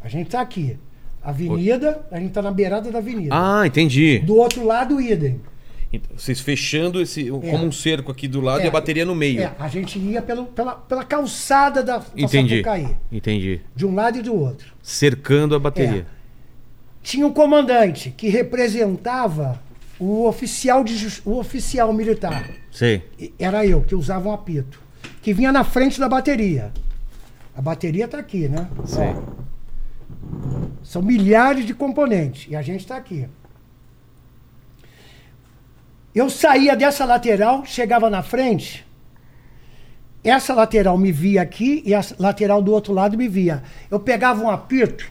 A gente tá aqui. Avenida, a gente tá na beirada da avenida. Ah, entendi. Do outro lado, idem. Então, Vocês fechando esse. É. como um cerco aqui do lado É. e a bateria no meio. É, a gente ia pelo, pela, pela calçada da, da Entendi. Sapucaí. Entendi. De um lado e do outro. Cercando a bateria. Tinha um comandante que representava o oficial, de, o oficial militar. Sei. E- Era eu, que usava um apito. Que vinha na frente da bateria. A bateria tá aqui, né? Sei. Ó. São milhares de componentes. E a gente está aqui. Eu saía dessa lateral, chegava na frente. Essa lateral me via aqui e a lateral do outro lado me via. Eu pegava um apito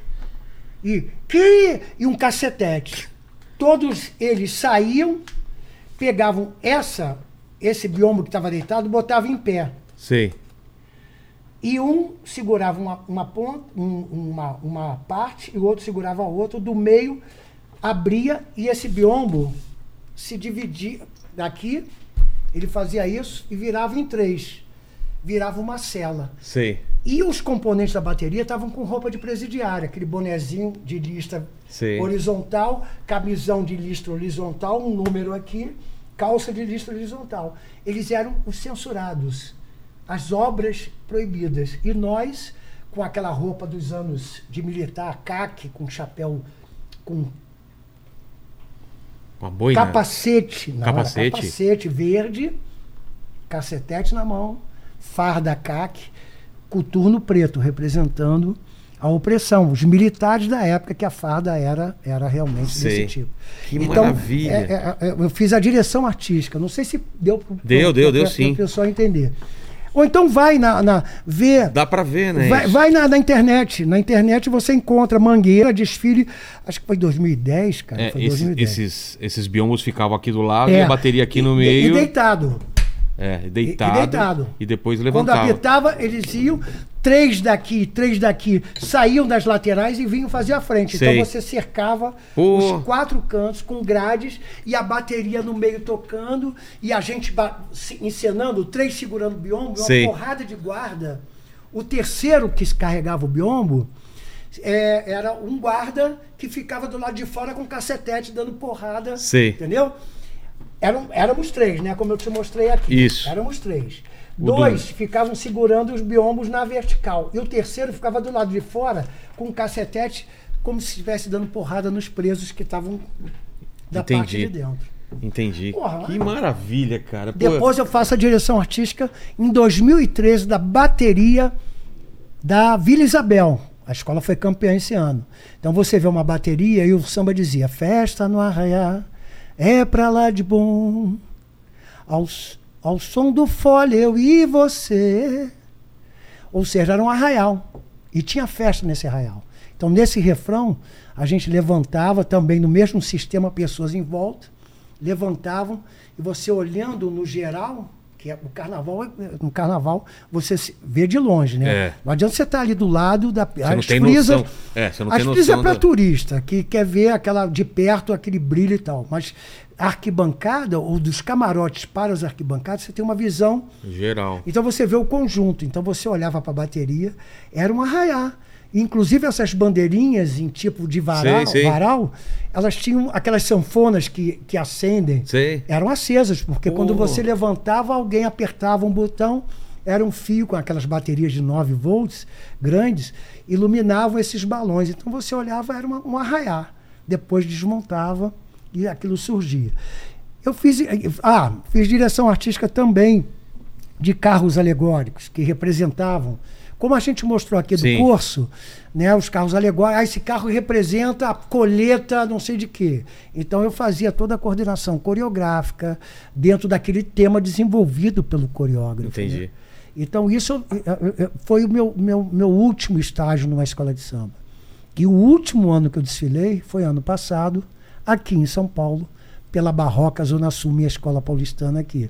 e, que, e um cacetete. Todos eles saíam, pegavam essa, esse biombo que estava deitado, botavam em pé. Sei. E um segurava uma, uma ponta, um- uma, uma parte, e o outro segurava a outra. Do meio abria e esse biombo se dividia daqui. Ele fazia isso e virava em três. Virava uma cela. Sei. E os componentes da bateria estavam com roupa de presidiária, aquele bonezinho de lista Sei. horizontal, camisão de lista horizontal, um número aqui, calça de lista horizontal. Eles eram os censurados, as obras proibidas. E nós, com aquela roupa dos anos de militar, caque, com chapéu, com Uma boina. capacete, não, Capacete? capacete verde, cacetete na mão, farda caque, coturno preto, representando a opressão. Os militares da época que a farda era, era realmente Sei. desse tipo. Que maravilha. é- é- é- eu fiz a direção artística. Não sei se deu para Deu, deu, deu sim. o pessoal entender. Ou então vai na, na ver Dá pra ver, né? Vai, vai na, na internet. Na internet você encontra Mangueira, desfile. Acho que foi 2010, cara. É, foi esse- 2010. esses, esses biombos ficavam aqui do lado É. e a bateria aqui no E- meio. E deitado. É, deitado. E, deitado. E depois Quando levantava. apitava, eles iam, três daqui, três daqui, saíam das laterais e vinham fazer a frente. Sei. Então você cercava os quatro cantos com grades e a bateria no meio tocando e a gente encenando, três segurando o biombo, uma Sei. porrada de guarda. O terceiro que se carregava o biombo é, era um guarda que ficava do lado de fora com cacetete dando porrada. Sei. Entendeu? Eram, éramos três, né? Como eu te mostrei aqui. Isso. Éramos três. Dois do- ficavam segurando os biombos na vertical. E o terceiro ficava do lado de fora com um cacetete, como se estivesse dando porrada nos presos que estavam da parte Entendi. de dentro. Entendi. Porra, que maravilha, cara. Pô, Depois eu faço a direção artística em 2013 da bateria da Vila Isabel. A escola foi campeã esse ano. Então você vê uma bateria e o samba dizia: Festa no arraiá, é pra lá de bom. Ao, ao som do fole, eu e você. Ou seja, era um arraial. E tinha festa nesse arraial. Então, nesse refrão, a gente levantava também no mesmo sistema, pessoas em volta, levantavam, e você olhando no geral, que é o carnaval, no carnaval, você se vê de longe, né? É. Não adianta você estar ali do lado da. Você não as tem frisas- noção. É, você não as tem noção é para da- turista, que quer ver aquela de perto, aquele brilho e tal. Mas a arquibancada, ou dos camarotes para as arquibancadas, você tem uma visão Geral. então você vê o conjunto. Então você olhava para a bateria, era um arraiar. Inclusive essas bandeirinhas em tipo de varal, Sei, sei. varal elas tinham aquelas sanfonas que, que acendem. Sei. Eram acesas, porque quando Oh. você levantava, alguém apertava um botão, era um fio com aquelas baterias de 9 volts grandes, iluminavam esses balões. Então você olhava, era uma, um arraiar. Depois desmontava e aquilo surgia. Eu fiz, ah, fiz direção artística também de carros alegóricos que representavam, como a gente mostrou aqui do Sim. curso, né, os carros alegóricos, ah, esse carro representa a colheita não sei de quê. Então eu fazia toda a coordenação coreográfica dentro daquele tema desenvolvido pelo coreógrafo. Entendi. né? Então isso eh, eh, eh, foi o meu, meu, meu último estágio numa escola de samba. E o último ano que eu desfilei foi ano passado, aqui em São Paulo, pela Barroca Zona Sul, minha escola paulistana aqui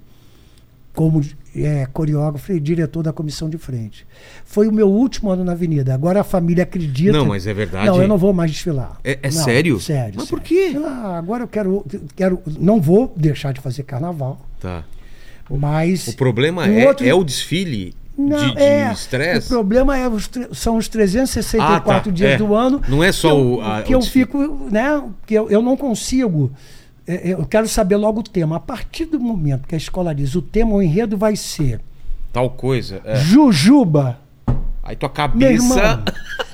como é, coreógrafo e diretor da comissão de frente. Foi o meu último ano na Avenida. Agora a família acredita. Não, mas é verdade? Não, eu não vou mais desfilar. É- é Não, sério? Sério. Mas sério. por quê? Ah, agora eu quero, quero. Não vou deixar de fazer carnaval, Tá. mas. O problema é, outro- é o desfile Não, de- é, estresse? O problema é os são os 364 Ah, tá, dias é. do ano. Não é só que o- eu, a- que o eu desfile. fico, né? Que eu, eu não consigo. É, Eu quero saber logo o tema. A partir do momento que a escola diz o tema, o enredo vai ser Tal coisa. é. Jujuba. Aí tua Meu irmão, cabeça.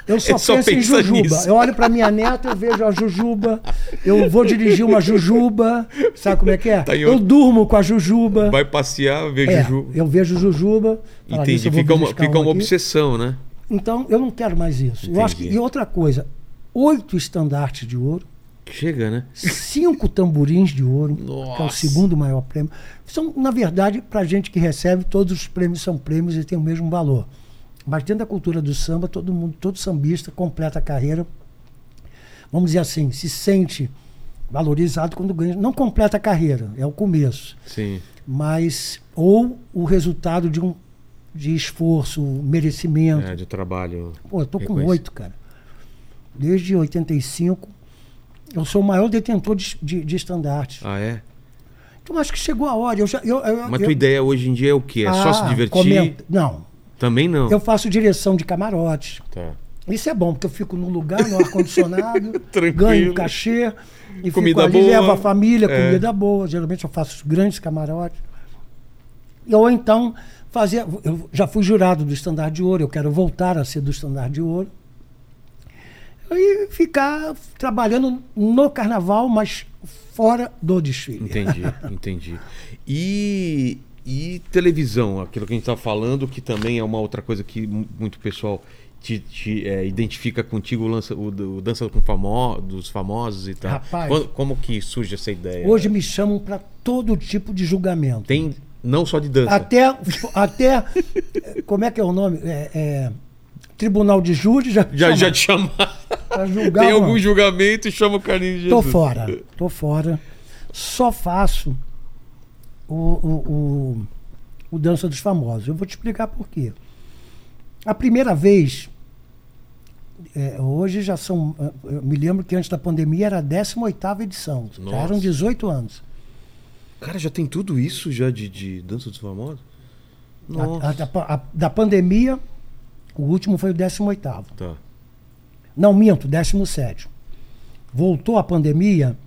eu só, [laughs] só penso em Jujuba. nisso. Eu olho pra minha neta, eu vejo a Jujuba. Eu vou dirigir uma Jujuba. Sabe como é que é? Tá eu durmo com a Jujuba. Vai passear, ver É, Juju. eu vejo Jujuba. Entendi. Fica uma, fica um uma obsessão, né? Então, eu não quero mais isso. Eu acho que, e outra coisa, oito estandartes de ouro, Chega, né? cinco tamborins de ouro, que é o Nossa. segundo maior prêmio. São, na verdade, para gente que recebe, todos os prêmios são prêmios e têm o mesmo valor. Mas dentro da cultura do samba, todo mundo, todo sambista completa a carreira, vamos dizer assim, se sente valorizado quando ganha. Não completa a carreira, é o começo Sim. mas ou o resultado de um de esforço, merecimento. É, de trabalho. Pô, eu tô com oito, cara. Desde 85. Eu sou o maior detentor de, de, de estandartes. Ah, é? Então acho que chegou a hora. Eu já, eu, eu, Mas eu- tua ideia hoje em dia é o quê? É só se Ah, divertir? comenta- Não. Também não. Eu faço direção de camarotes. Tá. Isso é bom, porque eu fico no lugar, no ar-condicionado, [laughs] ganho cachê, e Comida ali, boa. levo a família, É. comida boa. Geralmente eu faço grandes camarotes. Ou então, fazer. Eu já fui jurado do Estandarte de Ouro, eu quero voltar a ser do Estandarte de Ouro. E ficar trabalhando no carnaval, mas fora do desfile. Entendi, entendi. E, e televisão, aquilo que a gente estava falando, que também é uma outra coisa que mu- muito pessoal te, te, é, identifica contigo, o, lança, o, o Dança com famo, dos Famosos e tal. Rapaz. Quando- como que surge essa ideia? Hoje me chamam para todo tipo de julgamento. Tem não só de dança. Até, [laughs] até. Como é que é o nome? É, é, Tribunal de Júri já, Já, chama já te chama. pra julgar. Tem algum julgamento e chama o Carlinhos de Tô Jesus. fora, tô fora. Só faço o, o, o, o Dança dos Famosos. Eu vou te explicar por quê. A primeira vez, é, hoje já são. Eu me lembro que antes da pandemia era a 18 edição. Já eram 18 anos. Cara, já tem tudo isso já de, de Dança dos Famosos? A- Nossa. a- pa- a- da pandemia, o último foi o 18. Tá. Não, minto, 17. Voltou a pandemia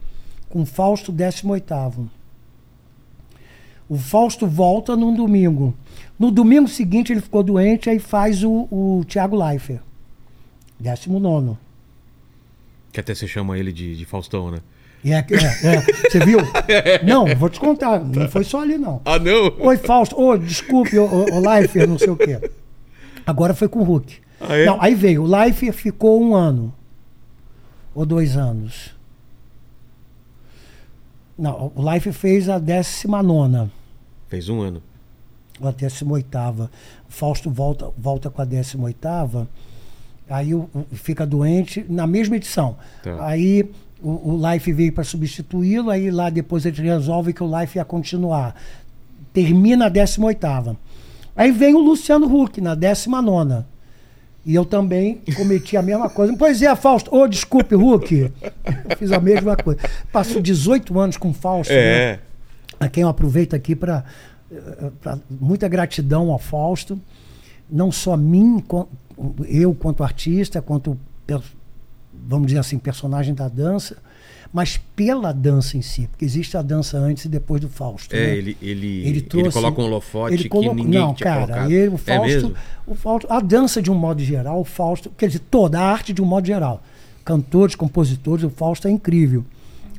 com Fausto 18. O Fausto volta num domingo. No domingo seguinte ele ficou doente, aí faz o, o Thiago Leifert. 19. Que até você chama ele de, de Faustão, né? É, é, é, você viu? [laughs] Não, vou te contar. Não foi só ali, não. Ah, não? Oi, Fausto. Ô, desculpe, o, o, o Leifert, não sei o quê. Agora foi com o Hulk. Ah, é? Não, aí veio. O Leifert ficou um ano. Ou dois anos. Não, o Leifert fez a 19 Fez um ano. a 18 O Fausto volta, volta com a 18 Aí o, o- fica doente na mesma edição. Tá. Aí o, o Life veio para substituí-lo, aí lá depois eles resolvem que o Life ia continuar. Termina a 18 Aí vem o Luciano Huck na 19 E eu também cometi a mesma coisa. Pois é, Fausto. Ô, desculpe, Huck. Eu fiz a mesma coisa. Passo 18 anos com o Fausto. né? É. a quem eu aproveito aqui para muita gratidão ao Fausto, não só mim, eu quanto artista, quanto vamos dizer assim personagem da dança, mas pela dança em si, porque existe a dança antes e depois do Fausto. É, né? ele, ele, Ele ele, trouxe- coloca um holofote ele que colocou- ninguém não, tinha cara, colocado. ele, o é Fausto, mesmo? o Fausto, a dança de um modo geral, o Fausto, quer dizer, toda a arte de um modo geral, cantores, compositores, o Fausto é incrível.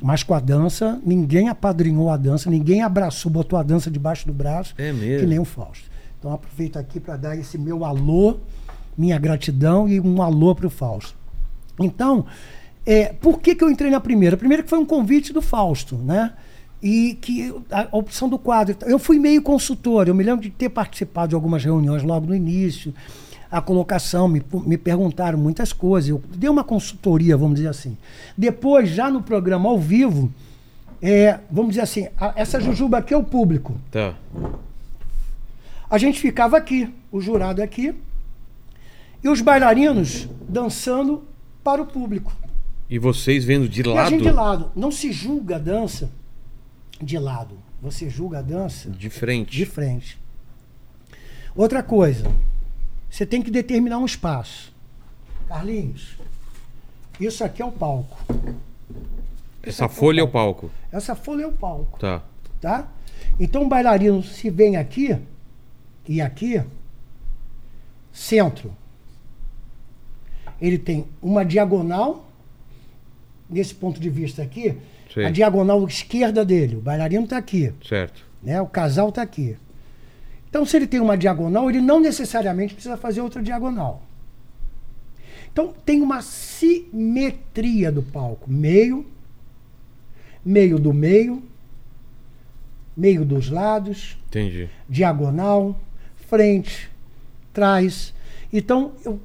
Mas com a dança, ninguém apadrinhou a dança, ninguém abraçou, botou a dança debaixo do braço, É mesmo? que nem o Fausto. Então aproveito aqui para dar esse meu alô, minha gratidão e um alô para o Fausto. Então, é, por que, que eu entrei na primeira? Primeiro que foi um convite do Fausto, né? E que a opção do quadro. Eu fui meio consultor, eu me lembro de ter participado de algumas reuniões logo no início, a colocação, me, me perguntaram muitas coisas, eu dei uma consultoria, vamos dizer assim. Depois, já no programa ao vivo, é, vamos dizer assim, a- essa jujuba aqui é o público. Tá. A gente ficava aqui, o jurado aqui, e os bailarinos dançando para o público. E vocês vendo de E a lado? gente de lado. Não se julga a dança de lado. Você julga a dança De frente. de frente. Outra coisa, você tem que determinar um espaço. Carlinhos, isso aqui é o palco. Essa folha é o palco. Essa folha é o palco, Tá. tá? Então o bailarino se vem aqui e aqui, centro. Ele tem uma diagonal, nesse ponto de vista aqui, Sei. a diagonal esquerda dele. O bailarino está aqui. Certo. né? O casal está aqui. Então, se ele tem uma diagonal, ele não necessariamente precisa fazer outra diagonal. Então, tem uma simetria do palco. Meio, meio do meio, meio dos lados, Entendi. diagonal, frente, trás. Então, eu-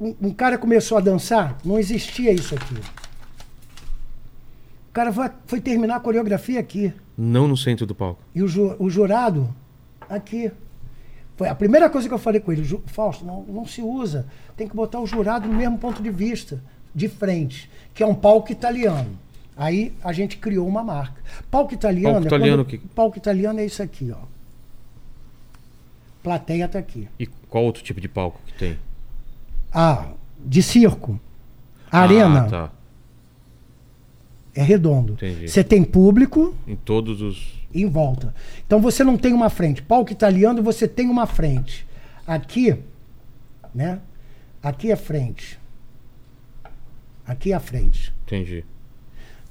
um, um cara começou a dançar, não existia isso aqui. O cara foi, foi terminar a coreografia aqui. Não no centro do palco. E o, ju- o jurado, aqui. Foi a primeira coisa que eu falei com ele, Ju- Fausto, não, não se usa. Tem que botar o jurado no mesmo ponto de vista, de frente, que é um palco italiano. Aí a gente criou uma marca. Palco italiano, Palco é italiano, quando- que- palco italiano é isso aqui, ó. Plateia tá aqui. E qual outro tipo de palco que tem? Ah, de circo. Arena Ah, tá. É redondo. Entendi. Você tem público Em todos os. em volta. Então você não tem uma frente. Palco italiano, você tem uma frente. Aqui, né? Aqui é frente. Aqui é a frente. Entendi.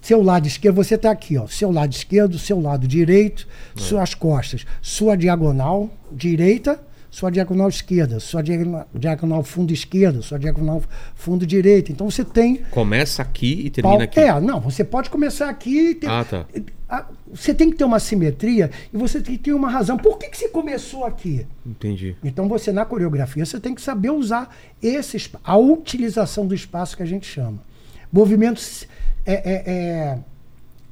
Seu lado esquerdo, você está aqui, ó. Seu lado esquerdo, seu lado direito, suas costas, sua diagonal direita, sua diagonal esquerda, sua diagonal, diagonal fundo esquerda, sua diagonal fundo direita. Então você tem Começa aqui e termina aqui. É, não, você pode começar aqui e ter, Ah, tá. Você tem que ter uma simetria e você tem que ter uma razão. Por que, que você começou aqui? Entendi. Então você, na coreografia, você tem que saber usar esse a utilização do espaço que a gente chama. Movimentos, é, é, é,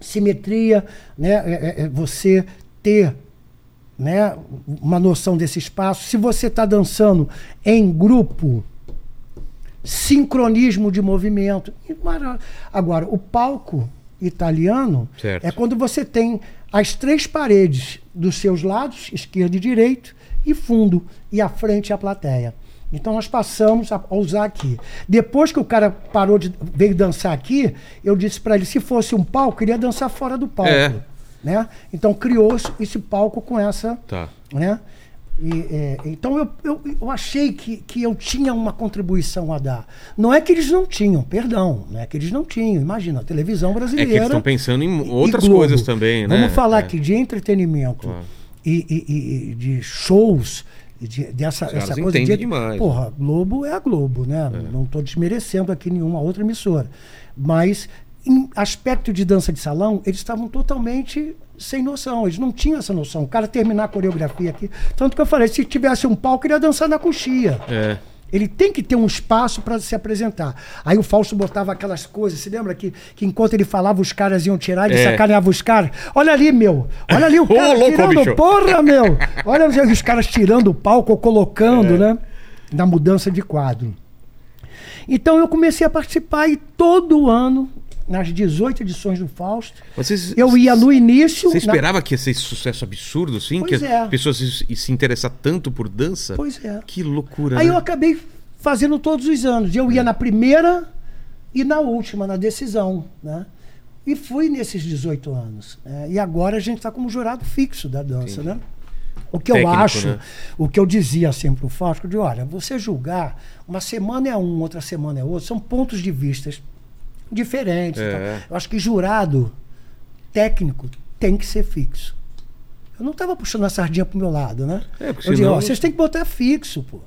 simetria, né? é, é, é você ter né, uma noção desse espaço. Se você está dançando em grupo, sincronismo de movimento. Agora, o palco italiano Certo. é quando você tem as três paredes dos seus lados, esquerdo e direito, e fundo, e a frente a plateia. Então nós passamos a a usar aqui. Depois que o cara parou de veio dançar aqui, eu disse para ele, se fosse um palco, ele ia dançar fora do palco. É. Né? Então criou esse palco com essa Tá. né? E, é, então eu, eu, eu achei que, que eu tinha uma contribuição a dar. Não é que eles não tinham, perdão, não é que eles não tinham. Imagina, a televisão É brasileira. que eles estão pensando em outras coisas também, né? Vamos falar É. aqui de entretenimento Claro. e, e- e- de shows, de, dessa essa coisa de. demais. Porra, Globo é a Globo, né? Não estou desmerecendo aqui nenhuma outra emissora. Mas, em aspecto de dança de salão, eles estavam totalmente sem noção. Eles não tinham essa noção. O cara terminar a coreografia aqui. Tanto que eu falei, se tivesse um palco, ele ia dançar na coxia. É. Ele tem que ter um espaço para se apresentar. Aí o Fausto botava aquelas coisas, se lembra que, que enquanto ele falava, os caras iam tirar, ele É. sacaneava os caras. Olha ali, meu. Olha ali o [laughs] Ô, cara louco, tirando. bicho. Porra, meu. [laughs] Olha os caras tirando o palco ou colocando, É. né? Na mudança de quadro. Então eu comecei a participar e todo ano, nas 18 edições do Fausto, vocês- eu ia no início. Você na- esperava que ia ser esse sucesso absurdo, assim? Pois que é. as pessoas se, se interessar tanto por dança? Pois é. Que loucura, Aí né? eu acabei fazendo todos os anos. Eu ia na primeira e na última, na decisão. Né? E fui nesses 18 anos. né? E agora a gente está como jurado fixo da dança. Né? O que eu Técnico, acho, né? o que eu dizia sempre pro Fausto, de olha, você julgar, uma semana é um, outra semana é outro, são pontos de vistas diferentes. É. tal. Eu acho que jurado técnico tem que ser fixo. Eu não estava puxando a sardinha pro meu lado, né? É, eu dizia, senão- ó, vocês têm que botar fixo, pô.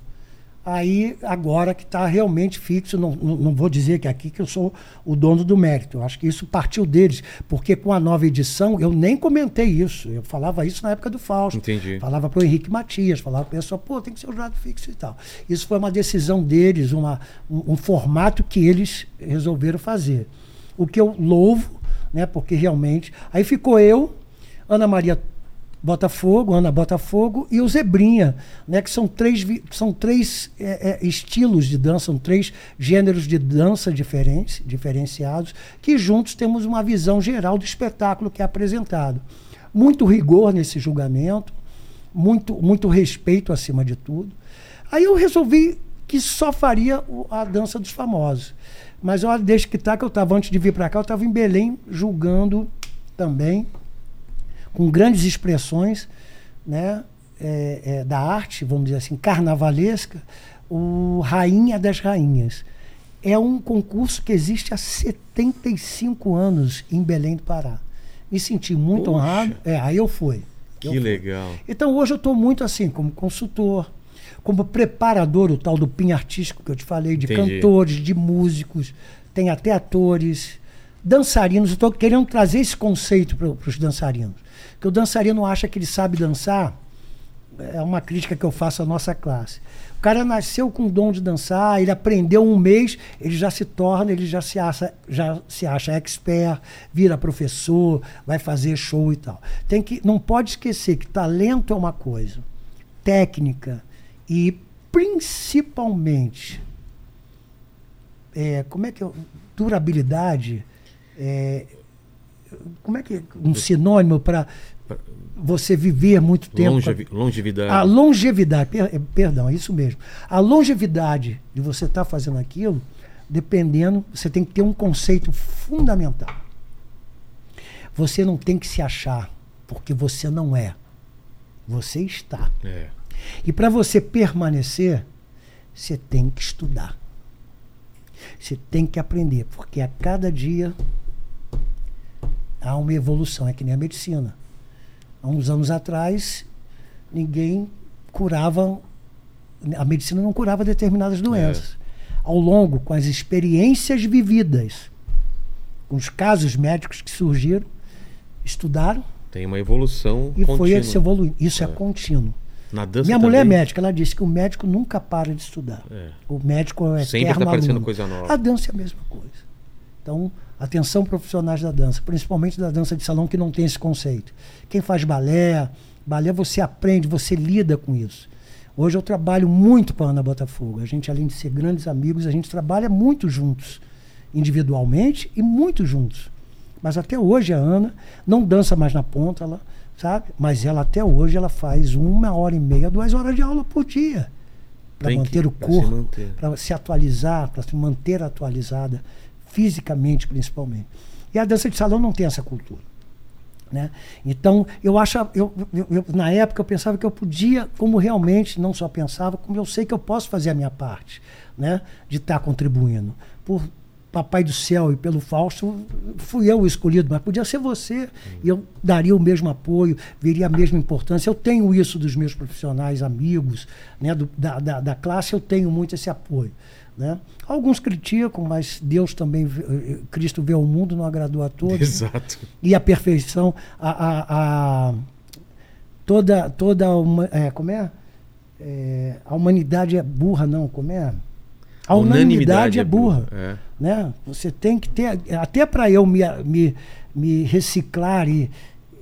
Aí, agora que está realmente fixo, não, não, vou dizer que aqui que eu sou o dono do mérito. Eu acho que isso partiu deles, porque com a nova edição eu nem comentei isso. Eu falava isso na época do Fausto. Entendi. Falava para o Henrique Matias, falava para o pessoal, pô, tem que ser o jurado fixo e tal. Isso foi uma decisão deles, uma, um, um formato que eles resolveram fazer. O que eu louvo, né, porque realmente. Aí ficou eu, Ana Maria Botafogo, Ana Botafogo e o Zebrinha, né, que são três, são três é, é, estilos de dança, são três gêneros de dança diferentes, diferenciados, que juntos temos uma visão geral do espetáculo que é apresentado. Muito rigor nesse julgamento, muito, muito respeito acima de tudo. Aí eu resolvi que só faria a dança dos famosos. Mas olha, desde que tá, que eu estava antes de vir para cá, eu estava em Belém julgando também com grandes expressões né, é, é, da arte, vamos dizer assim, carnavalesca, o Rainha das Rainhas. É um concurso que existe há 75 anos em Belém do Pará. Me senti muito Poxa. honrado. É, aí eu fui. Eu Que fui. legal. Então hoje eu estou muito assim, como consultor, como preparador, o tal do PIN artístico que eu te falei, de Entendi. cantores, de músicos, tem até atores, dançarinos. Estou querendo trazer esse conceito para os dançarinos. Que o dançarino acha que ele sabe dançar, é uma crítica que eu faço à nossa classe. O cara nasceu com o dom de dançar, ele aprendeu um mês, ele já se torna, ele já se acha, já se acha expert, vira professor, vai fazer show e tal. Tem que, não pode esquecer que talento é uma coisa, técnica e principalmente é, como é que eu, durabilidade é, como é que um sinônimo para você viver muito tempo Longevi- longevidade. a longevidade, per- eh, perdão, é isso mesmo. A longevidade de você estar fazendo aquilo, dependendo, você tem que ter um conceito fundamental. Você não tem que se achar, porque você não é. Você está. É. E para você permanecer, você tem que estudar. Você tem que aprender, porque a cada dia há uma evolução, é que nem a medicina. Há uns anos atrás, ninguém curava, a medicina não curava determinadas doenças. Ao longo, com as experiências vividas, com os casos médicos que surgiram, estudaram Tem uma evolução e foi contínua. se evoluindo. Isso é, É. contínuo. Na dança Minha mulher é também? médica, ela disse que o médico nunca para de estudar. É. O médico é Sempre eterno tá aparecendo aluno. coisa nova. A dança é a mesma coisa. Então, atenção profissionais da dança, principalmente da dança de salão que não tem esse conceito. Quem faz balé, balé você aprende, você lida com isso. Hoje eu trabalho muito com a Ana Botafogo. A gente, além de ser grandes amigos, a gente trabalha muito juntos, individualmente e muito juntos. Mas até hoje a Ana não dança mais na ponta, ela sabe? Mas ela até hoje ela faz uma hora e meia, duas horas de aula por dia para Tem que- manter o corpo, manter. para se atualizar, para se manter atualizada, fisicamente principalmente. E a dança de salão não tem essa cultura. Né? Então, eu acho, eu, eu- eu- na época eu pensava que eu podia, como realmente, não só pensava, como eu sei que eu posso fazer a minha parte, né? de estar contribuindo. Por Papai do Céu e pelo Fausto, fui eu o escolhido, mas podia ser você. E eu daria o mesmo apoio, veria a mesma importância. Eu tenho isso dos meus profissionais, amigos, né? do- da, da, da classe, eu tenho muito esse apoio. Né? Alguns criticam, mas Deus também, vê- eh, Cristo vê o mundo, não agradou a todos. Exato. E a perfeição, a, a, a- toda, toda uma, é, como é? É, A humanidade é burra, não, como é? A unanimidade é burra É. né? Você tem que ter, até para eu me, me, me reciclar e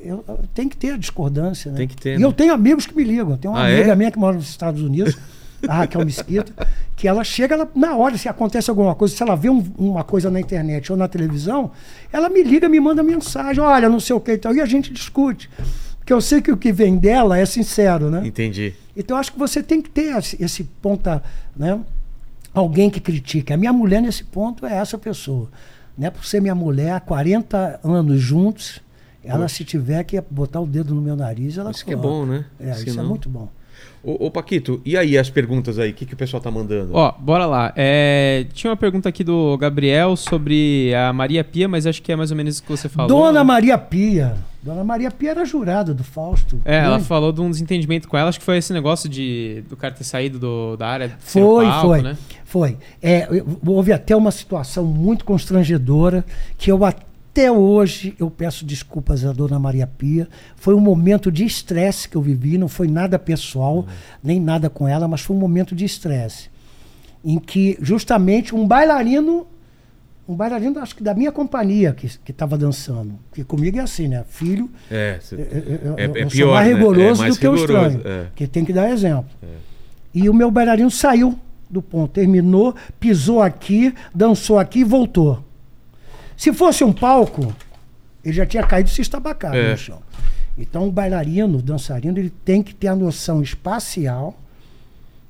eu, eu tenho que ter a discordância, né? Tem que ter, E né? eu tenho amigos que me ligam. Tenho uma Ah, amiga é? minha que mora nos Estados Unidos, [laughs] a Raquel Mesquita, que ela chega, ela, na hora, se acontece alguma coisa, se ela vê um- uma coisa na internet ou na televisão, ela me liga, me manda mensagem, olha, não sei o que e tal, e a gente discute. Porque eu sei que o que vem dela é sincero, né? Entendi. Então eu acho que você tem que ter esse, esse ponta, né? Alguém que critique. A minha mulher nesse ponto é essa pessoa, né? Por ser minha mulher há 40 anos juntos, ela Poxa. se tiver que botar o dedo no meu nariz, ela Isso que é coloca. bom, né? É, isso é Senão- muito bom. Ô, ô, Paquito, e aí as perguntas aí? O que, que o pessoal tá mandando? Ó, bora lá. É, tinha uma pergunta aqui do Gabriel sobre a Maria Pia, mas acho que é mais ou menos isso que você falou. Dona? Maria Pia. Dona Maria Pia era jurada do Fausto. É, ela Né? falou de um desentendimento com ela. Acho que foi esse negócio de do cara ter saído do- da área. Foi, palco, foi. Né? Foi. É, houve até uma situação muito constrangedora que eu até hoje eu peço desculpas à dona Maria Pia. Foi um momento de estresse que eu vivi, não foi nada pessoal, nem nada com ela, mas foi um momento de estresse. Em que justamente um bailarino, um bailarino acho que da minha companhia que estava dançando, porque comigo é assim, né? Filho, É, cê- eu, eu- É- eu é sou pior, mais né? rigoroso É mais do que o estranho. é. Que tem que dar exemplo. E o meu bailarino saiu do ponto, terminou, pisou aqui, dançou aqui e voltou. Se fosse um palco, ele já tinha caído se estabacado É. no chão. Então o bailarino, o dançarino, ele tem que ter a noção espacial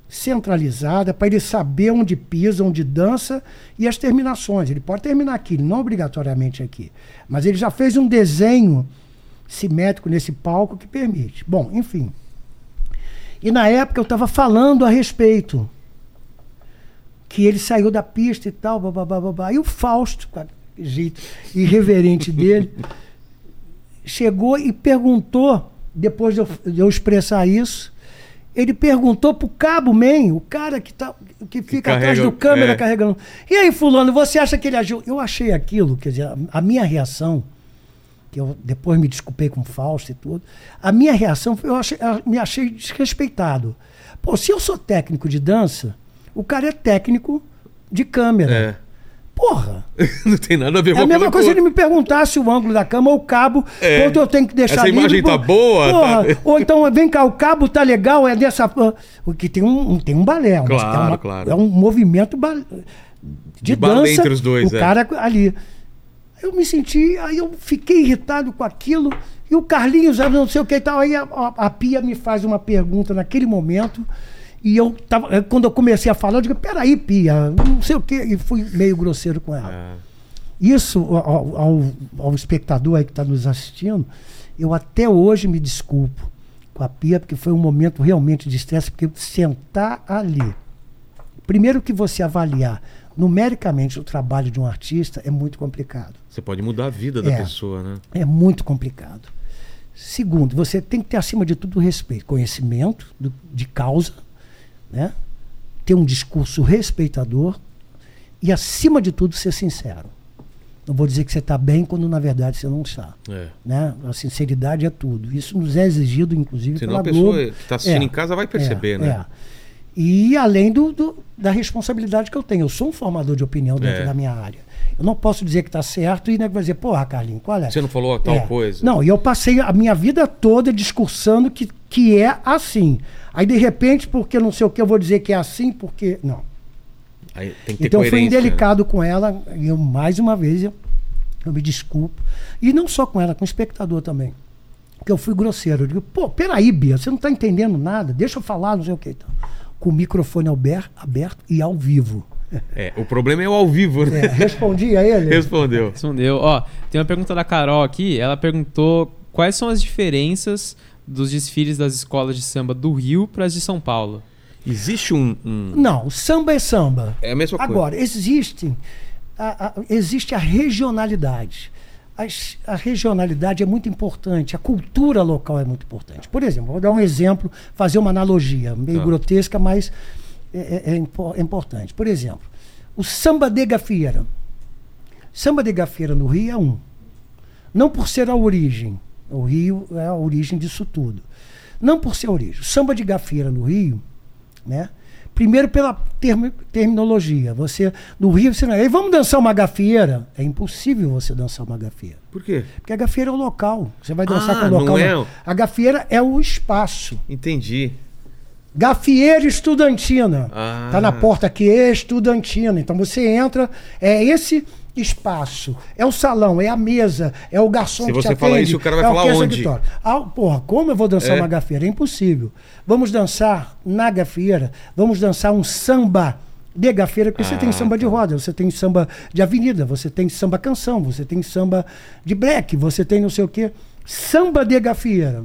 centralizada para ele saber onde pisa, onde dança e as terminações. Ele pode terminar aqui, não obrigatoriamente aqui. Mas ele já fez um desenho simétrico nesse palco que permite. Bom, enfim. E na época eu estava falando a respeito. Que ele saiu da pista e tal, babá, babá. E o Fausto, jeito irreverente dele, chegou e perguntou, depois de eu, de eu expressar isso, ele perguntou pro Cabo Man, o cara que, tá, que fica atrás carrega- do câmera é. carregando. E aí, fulano, você acha que ele agiu? Eu achei aquilo, quer dizer, a, a minha reação, que eu depois me desculpei com o Fausto e tudo, a minha reação, foi, eu achei, eu me achei desrespeitado. Pô, se eu sou técnico de dança, o cara é técnico de câmera. é. Porra! [laughs] não tem nada a ver É a mesma coisa se ele me perguntasse o ângulo da cama ou o cabo, É. quanto eu tenho que deixar Essa imagem livre, tá pô. boa, Porra, tá- Ou então, vem cá, o cabo tá legal, é dessa. O que tem um, tem um balé, um- Claro, é, uma- claro. é um movimento ba- de, De dança. entre os dois, o é. cara ali. Eu me senti, aí eu fiquei irritado com aquilo. E o Carlinhos, não sei o que e tal. Aí a, a- a Pia me faz uma pergunta naquele momento. E eu tava, eh, quando eu comecei a falar, eu digo, peraí, Pia, não sei o que. E fui meio grosseiro com ela. Ah, Isso, ao, ao, ao espectador aí que está nos assistindo, eu até hoje me desculpo com a Pia, porque foi um momento realmente de estresse, porque sentar ali. Primeiro que você avaliar numericamente o trabalho de um artista é muito complicado. você pode mudar a vida da É. pessoa, né? É muito complicado. Segundo, você tem que ter, acima de tudo, respeito, conhecimento do- de causa, né? ter um discurso respeitador e, acima de tudo, ser sincero. Não vou dizer que você está bem quando, na verdade, você não está. É. Né? A sinceridade é tudo. Isso nos é exigido, inclusive, Senão pela a pessoa Globo. que está assistindo É, em casa vai perceber, é, né? é. E além do, do- da responsabilidade que eu tenho. Eu sou um formador de opinião dentro É. da minha área. Eu não posso dizer que está certo e né, vai dizer, porra, Carlinhos, qual é? Você não falou tal É. coisa. Não, e eu passei a minha vida toda discursando que, que é assim. Aí, de repente, porque não sei o que, eu vou dizer que é assim, porque. Não. Então, eu fui né? indelicado com ela, e eu, mais uma vez, eu, eu me desculpo. E não só com ela, com o espectador também. Porque eu fui grosseiro. Eu digo, pô, peraí, Bia, você não está entendendo nada, deixa eu falar, não sei o que. Então, com o microfone aber- aberto e ao vivo. É, o problema é o ao vivo, né? É, respondi a ele. Respondeu. Respondeu. Ó, tem uma pergunta da Carol aqui. Ela perguntou quais são as diferenças dos desfiles das escolas de samba do Rio para as de São Paulo. Existe um. um- Não, samba é samba. É a mesma coisa. Agora, existem, a, a- existe a regionalidade. As- a regionalidade é muito importante, a cultura local é muito importante. Por exemplo, vou dar um exemplo, fazer uma analogia, meio Tá. grotesca, mas é, é- é é importante. Por exemplo, o samba de gafieira. Samba de gafieira no Rio é um. Não por ser a origem. O Rio é a origem disso tudo. Não por ser a origem. O samba de gafieira no Rio, né? Primeiro pela termi- terminologia. Você no Rio você não, "Ei, vamos dançar uma gafieira? É impossível você dançar uma gafieira. Por quê? Porque a gafieira é o local. Você vai dançar Ah, com o local. não é A gafieira é o espaço. Entendi. Gafieira estudantina. Ah. Tá na porta aqui, estudantina. Então você entra, é esse espaço. É o salão, é a mesa, é o garçom Se que você te falar atende, isso, o cara vai é falar onde? Ah, porra, como eu vou dançar É. uma gafieira? É impossível. Vamos dançar na gafieira, vamos dançar um samba de gafieira, porque você Ah, tem samba de tá. roda, você tem samba de avenida, você tem samba canção, você tem samba de black, você tem não sei o quê. Samba de gafieira.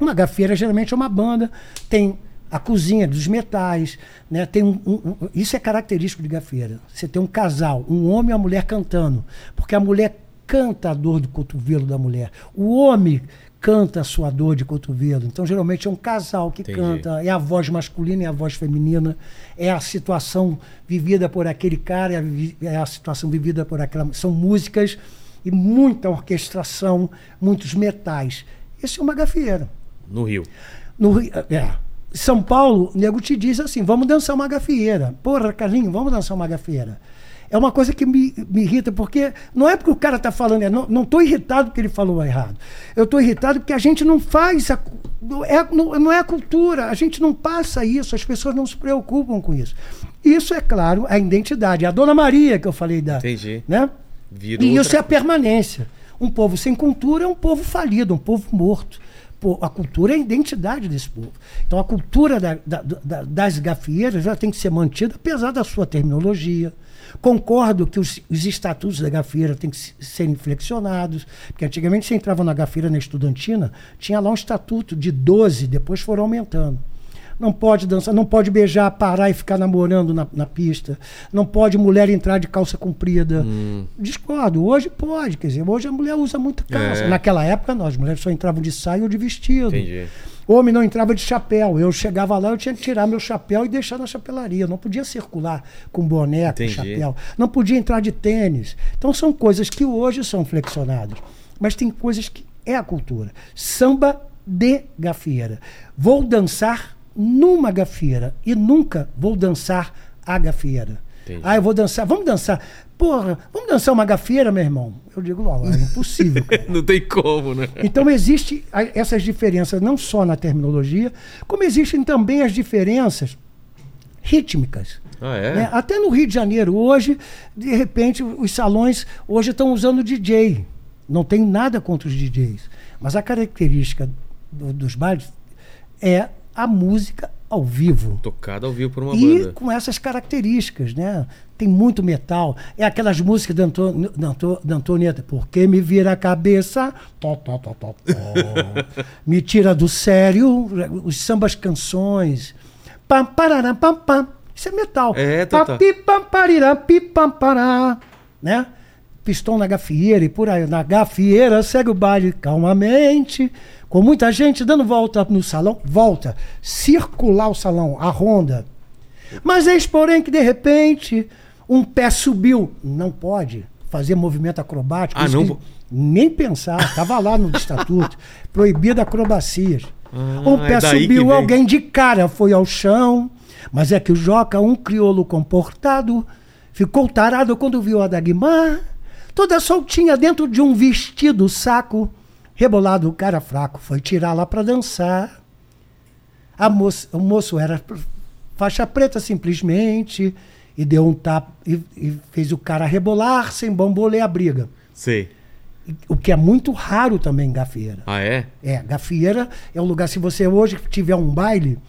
Uma gafieira geralmente é uma banda, tem a cozinha dos metais, né? Tem um, um- um- isso é característico de gafieira. Você tem um casal, um homem e uma mulher cantando, porque a mulher canta a dor do cotovelo da mulher. O homem canta a sua dor de cotovelo. Então geralmente é um casal que Entendi. canta, é a voz masculina e a voz feminina, é a situação vivida por aquele cara, é a, é a situação vivida por aquela. São músicas e muita orquestração, muitos metais. Isso é uma gafieira. No Rio. No Rio- é. São Paulo, o nego te diz assim: vamos dançar uma gafieira. Porra, Carlinho, vamos dançar uma gafieira. É uma coisa que me, me irrita, porque não é porque o cara está falando, é, não, estou irritado porque ele falou errado. Eu estou irritado porque a gente não faz, a, não, é, não, não é a cultura, a gente não passa isso, as pessoas não se preocupam com isso. Isso é, claro, a identidade. A Dona Maria, que eu falei da. Entendi. Né? Virou E isso outra é a permanência. Um povo sem cultura é um povo falido, um povo morto. A cultura é a identidade desse povo. Então a cultura da- da- da- das gafieiras já tem que ser mantida, apesar da sua terminologia. Concordo que os, os estatutos da gafieira têm que se- serem flexionados, porque antigamente você entrava na gafieira na estudantina, tinha lá um estatuto de 12, depois foram aumentando. Não pode dançar, não pode beijar, parar e ficar namorando na, na pista. Não pode mulher entrar de calça comprida. Discordo. Hoje pode, quer dizer, hoje a mulher usa muita calça. É. Naquela época, não, as mulheres só entravam de saia ou de vestido. Entendi. Homem não entrava de chapéu. Eu chegava lá, eu tinha que tirar meu chapéu e deixar na chapelaria. Eu não podia circular com boné, com chapéu. Não podia entrar de tênis. Então são coisas que hoje são flexionadas. Mas tem coisas que é a cultura. Samba de gafieira. Vou dançar numa gafieira e nunca vou dançar a gafieira. Entendi. Ah, eu vou dançar. Vamos dançar. Porra, vamos dançar uma gafieira, meu irmão? Eu digo, é impossível. [laughs] Não tem como, né? Então existem essas diferenças não só na terminologia, como existem também as diferenças rítmicas. Ah, é? né? Até no Rio de Janeiro, hoje, de repente, os salões hoje estão usando DJ. Não tenho nada contra os DJs. Mas a característica do- dos bailes é a música ao vivo. Tocado ao vivo por uma E banda. com essas características, né? Tem muito metal. É aquelas músicas da, Anto- da Anto- da Antonieta. Porque me vira a cabeça. Tó, tó, tó, tó, tó. [laughs] me tira do sério. Os sambas canções. Pam, parará, pam, pam. Isso é metal. É, Tata. Papi, pam, parirá, pi, pam, pará. Né? Pistão na gafieira e por aí. Na gafieira segue o baile calmamente. Com muita gente dando volta no salão. Volta. Circular o salão. A ronda. Mas eis, porém, que de repente um pé subiu. Não pode fazer movimento acrobático. Ah, não Nem pensar. Estava lá no estatuto. [laughs] Proibido acrobacias. Ah, um pé é daí que subiu, alguém de cara foi ao chão. Mas é que o Joca, um crioulo comportado, ficou tarado quando viu a Dagmar, toda soltinha dentro de um vestido saco. Rebolado, o cara fraco, foi tirar lá pra dançar. A moça, o moço era faixa preta simplesmente, e deu um tapa e, e fez o cara rebolar sem bambolê a briga. Sei. O que é muito raro também em gafieira. Ah, é? É, gafieira é um lugar, se você hoje tiver um baile,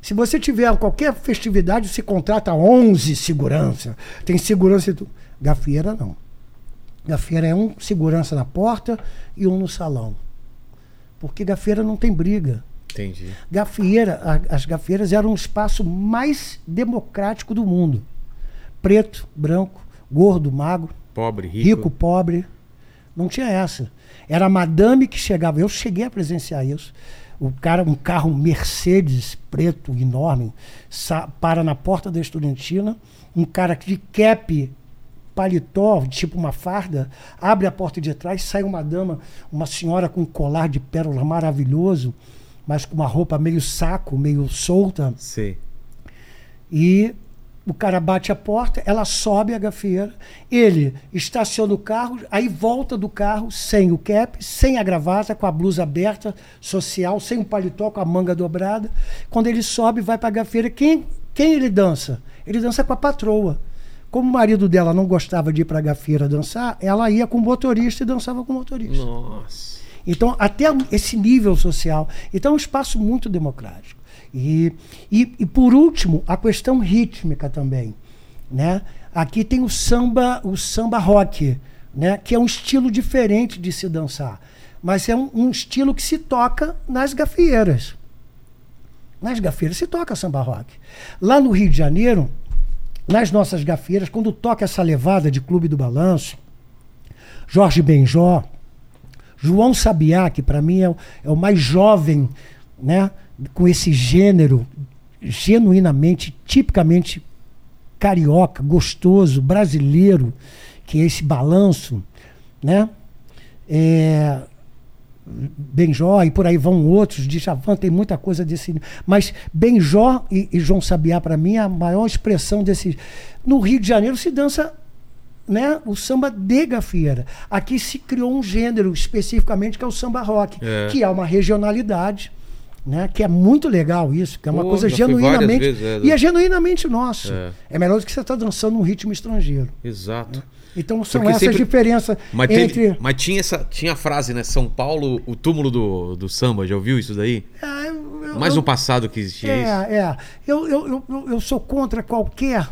se você tiver qualquer festividade, se contrata 11 segurança. Tem segurança e tudo. Gafieira não. Gafieira é um segurança na porta e um no salão. Porque gafieira não tem briga. Entendi. Gafieira, as gafieiras eram o espaço mais democrático do mundo. Preto, branco, gordo, magro, Pobre, rico. rico, pobre. Não tinha essa. Era a madame que chegava. Eu cheguei a presenciar isso. O cara, um carro Mercedes preto, enorme, para na porta da estudantina. Um cara de cap, paletó, tipo uma farda, abre a porta de trás, sai uma dama, uma senhora com um colar de pérola maravilhoso, mas com uma roupa meio saco, meio solta. Sei. E o cara bate a porta, ela sobe a gafieira, ele estaciona o carro, aí volta do carro sem o cap, sem a gravata, com a blusa aberta, social, sem o paletó, com a manga dobrada. Quando ele sobe, vai para a gafieira, quem, quem ele dança? Ele dança com a patroa. Como o marido dela não gostava de ir para a gafieira dançar, ela ia com o motorista e dançava com o motorista. Nossa. Então, até esse nível social. Então, é um espaço muito democrático. E, e, e, por último, a questão rítmica também. Né? Aqui tem o samba, o samba rock, né? que é um estilo diferente de se dançar. Mas é um, um estilo que se toca nas gafieiras. Nas gafieiras se toca samba rock. Lá no Rio de Janeiro, nas nossas gafieiras, quando toca essa levada de Clube do Balanço, Jorge Benjó, João Sabiá, que para mim é, o- é o mais jovem, né, com esse gênero genuinamente, tipicamente carioca, gostoso, brasileiro, que é esse balanço, né? É, Benjó e por aí vão outros, Djavan tem muita coisa desse. Mas Benjó e, e João Sabiá, para mim, é a maior expressão desse. No Rio de Janeiro se dança né, o samba de gafieira. Aqui se criou um gênero especificamente que é o samba rock, É. que é uma regionalidade. Né, que é muito legal isso, que é uma Pô, coisa genuinamente. vezes, é. e é genuinamente nosso. É. É, melhor do que você estar dançando num ritmo estrangeiro. Exato. Então são Porque essas sempre- diferenças Mas, teve- entre. mas tinha essa tinha a frase, né? São Paulo, o túmulo do, do samba. Já ouviu isso daí? Ah, eu- Mais eu- no passado que existia isso. É, é. Eu, eu, eu, eu- eu sou contra qualquer,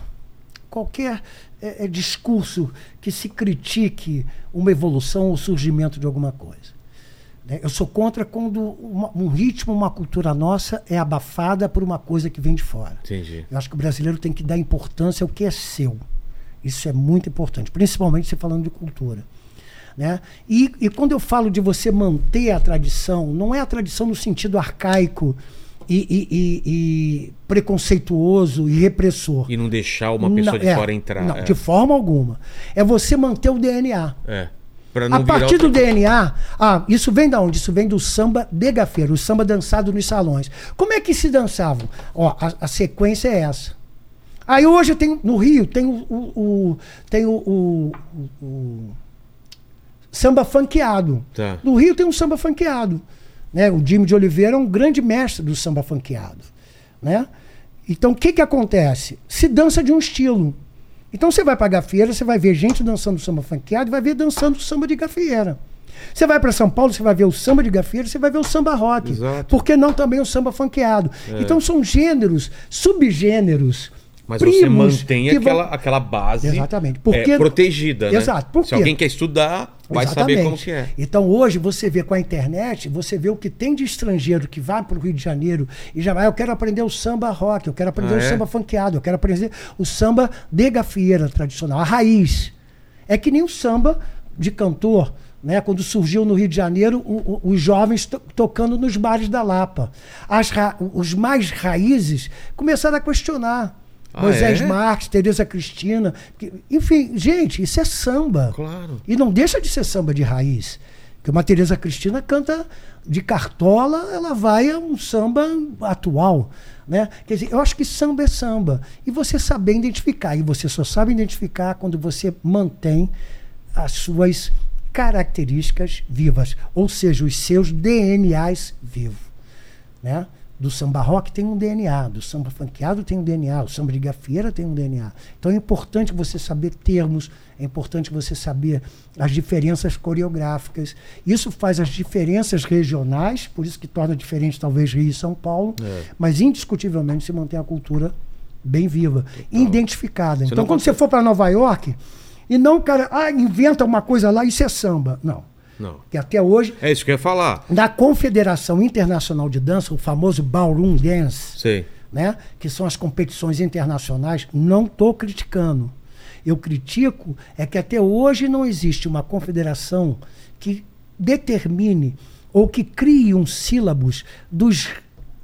qualquer é, é, discurso que se critique uma evolução ou surgimento de alguma coisa. né? Eu sou contra quando uma- um ritmo, uma cultura nossa é abafada por uma coisa que vem de fora. Entendi. Eu acho que o brasileiro tem que dar importância ao que é seu. Isso é muito importante, principalmente se falando de cultura. Né? E, e quando eu falo de você manter a tradição, não é a tradição no sentido arcaico e, e- e- preconceituoso e repressor. E não deixar uma pessoa Não, de é, fora entrar. Não, é. de forma alguma. É você manter o DNA. É. A partir do DNA, ah, isso vem da onde? Isso vem do samba de gafeiro, o samba dançado nos salões. Como é que se dançavam? Ó, a, a sequência é essa. Aí hoje tem no Rio tem o, o- tem o, o- o- samba funkeado. Tá. No Rio tem um samba funkeado. Né? O Jimmy de Oliveira é um grande mestre do samba funkeado. Né? Então o que, que acontece? Se dança de um estilo. Então você vai para gafieira, você vai ver gente dançando samba funkeado e vai ver dançando samba de gafieira. Você vai para São Paulo, você vai ver o samba de gafieira, você vai ver o samba rock. Exato. Por que não também o samba funkeado? Então são gêneros, subgêneros. Mas você primos mantém que vão- aquela, aquela base Exatamente. Porque- é, protegida, né? Exato. Por Se alguém quer estudar, vai saber como que é. Então hoje você vê com a internet, você vê o que tem de estrangeiro que vai para o Rio de Janeiro e já vai, eu quero aprender o samba rock, eu quero aprender Ah, o é? samba funkeado, eu quero aprender o samba de gafieira tradicional, a raiz. É que nem o samba de cantor, né? Quando surgiu no Rio de Janeiro, o- o- os jovens to- tocando nos bares da Lapa. As os mais raízes começaram a questionar. Ah, Moisés é? Marques, Tereza Cristina. enfim, gente, isso é samba. Claro. E não deixa de ser samba de raiz. Porque uma Tereza Cristina canta de cartola, ela vai a um samba atual. Né? Quer dizer, eu acho que samba é samba. E você saber identificar. E você só sabe identificar quando você mantém as suas características vivas. Ou seja, os seus DNAs vivos né? Do samba rock tem um DNA, do samba funkeado tem um DNA, o samba de gafieira tem um DNA. Então é importante você saber termos, é importante você saber as diferenças coreográficas. Isso faz as diferenças regionais, por isso que torna diferente talvez Rio e São Paulo, É. mas indiscutivelmente se mantém a cultura bem viva, identificada. Você então quando consegue- você for para Nova York, e não o cara, ah, inventa uma coisa lá, isso é samba. Não. Não. Que até hoje É isso que eu ia falar. na Confederação Internacional de Dança, o famoso Ballroom Dance, Sei. né, que são as competições internacionais, não estou criticando. Eu critico é que até hoje não existe uma confederação que determine ou que crie um sílabus dos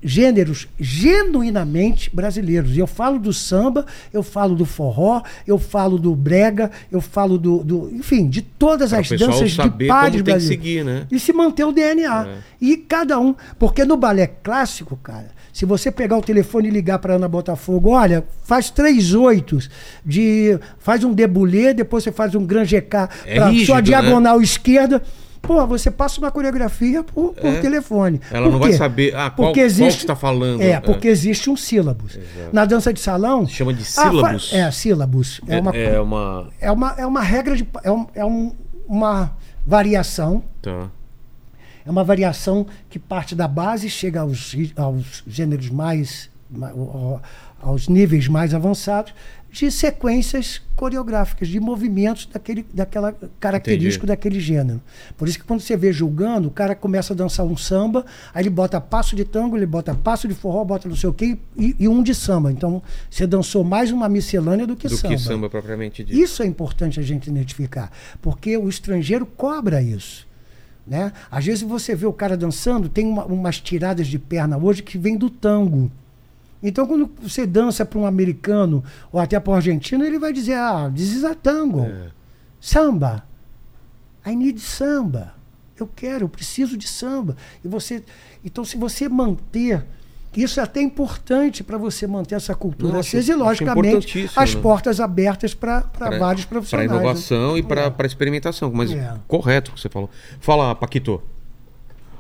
gêneros genuinamente brasileiros. E eu falo do samba, eu falo do forró, eu falo do brega, eu falo do, do enfim, de todas Pra as danças de padres brasileiros. seguir, né? E se manter o DNA. É. E cada um. Porque no balé clássico, cara, se você pegar o telefone e ligar para Ana Botafogo, olha, faz três oitos de. Faz um debulé, depois você faz um grand GK É para rígido, sua né? diagonal esquerda. Pô, você passa uma coreografia por, por É. telefone. Ela Por não vai quê? saber, ah, qual- Porque existe, que você tá falando. É, É. porque existe um sílabus. Na dança de salão. Chama de Ah, sílabus. é, sílabus. É, uma, é uma. é, uma, é uma regra de. É, um- é um- uma variação Tá. é uma variação que parte da base, chega aos, aos gêneros mais. ma- ao- aos níveis mais avançados, de sequências coreográficas, de movimentos daquele, daquela característico Entendi. daquele gênero. Por isso que quando você vê julgando, o cara começa a dançar um samba, aí ele bota passo de tango, ele bota passo de forró, bota não sei o quê, e, e um de samba. Então, você dançou mais uma miscelânea do que Do samba. que samba propriamente dito. Isso é importante a gente identificar, porque o estrangeiro cobra isso. Né? Às vezes você vê o cara dançando, tem uma- umas tiradas de perna hoje que vem do tango. Então, quando você dança para um americano ou até para um argentino, ele vai dizer: Ah, this tango. É. Samba. I need samba. Eu quero, eu preciso de samba. E você, então, se você manter, isso é até importante para você manter essa cultura Não, acesa e, acho logicamente, as né? portas abertas para vários Para profissionais. né? inovação e para É. para experimentação. Mas É. correto o que você falou. Fala, Paquito.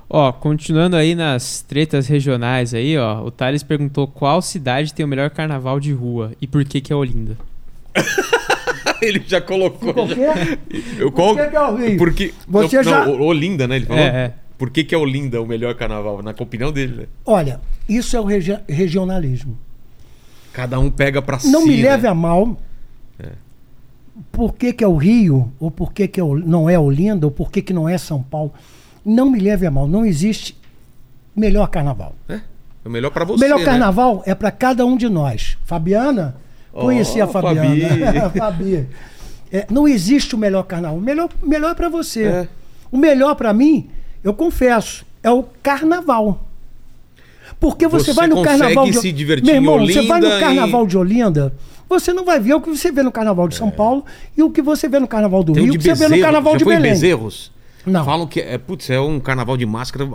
Ó, continuando aí nas tretas regionais aí, ó, o Thales perguntou qual cidade tem o melhor carnaval de rua e por que que é Olinda. [laughs] Ele já colocou. Por quê? [laughs] Eu, Por que que é o Rio? Porque. Você não, já- não, Olinda, né? Ele falou. É, é. Por que, que é Olinda o melhor carnaval? Na opinião dele, né? Olha, isso é o regi- regionalismo. Cada um pega pra si. Não me né? leve a mal. Por que, que é o Rio, ou por que, que é o- não é Olinda, ou por que, que não é São Paulo. Não me leve a mal. Não existe melhor carnaval. É o melhor pra O você. melhor né? carnaval é para cada um de nós. Fabiana, conheci a Oh, Fabiana. Fabi. [laughs] Fabi. É, não existe o melhor carnaval. O melhor, melhor é para você. É. O melhor para mim, eu confesso, é o carnaval. Porque você, Você vai no carnaval de se divertir Meu irmão, você vai no carnaval e- de Olinda, você não vai ver o que você vê no carnaval de São Paulo e o que você vê no carnaval do Tem Rio, o que você vê no carnaval Já de foi em Belém. Bezerros? Não. Falam que é, putz, é um carnaval de máscara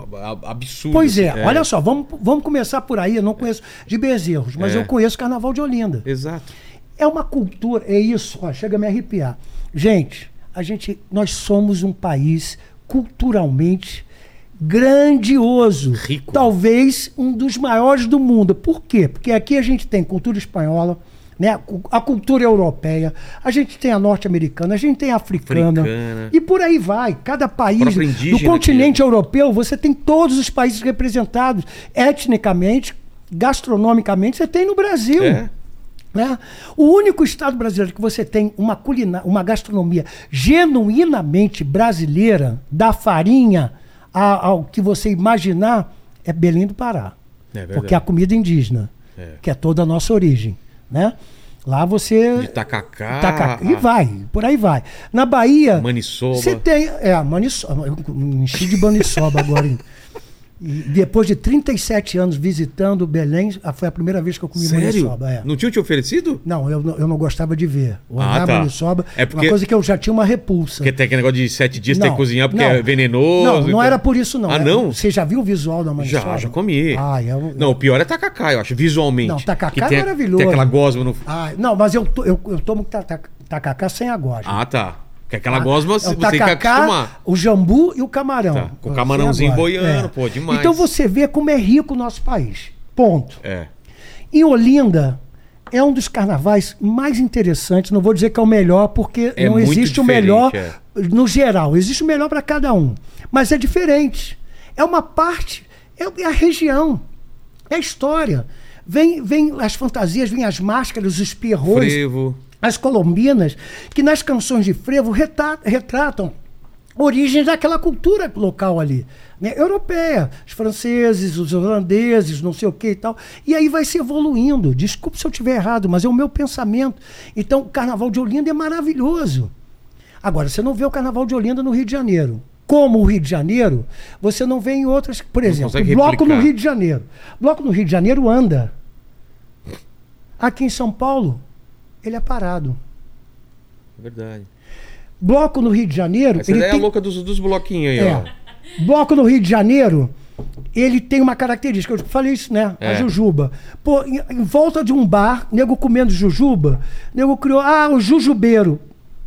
absurdo. Pois é, assim. olha só, vamos, vamos começar por aí. Eu não conheço de Bezerros, mas É. eu conheço o Carnaval de Olinda. Exato. É uma cultura, é isso, ó, chega a me arrepiar. Gente, a gente, nós somos um país culturalmente grandioso. Rico. Talvez um dos maiores do mundo. Por quê? Porque aqui a gente tem cultura espanhola, né? a cultura europeia, a gente tem a norte-americana, a gente tem a africana, Africana. e por aí vai. Cada país do continente europeu, você tem todos os países representados etnicamente, gastronomicamente, você tem no Brasil. É. Né? O único estado brasileiro que você tem uma, culina, uma gastronomia genuinamente brasileira, da farinha ao que você imaginar, é Belém do Pará. É porque é a comida indígena, É. que é toda a nossa origem. Né? Lá você. De tacacá. Taca- E vai, por aí vai. Na Bahia. Maniçoba. Você tem. É, maniçoba. Eu enchi de maniçoba agora. [laughs] E depois de 37 anos visitando Belém, foi a primeira vez que eu comi Sério? maniçoba. É. Não tinham te oferecido? Não, eu, não- eu não gostava de ver. O Ah, tá. maniçoba É porque- uma coisa que eu já tinha uma repulsa. Porque tem aquele negócio de sete dias tem Não, que cozinhar porque não. é venenoso. Não, não tal. era por isso, não. Ah, É- não? Você já viu o visual da maniçoba? Já, já comi. Ah, eu, Não, o pior é tacacá, eu acho, visualmente. Não, tacacá é tem, maravilhoso. Tem aquela gosma no. Ah, não, mas eu, eu, eu tomo ta- ta- tacacá sem a gosma. Ah, tá. Porque aquela gosma É você o tem que tacacá, acostumar. o jambu e o camarão. Tá, com Sem camarãozinho a gosma. boiando, pô, demais. Então você vê como é rico o nosso país. Ponto. É. Em Olinda, é um dos carnavais mais interessantes. Não vou dizer que é o melhor, porque É não existe o melhor é. no geral. Existe o melhor para cada um. Mas é diferente. É uma parte, é é a região, é a história. Vem, vem as fantasias, vem as máscaras, os pierrots, Frevo. As colombinas, que nas canções de frevo retratam origens daquela cultura local ali, né? europeia, os franceses, os holandeses, não sei o que e tal. E aí vai se evoluindo. Desculpe se eu estiver errado, mas é o meu pensamento. Então, o Carnaval de Olinda é maravilhoso. Agora, você não vê o Carnaval de Olinda no Rio de Janeiro. Como o Rio de Janeiro, você não vê em outras. Por exemplo, bloco no Rio de Janeiro. Bloco no Rio de Janeiro anda. Aqui em São Paulo, ele é parado. Verdade. Bloco no Rio de Janeiro. Essa ele ideia é tem- louca dos, dos bloquinhos aí, é. ó. Bloco no Rio de Janeiro, ele tem uma característica. Eu falei isso, né? É. A jujuba. Pô, em, em volta de um bar, nego comendo jujuba, nego criou, ah, o jujubeiro.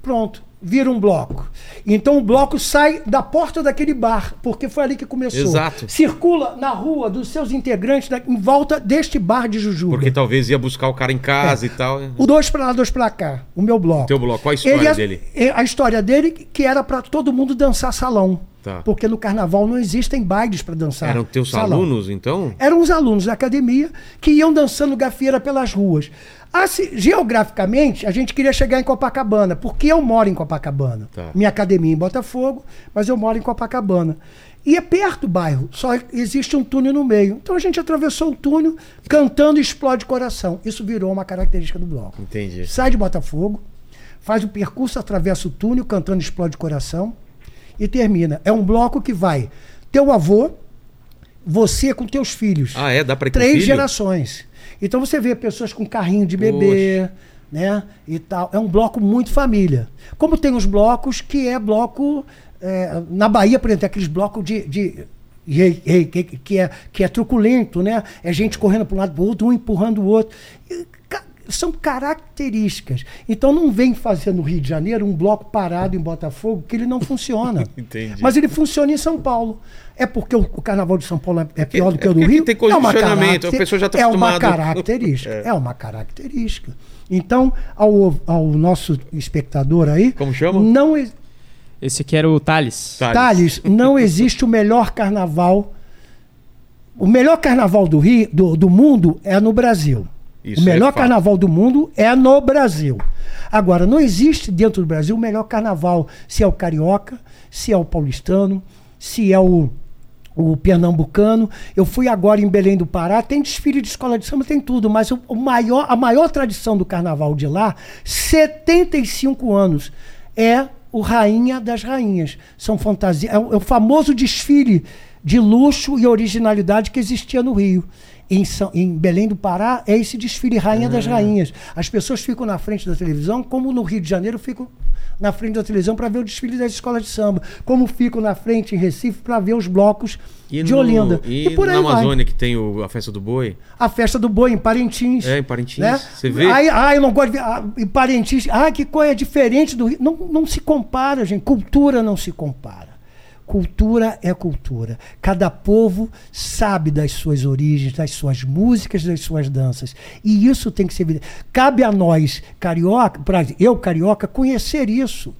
Pronto, vira um bloco. Então o bloco sai da porta daquele bar, porque foi ali que começou. Exato. Circula na rua dos seus integrantes da- em volta deste bar de jujuba. Porque talvez ia buscar o cara em casa e tal. O dois pra lá, dois pra cá. O meu bloco. Teu bloco, qual a história Ele é- dele? é a história dele que era pra todo mundo dançar salão. Tá. Porque no carnaval não existem bailes pra dançar. Eram teus salão. alunos, então? Eram os alunos da academia que iam dançando gafieira pelas ruas. Assim, geograficamente, a gente queria chegar em Copacabana, porque eu moro em Copacabana. Tá. Minha academia é em Botafogo, mas eu moro em Copacabana. E é perto do bairro, só existe um túnel no meio. Então a gente atravessou o túnel cantando Explode Coração. Isso virou uma característica do bloco. Entendi. Sai de Botafogo, faz o percurso, atravessa o túnel cantando Explode Coração e termina. É um bloco que vai teu avô, você com teus filhos. Ah, é? Dá pra ir Três gerações. Então você vê pessoas com carrinho de bebê, né? E tal. É um bloco muito família. Como tem os blocos que é bloco. é, na Bahia, por exemplo, tem aqueles blocos de. de que, é, que é truculento, né? É gente correndo para um lado para o outro, um empurrando o outro. E, são características. Então não vem fazer no Rio de Janeiro um bloco parado em Botafogo que ele não funciona. [laughs] Entendi. Mas ele funciona em São Paulo. É porque o, carnaval de São Paulo é, é pior do que é o do Rio? tem é uma condicionamento, a pessoa já tá É uma característica. [laughs] é. uma característica. Então, ao, ao nosso espectador aí. Como chama? Não, Esse aqui era o Thales. Thales. Thales, não [laughs] existe o melhor carnaval. O melhor carnaval do Rio, do, do mundo é no Brasil. Isso o é melhor fato. carnaval do mundo é no Brasil. Agora, não existe dentro do Brasil o melhor carnaval, se é o carioca, se é o paulistano, se é o, o pernambucano. Eu fui agora em Belém do Pará, tem desfile de escola de samba, tem tudo, mas o, o maior, a maior tradição do carnaval de lá, 75 anos, é o Rainha das Rainhas. São fantasia, é é o famoso desfile de luxo e originalidade que existia no Rio. Em, São- em Belém do Pará é esse desfile Rainha das Rainhas. As pessoas ficam na frente da televisão, como no Rio de Janeiro ficam na frente da televisão para ver o desfile das escolas de samba, como ficam na frente em Recife para ver os blocos E de no- Olinda. E, por na aí vai. Amazônia que tem o- a festa do boi. A festa do boi em Parintins. É, em Parintins. né? Você vê? Aí, ah, eu não gosto de ver. Ah, em Parintins. Ah, que coisa diferente do Rio. Não, não se compara, gente. Cultura não se compara. Cultura é cultura. Cada povo sabe das suas origens, das suas músicas, das suas danças. E isso tem que ser. Cabe a nós, carioca, eu, carioca, conhecer isso.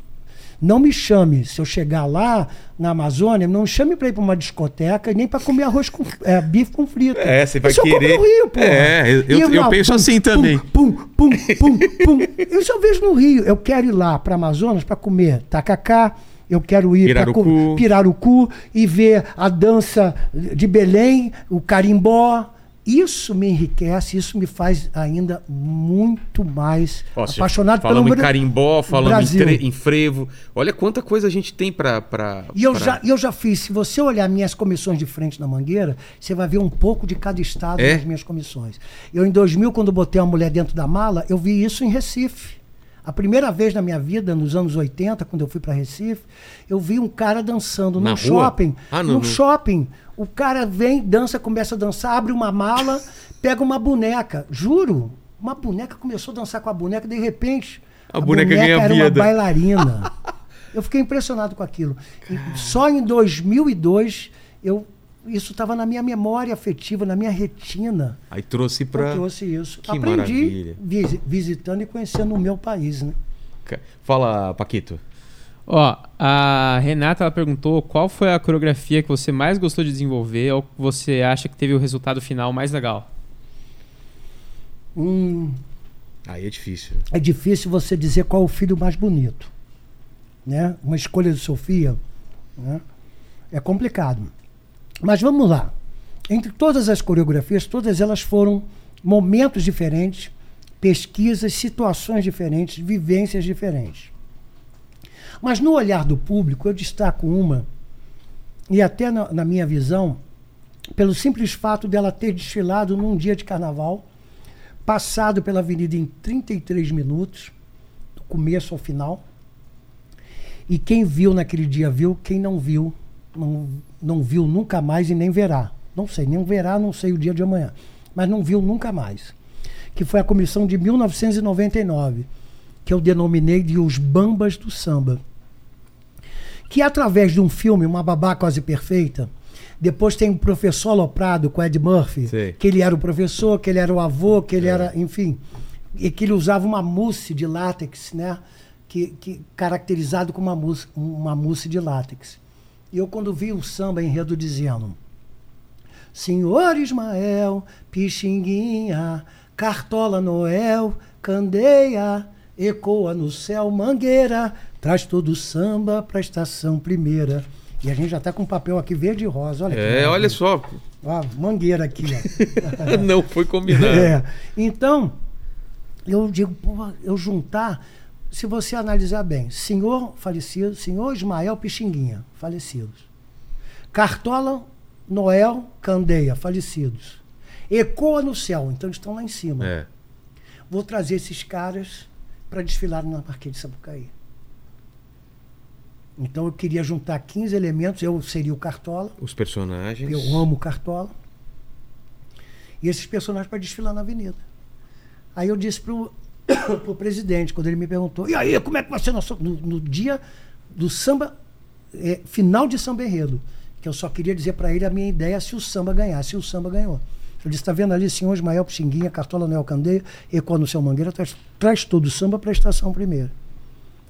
Não me chame, se eu chegar lá na Amazônia, não me chame para ir para uma discoteca e nem para comer arroz com é, bife com frito. É, você vai Isso eu querer- no Rio, pô. É, eu- eu- eu penso assim também. Pum, pum, pum, pum. Isso eu vejo no Rio. Eu quero ir lá para Amazonas para comer tacacá. Eu quero ir para Pirarucu. E ver a dança de Belém, o carimbó. Isso me enriquece, isso me faz ainda muito mais Ó, apaixonado pelo Falamos em carimbó, falamos em, em frevo. Olha quanta coisa a gente tem pra E eu pra- já, eu já fiz, se você olhar minhas comissões de frente na Mangueira, você vai ver um pouco de cada estado É? nas minhas comissões. Eu, em 2000, quando botei uma mulher dentro da mala, eu vi isso em Recife. A primeira vez na minha vida, nos anos 80, quando eu fui para Recife, eu vi um cara dançando Na num rua? shopping. Ah, no- num no- shopping. O cara vem, dança, começa a dançar, abre uma mala, [laughs] pega uma boneca. Juro, uma boneca começou a dançar com a boneca, de repente. A boneca ganha era uma vida. bailarina. [laughs] Eu fiquei impressionado com aquilo. E só em 2002 eu isso estava na minha memória afetiva, na minha retina. Aí trouxe Eu pra. trouxe isso. Que Aprendi maravilha. visi- visitando e conhecendo o meu país, né? Fala, Paquito. Ó, a Renata ela perguntou qual foi a coreografia que você mais gostou de desenvolver ou que você acha que teve o resultado final mais legal? Hum, Aí é difícil. é difícil você dizer qual o filho mais bonito, né? Uma escolha de Sofia, né? É complicado. Mas vamos lá. Entre todas as coreografias, todas elas foram momentos diferentes, pesquisas, situações diferentes, vivências diferentes. Mas no olhar do público, eu destaco uma, e até na, na minha visão, pelo simples fato dela ter desfilado num dia de carnaval, passado pela avenida em 33 minutos, do começo ao final. E quem viu naquele dia viu, quem não viu, não, não viu nunca mais e nem verá. Não sei, nem verá, não sei o dia de amanhã. Mas não viu nunca mais. Que foi a comissão de 1999, que eu denominei de Os Bambas do Samba. Que através de um filme, Uma Babá Quase Perfeita, depois tem o professor Aloprado com Ed Murphy, Sei. que ele era o professor, que ele era o avô, que ele era, enfim, e que ele usava uma mousse de látex, né? Que, que caracterizado como uma mousse, uma mousse de látex. E eu quando vi o samba enredo dizendo Senhor Ismael, Pixinguinha, Cartola Noel, Candeia, ecoa no céu, Mangueira, traz todo o samba pra estação primeira. E a gente já tá com papel aqui verde e rosa, olha É, olha só. Ó, mangueira aqui, ó. [laughs] Não foi combinado. [laughs] É. Então, eu digo, pô, eu juntar, se você analisar bem, senhor falecido, senhor Ismael Pixinguinha, falecidos. Cartola, Noel, Candeia, falecidos. Ecoa no céu, então eles estão lá em cima. É. Vou trazer esses caras para desfilar na Marquês de Sapucaí. Então eu queria juntar 15 elementos, eu seria o Cartola, Os personagens. eu amo Cartola. E esses personagens para desfilar na avenida. Aí eu disse pro, [coughs] pro presidente, quando ele me perguntou, e aí, como é que vai ser no, no, no dia do samba, é, final de samba enredo? Que eu só queria dizer para ele a minha ideia se o samba ganhasse. E o samba ganhou. Eu disse, está vendo ali, senhor Ismael Pixinguinha, Cartola Noel Candeia, Ecoa no Céu Mangueira, traz, traz todo o samba para a estação primeira.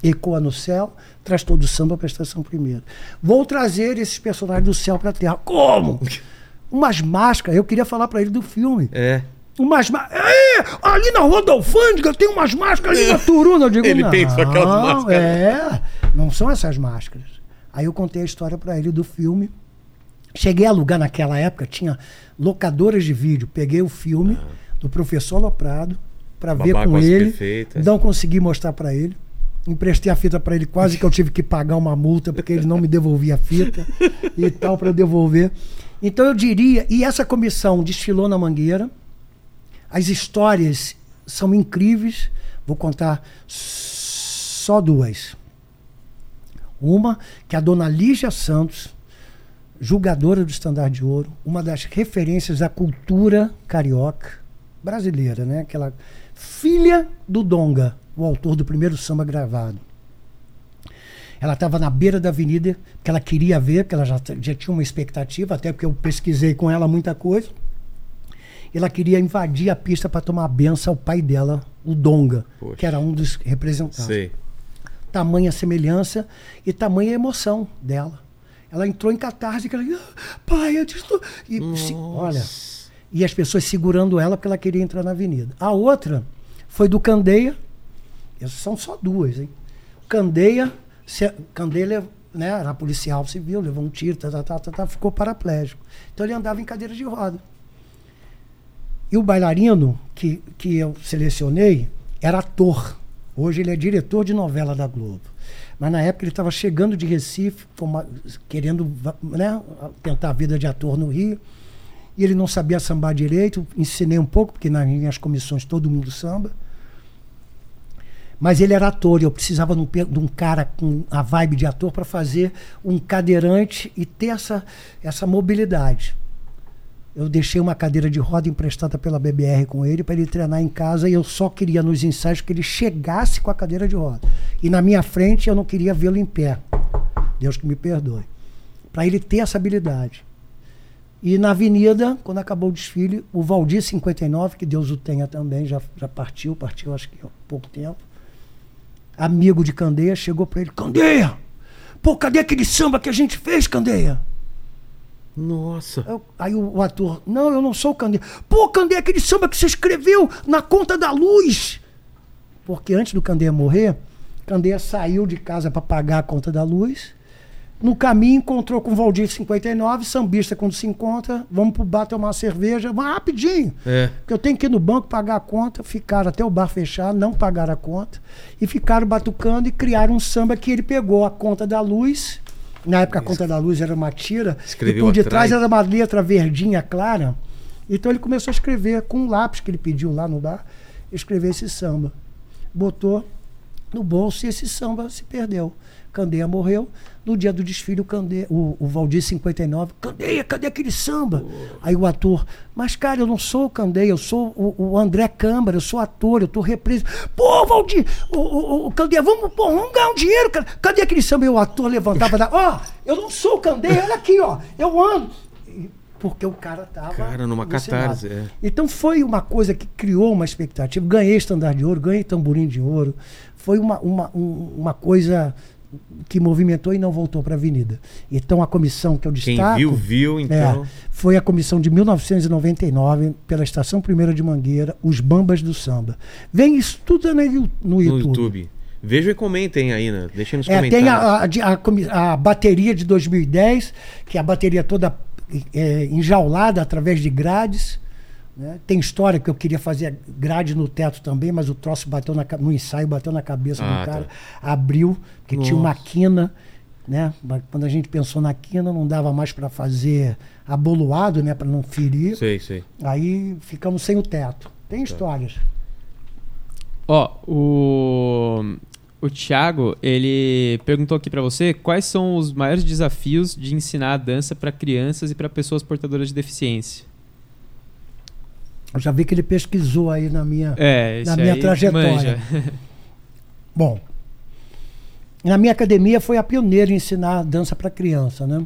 Ecoa no céu, traz todo o samba para a estação primeira. Vou trazer esses personagens do céu para a terra. Como? [laughs] Umas máscaras, eu queria falar para ele do filme. É. Umas máscaras. É, ali na Rua da Alfândega tem umas máscaras ali na Turuna. Eu digo, Ele não, pensou aquelas máscaras. É, não são essas máscaras. Aí eu contei a história para ele do filme. Cheguei a alugar naquela época, tinha locadoras de vídeo. Peguei o filme do professor Loprado para ver com ele. Perfeita. Não consegui mostrar para ele. Emprestei a fita para ele, quase que eu tive que pagar uma multa porque ele não me devolvia a fita e tal para devolver. Então eu diria, e essa comissão desfilou na Mangueira. As histórias são incríveis. Vou contar só duas. Uma que a dona Lígia Santos, julgadora do Estandarte de Ouro, uma das referências da cultura carioca brasileira, né? Aquela filha do Donga, o autor do primeiro samba gravado. Ela estava na beira da avenida, que ela queria ver, porque ela já, já tinha uma expectativa, até porque eu pesquisei com ela muita coisa. Ela queria invadir a pista para tomar a benção ao pai dela, o Donga, Poxa. que era um dos representantes Sei. tamanha semelhança e tamanha emoção dela. Ela entrou em catarse, que ela, "Ah, pai, eu te estou. E, se- olha, e as pessoas segurando ela porque ela queria entrar na avenida. A outra foi do Candeia, essas são só duas, hein? Candeia, se, Candeia né, era policial civil, levou um tiro, tá, tá, tá, tá, tá, ficou paraplégico. Então ele andava em cadeira de roda. E o bailarino que, que eu selecionei era ator. Hoje ele é diretor de novela da Globo. Mas na época ele estava chegando de Recife, forma- querendo né, tentar a vida de ator no Rio. E ele não sabia sambar direito. Ensinei um pouco, porque nas minhas comissões todo mundo samba. Mas ele era ator e eu precisava um, de um cara com a vibe de ator para fazer um cadeirante e ter essa, essa mobilidade. Eu deixei uma cadeira de roda emprestada pela BBR com ele para ele treinar em casa e eu só queria nos ensaios que ele chegasse com a cadeira de roda. E na minha frente eu não queria vê-lo em pé. Deus que me perdoe. Para ele ter essa habilidade. E na avenida, quando acabou o desfile, o Valdir 59, que Deus o tenha também, já, já partiu, partiu acho que há pouco tempo. Amigo de Candeia, chegou para ele: Candeia! Pô, cadê aquele samba que a gente fez, Candeia? Nossa. Eu- aí o, o ator, não, eu não sou o Candeia. Pô, Candeia, aquele samba que você escreveu na conta da luz. Porque antes do Candeia morrer, Candeia saiu de casa para pagar a conta da luz. No caminho encontrou com o Valdir 59, sambista quando se encontra, vamos pro bar tomar uma cerveja, mas rapidinho. É. Porque eu tenho que ir no banco pagar a conta, ficaram até o bar fechar, não pagaram a conta, e ficaram batucando e criaram um samba que ele pegou a conta da luz. Na época a conta da luz era uma tira, Escreveu e por detrás era uma letra verdinha clara. Então ele começou a escrever com um lápis que ele pediu lá no bar, escrever esse samba. Botou no bolso e esse samba se perdeu. Candeia morreu. No dia do desfile, o, Candeia, o, o Valdir 59, Candeia, cadê aquele samba? Aí o ator, mas cara, eu não sou o Candeia, eu sou o, o André Câmara, eu sou ator, eu tô representando. Pô, Valdir, o, o, o Candeia, vamos, pô, vamos ganhar um dinheiro, cara. Cadê aquele samba? E o ator levantava. Ó, eu não sou o Candeia, olha aqui, ó, eu ando. Porque o cara tava. Cara, numa catarse, é. Então foi uma coisa que criou uma expectativa. Ganhei estandarte de ouro, ganhei tamborim de ouro. Foi uma, uma, um- uma coisa que movimentou e não voltou para a avenida. Então a comissão que eu Quem destaco. viu, viu, então. É, foi a comissão de 1999, pela Estação Primeira de Mangueira, Os Bambas do Samba. Vem isso tudo no, Yu- no YouTube. YouTube. Vejam e comentem aí, né? Deixem nos É, comentários. tem a, a de- a a bateria de 2010, que é a bateria toda é, enjaulada através de grades. Né? Tem história que eu queria fazer grade no teto também, mas o troço bateu na, no ensaio, bateu na cabeça Ah, do cara, tá. abriu, porque tinha uma Nossa. quina. Né? Quando a gente pensou na quina, não dava mais para fazer aboluado, né? para não ferir. Sei, sei. Aí ficamos sem o teto. Tem Tá. histórias. Ó, o. O Thiago, ele perguntou aqui pra você quais são os maiores desafios de ensinar a dança pra crianças e pra pessoas portadoras de deficiência. Já vi que ele pesquisou aí na minha. É, Na minha trajetória. [laughs] Bom, na minha academia foi a pioneira em ensinar dança para criança, né?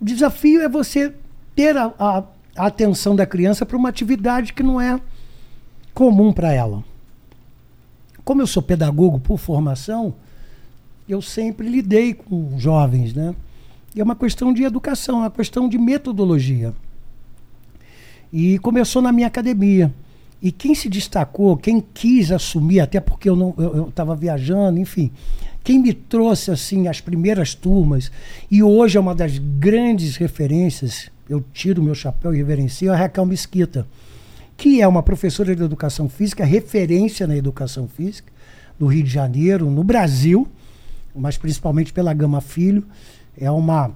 O desafio é você ter a, a- a atenção da criança para uma atividade que não é comum para ela. Como eu sou pedagogo por formação, eu sempre lidei com jovens, né? E é uma questão de educação, é uma questão de metodologia. E começou na minha academia. E quem se destacou, quem quis assumir, até porque eu não eu estava viajando, enfim, quem me trouxe assim as primeiras turmas e hoje é uma das grandes referências, eu tiro meu chapéu e reverencio é a Raquel Mesquita, que é uma professora de educação física, referência na educação física. do Rio de Janeiro, no Brasil, mas principalmente pela Gama Filho. É uma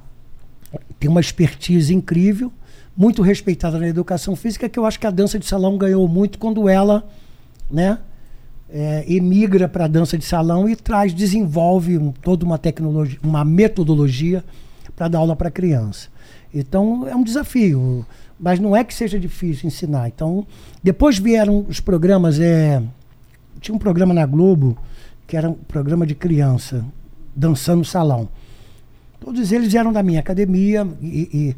tem uma expertise incrível, muito respeitada na educação física, que eu acho que a dança de salão ganhou muito quando ela, né, é, emigra para a dança de salão e traz, desenvolve um, toda uma tecnologia, uma metodologia para dar aula para criança. Então é um desafio, mas não é que seja difícil ensinar. Então depois vieram os programas, é, tinha um programa na Globo que era um programa de criança dançando salão. Todos eles eram da minha academia e, e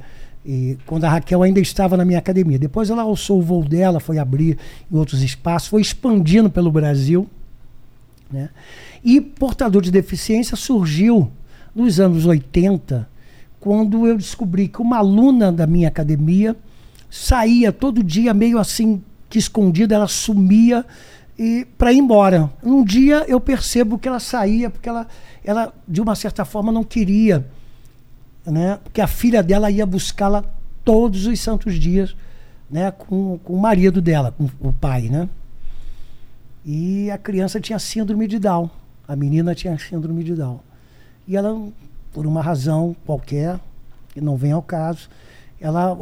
e quando a Raquel ainda estava na minha academia. Depois ela alçou o voo dela, foi abrir em outros espaços, foi expandindo pelo Brasil. Né? E portador de deficiência surgiu nos anos 80, quando eu descobri que uma aluna da minha academia saía todo dia meio assim que escondida, ela sumia e para ir embora. Um dia eu percebo que ela saía porque ela, ela de uma certa forma não queria né? Porque a filha dela ia buscá-la todos os santos dias, né? Com, com o marido dela, com o pai, né? E a criança tinha síndrome de Down. A menina tinha síndrome de Down. E ela, por uma razão qualquer, que não vem ao caso, ela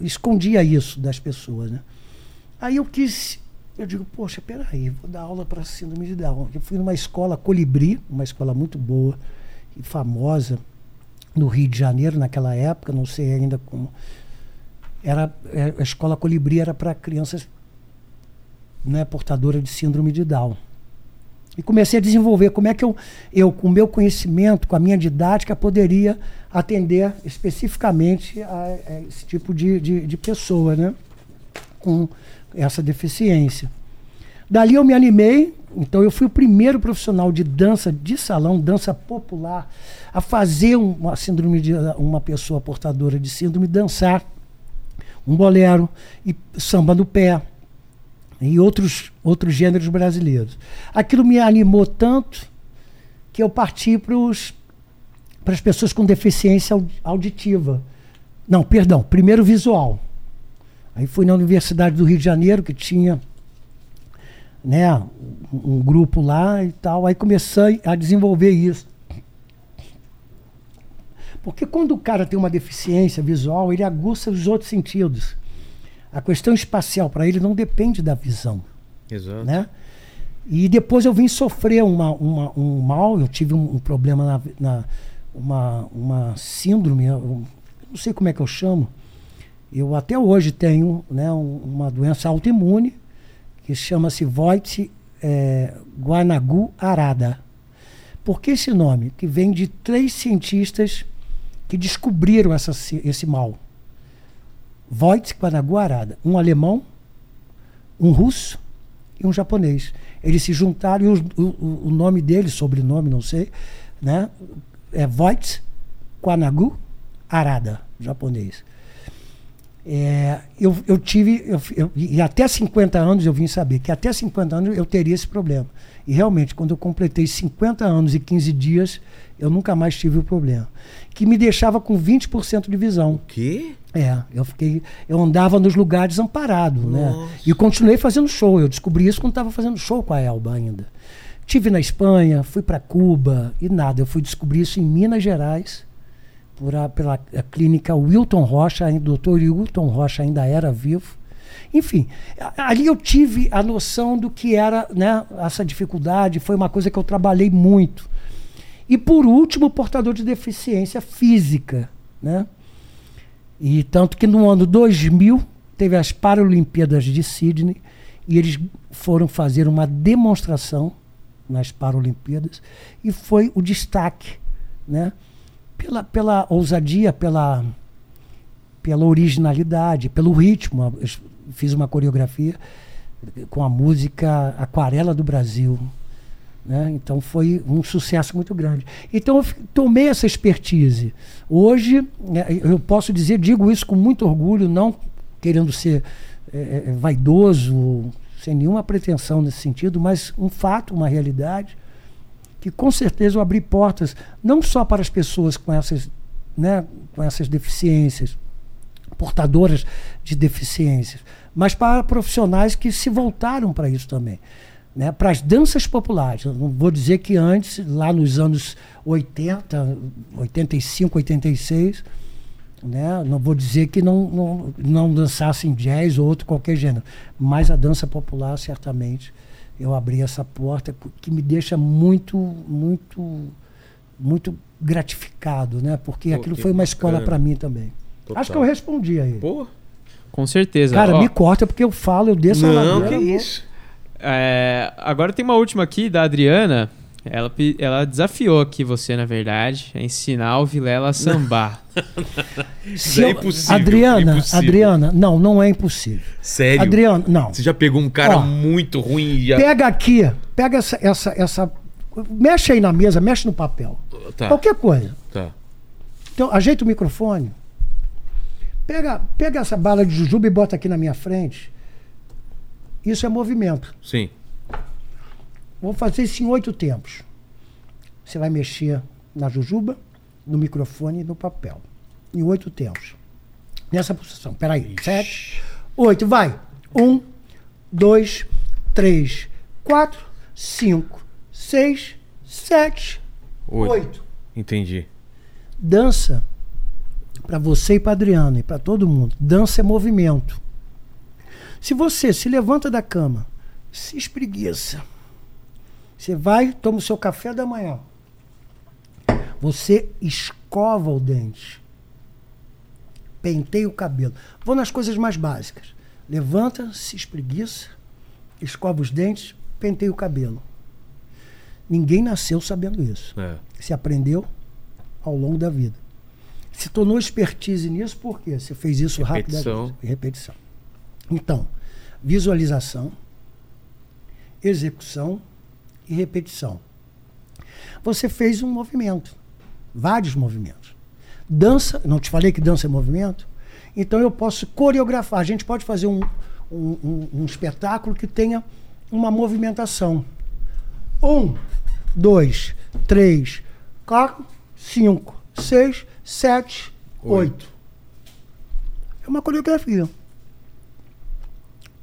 escondia isso das pessoas, né? Aí eu quis, eu digo, poxa, peraí, vou dar aula para síndrome de Down. Eu fui numa escola Colibri, uma escola muito boa e famosa, no Rio de Janeiro, naquela época, não sei ainda como. Era, é, a escola Colibri era para crianças né, portadoras de síndrome de Down. E comecei a desenvolver como é que eu, eu, com o meu conhecimento, com a minha didática, poderia atender especificamente a, a esse tipo de, de, de pessoa, né? Com essa deficiência. Dali eu me animei, então eu fui o primeiro profissional de dança de salão, dança popular, a fazer uma síndrome de uma pessoa portadora de síndrome dançar um bolero e samba no pé e outros outros gêneros brasileiros. Aquilo me animou tanto que eu parti para para as pessoas com deficiência auditiva. Não, perdão, primeiro visual. Aí fui na Universidade do Rio de Janeiro que tinha né, um grupo lá e tal. Aí comecei a desenvolver isso. Porque quando o cara tem uma deficiência visual, ele aguça os outros sentidos. A questão espacial para ele não depende da visão. Exato. Né? E depois eu vim sofrer uma, uma um mal, eu tive um, um problema na, na, uma, uma síndrome, eu não sei como é que eu chamo. Eu até hoje tenho né, uma doença autoimune que chama-se Voit é, Guanagu Arada. Por que esse nome? Que vem de três cientistas que descobriram essa, esse mal. Voit Guanagu Arada. Um alemão, um russo e um japonês. Eles se juntaram e o, o, nome deles, sobrenome, não sei, né? é Voit Guanagu Arada, japonês. É, eu, eu tive, eu, eu, e até 50 anos eu vim saber que até 50 anos eu teria esse problema. E realmente, quando eu completei 50 anos e 15 dias, eu nunca mais tive o problema. Que me deixava com 20% de visão. O quê? É, eu fiquei. Eu andava nos lugares amparado, né? E continuei fazendo show. Eu descobri isso quando estava fazendo show com a Elba ainda. Tive na Espanha, fui para Cuba e nada. Eu fui descobrir isso em Minas Gerais por a, pela a clínica Wilton Rocha, o doutor Wilton Rocha ainda era vivo. Enfim, ali eu tive a noção do que era né, essa dificuldade, foi uma coisa que eu trabalhei muito. E por último, portador de deficiência física. Né? E tanto que no ano 2000 teve as Paralimpíadas de Sydney e eles foram fazer uma demonstração nas Paralimpíadas e foi o destaque, né? Pela, pela ousadia, pela, pela originalidade, pelo ritmo. Eu fiz uma coreografia com a música Aquarela do Brasil. Né? Então foi um sucesso muito grande. Então eu tomei essa expertise. Hoje, né, eu posso dizer, digo isso com muito orgulho, não querendo ser é, é vaidoso, sem nenhuma pretensão nesse sentido, mas um fato, uma realidade que com certeza eu abri portas não só para as pessoas com essas, né, com essas deficiências, portadoras de deficiências, mas para profissionais que se voltaram para isso também. né, para as danças populares. Eu não vou dizer que antes, lá nos anos 80, 85, 86, né, não vou dizer que não, não, não dançassem jazz ou outro qualquer gênero, mas a dança popular, certamente, eu abri essa porta que me deixa muito, muito, muito gratificado, né? Porque Pô, aquilo foi uma escola para mim também. Total. Acho que eu respondi aí. Pô, Com certeza. Cara, Ó, me corta porque eu falo, eu desço a não, ladeira, que isso. é, agora tem uma última aqui da Adriana. Ela, ela desafiou aqui você, na verdade, a ensinar o Vilela a sambar. [laughs] Se é eu- impossível, Adriana, impossível. Adriana, não, não é impossível. Sério? Adriana, não. Você já pegou um cara Ó, muito ruim e já... Pega aqui, pega essa, essa, essa. Mexe aí na mesa, mexe no papel. Tá, Qualquer coisa. tá. Então, ajeita o microfone. Pega, pega essa bala de jujuba e bota aqui na minha frente. Isso é movimento. Sim. Vou fazer isso em oito tempos. Você vai mexer na jujuba, no microfone e no papel. Em oito tempos. Nessa posição. Peraí. Sete, oito, vai. Um, dois, três, quatro, cinco, seis, sete, Oito. oito. Entendi. Dança, para você e para Adriana e para todo mundo, dança é movimento. Se você se levanta da cama, se espreguiça, você vai, toma o seu café da manhã, você escova o dente, penteia o cabelo. Vou nas coisas mais básicas. Levanta, se espreguiça, escova os dentes, penteia o cabelo. Ninguém nasceu sabendo isso É. se aprendeu ao longo da vida. Se tornou expertise nisso porque você fez isso Repetição. rapidamente. Repetição. Então, visualização, execução e repetição. Você fez um movimento, vários movimentos. Dança, não te falei que dança é movimento? Então eu posso coreografar. A gente pode fazer um, um, um- um espetáculo que tenha uma movimentação. Um, dois, três, quatro, cinco, seis, sete, oito. É uma coreografia.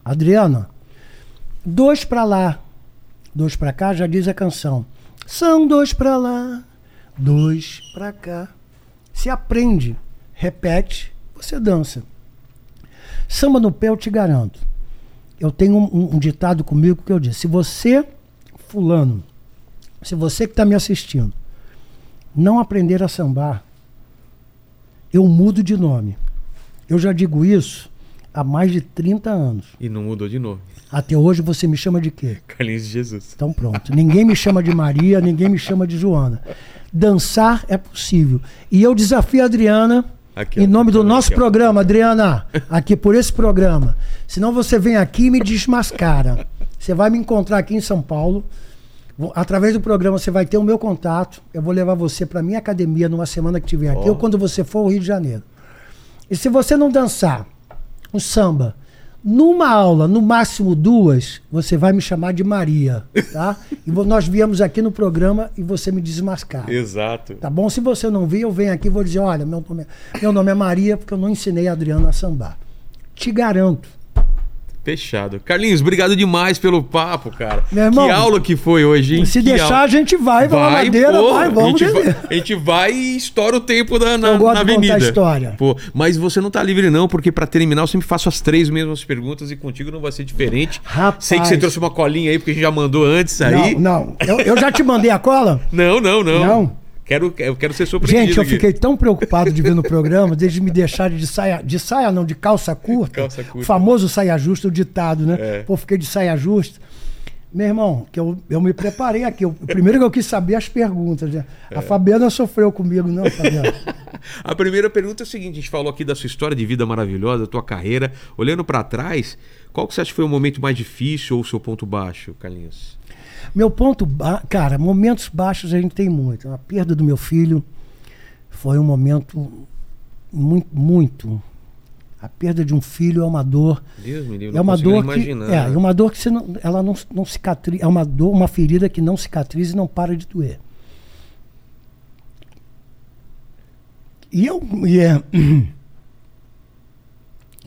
Adriana, dois pra lá, dois pra cá, já diz a canção. São dois pra lá, dois pra cá. Se aprende, repete, você dança. Samba no pé, eu te garanto. Eu tenho um, um- um ditado comigo que eu disse: se você, fulano, se você que está me assistindo, não aprender a sambar, eu mudo de nome. Eu já digo isso há mais de 30 anos. E não mudou de novo. Até hoje você me chama de quê? Carlinhos de Jesus. Então pronto. Ninguém me chama de Maria, ninguém me chama de Joana. Dançar é possível. E eu desafio a Adriana, Aqui, em nome do aqui, nosso programa, Adriana, aqui por esse programa. Senão você vem aqui e me desmascara. Você vai me encontrar aqui em São Paulo. Através do programa você vai ter o meu contato. Eu vou levar você para minha academia numa semana que tiver aqui Ó. ou quando você for ao Rio de Janeiro. E se você não dançar o samba numa aula, no máximo duas, você vai me chamar de Maria, tá? [laughs] E nós viemos aqui no programa e você me desmascara. Exato. Tá bom? Se você não vir, eu venho aqui e vou dizer, olha, meu nome, é, meu nome é Maria, porque eu não ensinei a Adriana a sambar. Te garanto. Fechado. Carlinhos, obrigado demais pelo papo, cara. Meu irmão, que aula que foi hoje, hein? Se Que deixar, aula. a gente vai, vai, na ladeira, pô, vai, vamos a gente, vai, a gente vai e estoura o tempo da, na, Eu gosto na de contar avenida. história. Pô, mas você não tá livre não, porque pra terminar eu sempre faço as três mesmas perguntas e contigo não vai ser diferente. Rapaz. Sei que você trouxe uma colinha aí, porque a gente já mandou antes aí. Não, não. Eu, eu já te mandei a cola? Não, não, não. Não? Quero, eu quero ser surpreendido Gente, eu aqui. fiquei tão preocupado de vir no programa, desde me deixarem de saia, de saia não, de calça curta. Calça curta. O famoso saia justa, o ditado, né? É. Pô, fiquei de saia justa. Meu irmão, que eu, eu me preparei aqui. O primeiro que eu quis saber as perguntas. Né? É. A Fabiana sofreu comigo, não, Fabiana? [laughs] A primeira pergunta é o seguinte: a gente falou aqui da sua história de vida maravilhosa, da tua carreira. Olhando pra trás, qual que você acha que foi o momento mais difícil ou o seu ponto baixo, Carlinhos? Meu ponto, cara, momentos baixos a gente tem muito. A perda do meu filho foi um momento muito, muito. A perda de um filho é uma dor. Deus me livre, É uma dor que é, é uma dor que você não, ela não, não cicatriza, é uma dor, uma ferida que não cicatriza e não para de doer. E eu e é, [clears throat]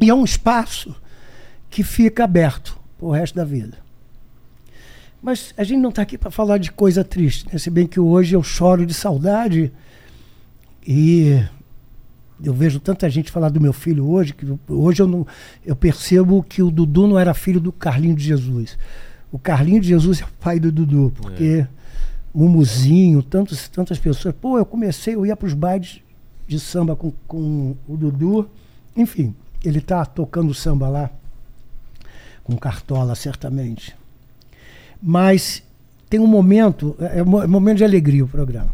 e é um espaço que fica aberto pro resto da vida. Mas a gente não está aqui para falar de coisa triste, né? se bem que hoje eu choro de saudade e eu vejo tanta gente falar do meu filho hoje que hoje eu não eu percebo que o Dudu não era filho do Carlinho de Jesus. O Carlinho de Jesus é o pai do Dudu, porque é. Mumuzinho, tantos, tantas pessoas. Pô, eu comecei, eu ia para os bailes de samba com, com o Dudu. Enfim, ele está tocando samba lá com cartola, certamente. Mas tem um momento, é, é um momento de alegria o programa.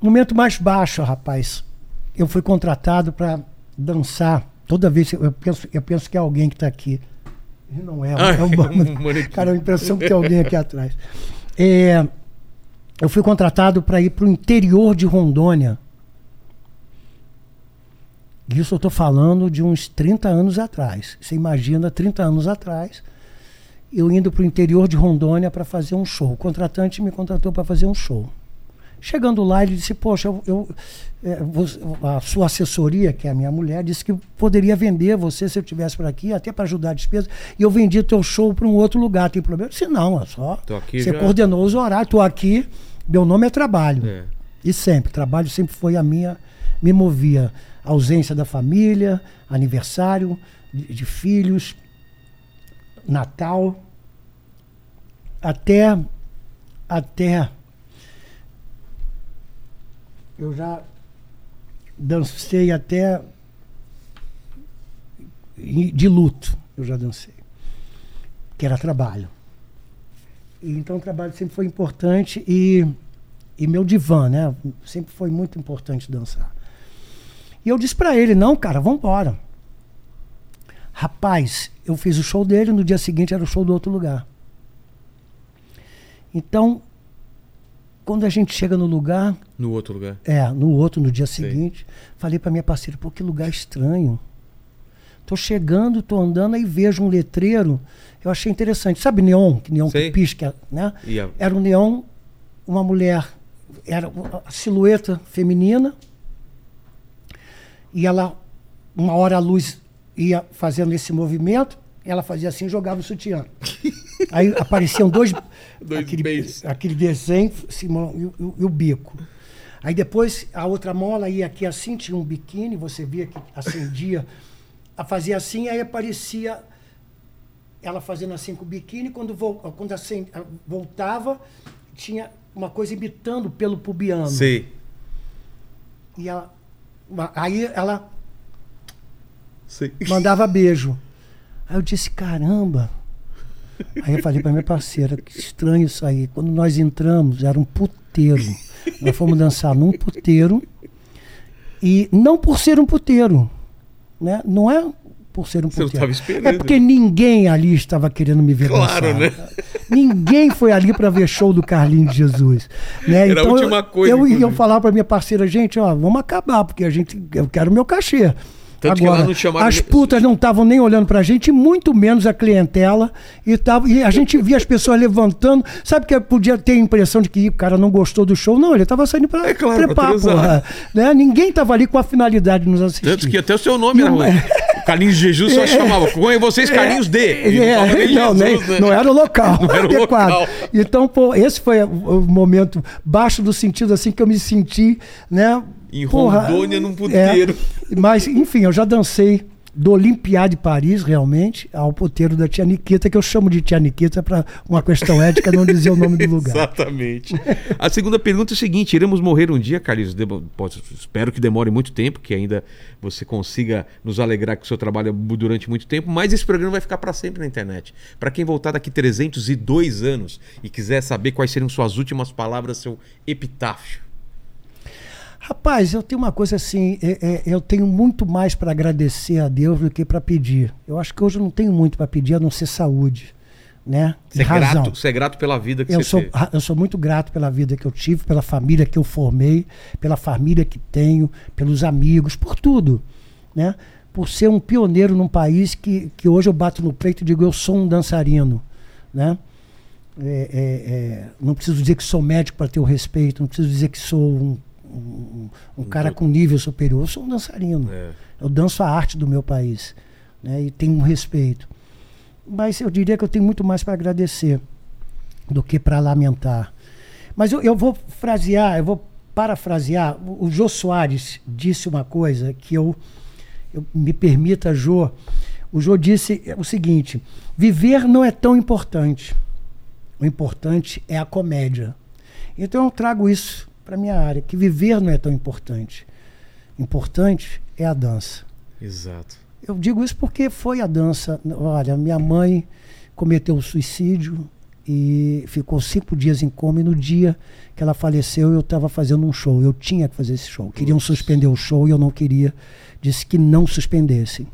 Momento mais baixo, rapaz. Eu fui contratado para dançar. Toda vez eu penso, eu penso que é alguém que está aqui. Não é, ah, [laughs] [laughs] é um, cara, a impressão que tem alguém aqui atrás. É, eu fui contratado para ir para o interior de Rondônia. Isso eu estou falando de uns 30 anos atrás. Você imagina, 30 anos atrás, eu indo para o interior de Rondônia para fazer um show. O contratante me contratou para fazer um show. Chegando lá, ele disse: Poxa, eu, eu é, a sua assessoria, que é a minha mulher, disse que poderia vender você se eu estivesse por aqui, até para ajudar a despesa. E eu vendi o teu show para um outro lugar. Tem problema? Eu disse: Não, é só. você já... coordenou os horários, estou aqui, meu nome é trabalho. É. E sempre, trabalho sempre foi a minha, me movia. Ausência da família, aniversário de, de filhos, Natal, até até eu já dancei até de luto, eu já dancei, que era trabalho. Então o trabalho sempre foi importante e, e meu divã, né? Sempre foi muito importante dançar. E eu disse para ele, não, cara, vamos embora. Rapaz, eu fiz o show dele, no dia seguinte era o show do outro lugar. Então, quando a gente chega no lugar. No outro lugar? É, no outro, no dia Sei. seguinte, falei para minha parceira, pô, que lugar estranho. Tô chegando, tô andando, aí vejo um letreiro. Eu achei interessante. Sabe neon? Neon Sei. que pisca, né? Yeah. Era um neon, uma mulher, era a silhueta feminina. E ela, uma hora a luz ia fazendo esse movimento, ela fazia assim e jogava o sutiã. [laughs] Aí apareciam dois. [laughs] dois aquele, aquele desenho Simão, e, e, e, o bico. Aí depois a outra mão ela ia aqui assim, tinha um biquíni, você via que acendia, fazia assim, aí aparecia ela fazendo assim com o biquíni, quando, quando acend, voltava, tinha uma coisa imitando pelo pubiano. Sim. E ela, aí ela Mandava beijo. Aí eu disse, caramba. Aí eu falei para minha parceira, que estranho isso aí. Quando nós entramos, era um puteiro. Nós fomos dançar num puteiro. E não por ser um puteiro. Né? Não é por ser um Você puteiro. É porque ninguém ali estava querendo me ver claro, dançar. né? Ninguém foi ali para ver show do Carlinhos de Jesus. Né? Era então, a última coisa. Eu, eu, eu falava para minha parceira, gente, ó, vamos acabar, porque a gente, eu quero meu cachê. Tanto Agora, as putas não estavam nem olhando pra gente, muito menos a clientela. E, tava, e a gente via as pessoas levantando. Sabe que podia ter a impressão de que o cara não gostou do show? Não, ele estava saindo pra é claro, trepar, porra. Né? Ninguém estava ali com a finalidade de nos assistir. Tanto que até o seu nome não, era Carlinhos Jesus só é, chamava. Com vocês, Carlinhos D. É, não, Jesus, nem, né? não era o local. Não era o local. Então, pô, esse foi o momento baixo do sentido assim que eu me senti, né? Em Porra, Rondônia, num puteiro. É, mas, enfim, eu já dancei do Olympiade de Paris, realmente, ao puteiro da Tia Nikita, que eu chamo de Tia Nikita para uma questão ética não dizer o nome do [laughs] lugar. Exatamente. A segunda pergunta é o seguinte: iremos morrer um dia, Carlos? Espero que demore muito tempo, que ainda você consiga nos alegrar com o seu trabalho durante muito tempo, mas esse programa vai ficar para sempre na internet. Para quem voltar daqui 302 anos e quiser saber quais seriam suas últimas palavras, seu epitáfio Rapaz, eu tenho uma coisa assim, é, é, eu tenho muito mais para agradecer a Deus do que para pedir. Eu acho que hoje eu não tenho muito para pedir a não ser saúde. Né? Ser razão. grato, ser grato pela vida que eu você sou, teve. Eu sou muito grato pela vida que eu tive, pela família que eu formei, pela família que tenho, pelos amigos, por tudo. Né? Por ser um pioneiro num país que, que hoje eu bato no peito e digo, eu sou um dançarino. Né? É, é, é, não preciso dizer que sou médico para ter o respeito, não preciso dizer que sou um um, um cara com nível superior. Eu sou um dançarino. É. Eu danço a arte do meu país. Né, e tenho um respeito. Mas eu diria que eu tenho muito mais para agradecer. do que para lamentar. Mas eu, eu vou frasear, eu vou parafrasear. O, o Jô Soares disse uma coisa que eu, eu me permita, Jô. O Jô disse o seguinte: viver não é tão importante. O importante é a comédia. Então eu trago isso para minha área, que viver não é tão importante. Importante é a dança. Exato. Eu digo isso porque foi a dança. Olha, minha mãe cometeu suicídio e ficou cinco dias em coma. E no dia que ela faleceu, eu estava fazendo um show. Eu tinha que fazer esse show. Queriam suspender o show e eu não queria. Disse que não suspendessem.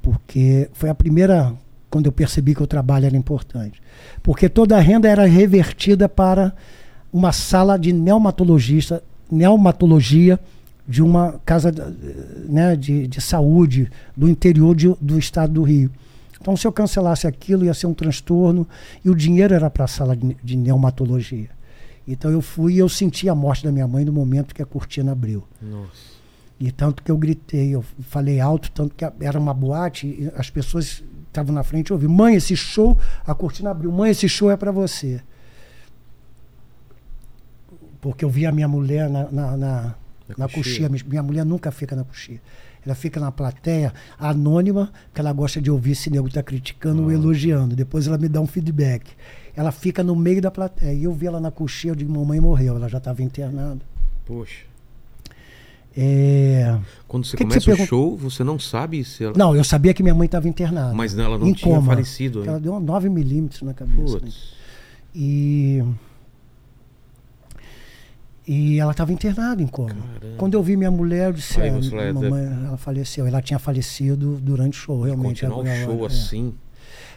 Porque foi a primeira. Quando eu percebi que o trabalho era importante. Porque toda a renda era revertida para uma sala de neomatologista, neomatologia de uma casa né, de, de saúde do interior de, do estado do Rio. Então, se eu cancelasse aquilo, ia ser um transtorno e o dinheiro era para a sala de, de neomatologia. Então, eu fui e eu senti a morte da minha mãe no momento que a cortina abriu. Nossa. E tanto que eu gritei, eu falei alto, tanto que era uma boate, e as pessoas estavam na frente e Mãe, esse show, a cortina abriu, mãe, esse show é para você. Porque eu vi a minha mulher na, na, na, na coxia. Minha mulher nunca fica na coxia. Ela fica na plateia anônima, que ela gosta de ouvir se nego está criticando ou elogiando. Depois ela me dá um feedback. Ela fica no meio da plateia. E eu vi ela na coxia, eu digo, mamãe morreu, ela já estava internada. Poxa. É... Quando você Que que começa você o pergun- show, você não sabe se ela. Não, eu sabia que minha mãe estava internada. Mas ela não tinha coma. falecido Ela deu 9 milímetros na cabeça. né? E. E ela estava internada em coma. Caramba. Quando eu vi minha mulher, eu disse: Aí "É, falou, é, mamãe, ela faleceu. Ela tinha falecido durante o show, realmente. Continuar o show é. assim.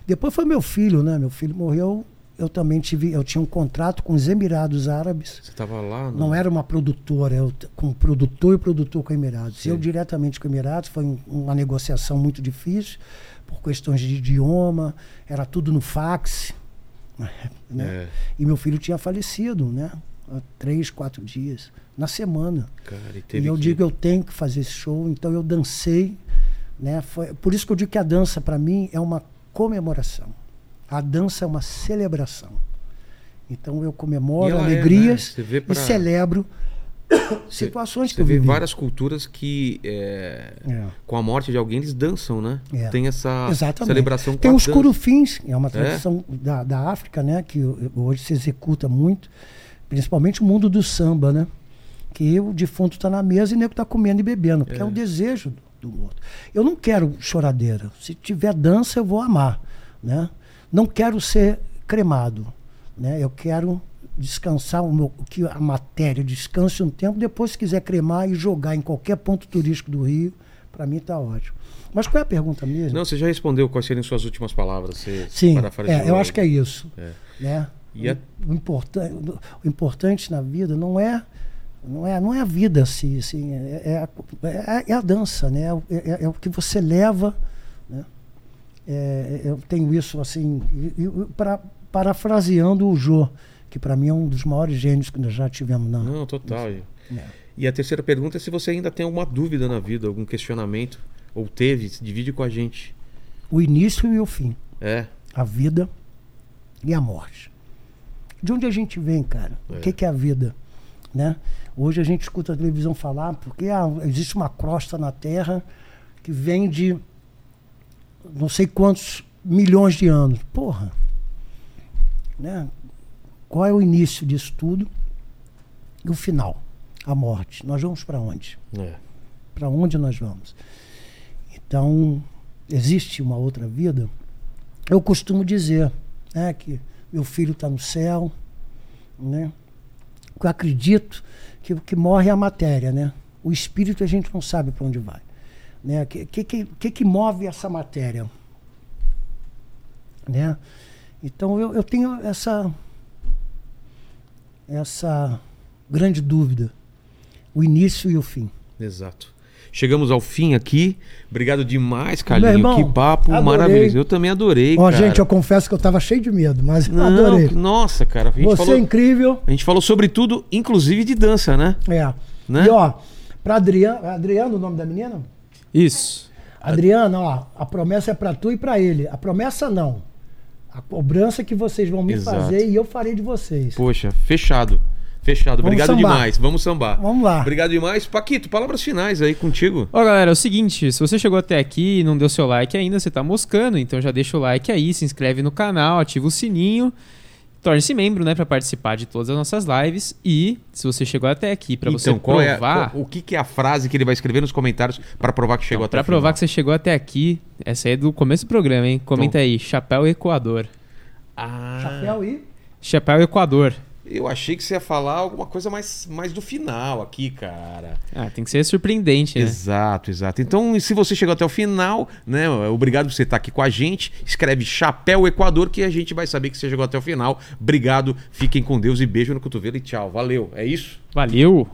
Depois foi meu filho, né? Meu filho morreu. Eu também tive. Eu tinha um contrato com os Emirados Árabes. Você tava lá. Não era uma produtora, eu, com produtor e produtor com Emirados. Sim. Eu diretamente com Emirados, foi um- uma negociação muito difícil, por questões de idioma, era tudo no fax. [laughs] Né? É, E meu filho tinha falecido, né? Três, quatro dias, na semana. cara, e E eu que... digo, eu tenho que fazer esse show, então eu dancei. Né? Foi, por isso que eu digo que a dança, para mim, é uma comemoração. A dança é uma celebração. Então eu comemoro é, alegrias né? Você vê e pra- celebro [coughs] [coughs] situações que Você eu vê vivi. várias culturas que, é, É. com a morte de alguém, eles dançam, né? É. Tem essa Exatamente. celebração com Tem a os dança. curufins, é uma tradição da, da África, né? Que ho- hoje se executa muito, principalmente o mundo do samba, né? Que o defunto está na mesa e o nego está comendo e bebendo, porque é, o desejo do, morto. Eu não quero choradeira. Se tiver dança, eu vou amar, né? Não quero ser cremado, né? Eu quero descansar o meu, que a matéria descanse um tempo, depois se quiser cremar e jogar em qualquer ponto turístico do Rio, para mim tá ótimo. Mas qual é a pergunta mesmo? Não, você já respondeu quais seriam suas últimas palavras. Você Sim, é, eu acho que é isso. É. Né? O, importan o importante na vida não é não é, não é a vida assim, assim é, é a, é- é a dança, né? É, é- é o que você leva. Né? É, eu tenho isso assim, para, parafraseando o Jô, que para mim é um dos maiores gênios que nós já tivemos na. Não, total. É. E a terceira pergunta é se você ainda tem alguma dúvida na vida, algum questionamento, ou teve, divide com a gente. O início e o fim. É, a vida e a morte. De onde a gente vem, cara? É. O que, que é a vida? Né? Hoje a gente escuta a televisão falar porque ah, existe uma crosta na Terra que vem de não sei quantos milhões de anos. Porra! Né? Qual é o início disso tudo? E o final? A morte. Nós vamos para onde? é. para onde nós vamos. Então, existe uma outra vida. Eu costumo dizer né, que meu filho está no céu, né? Eu acredito que o que morre é a matéria, né? O espírito a gente não sabe para onde vai. Né? Que, que, que que move essa matéria? Né? Então eu, eu tenho essa essa grande dúvida, o início e o fim. Exato. Chegamos ao fim aqui. Obrigado demais, Carlinho. irmão, que papo adorei. maravilhoso. Eu também adorei, Ó, cara. gente, eu confesso que eu estava cheio de medo, mas eu Não, adorei. Nossa, cara. A gente, Você é falou, incrível. a gente falou sobre tudo, inclusive de dança, né? É. Né? E ó, pra Adriana, Adriana, o nome da menina? Isso. Adriana, ó, a promessa é pra tu e pra ele. A promessa não. A cobrança que vocês vão me Exato. fazer e eu farei de vocês. Poxa, fechado. Fechado. Vamos Obrigado sambar. demais. Vamos sambar. Vamos lá. Obrigado demais. Paquito, palavras finais aí contigo. Ó, galera, é o seguinte, se você chegou até aqui e não deu seu like ainda, você tá moscando, então já deixa o like aí, se inscreve no canal, ativa o sininho, torne-se membro, né, pra participar de todas as nossas lives e se você chegou até aqui pra você então, qual é, provar, qual- o que, que é a frase que ele vai escrever nos comentários para provar que chegou até pra o provar final? que você chegou até aqui, essa aí é do começo do programa, hein? Comenta aí, Chapéu Equador. Ah, Chapéu e. Chapéu Equador. Eu achei que você ia falar alguma coisa mais, mais do final aqui, cara. Ah, tem que ser surpreendente, né? Exato, exato. Então, se você chegou até o final, né? Obrigado por você estar aqui com a gente. Escreve Chapéu Equador que a gente vai saber que você chegou até o final. Obrigado, fiquem com Deus e beijo no cotovelo e tchau. Valeu. É isso? Valeu!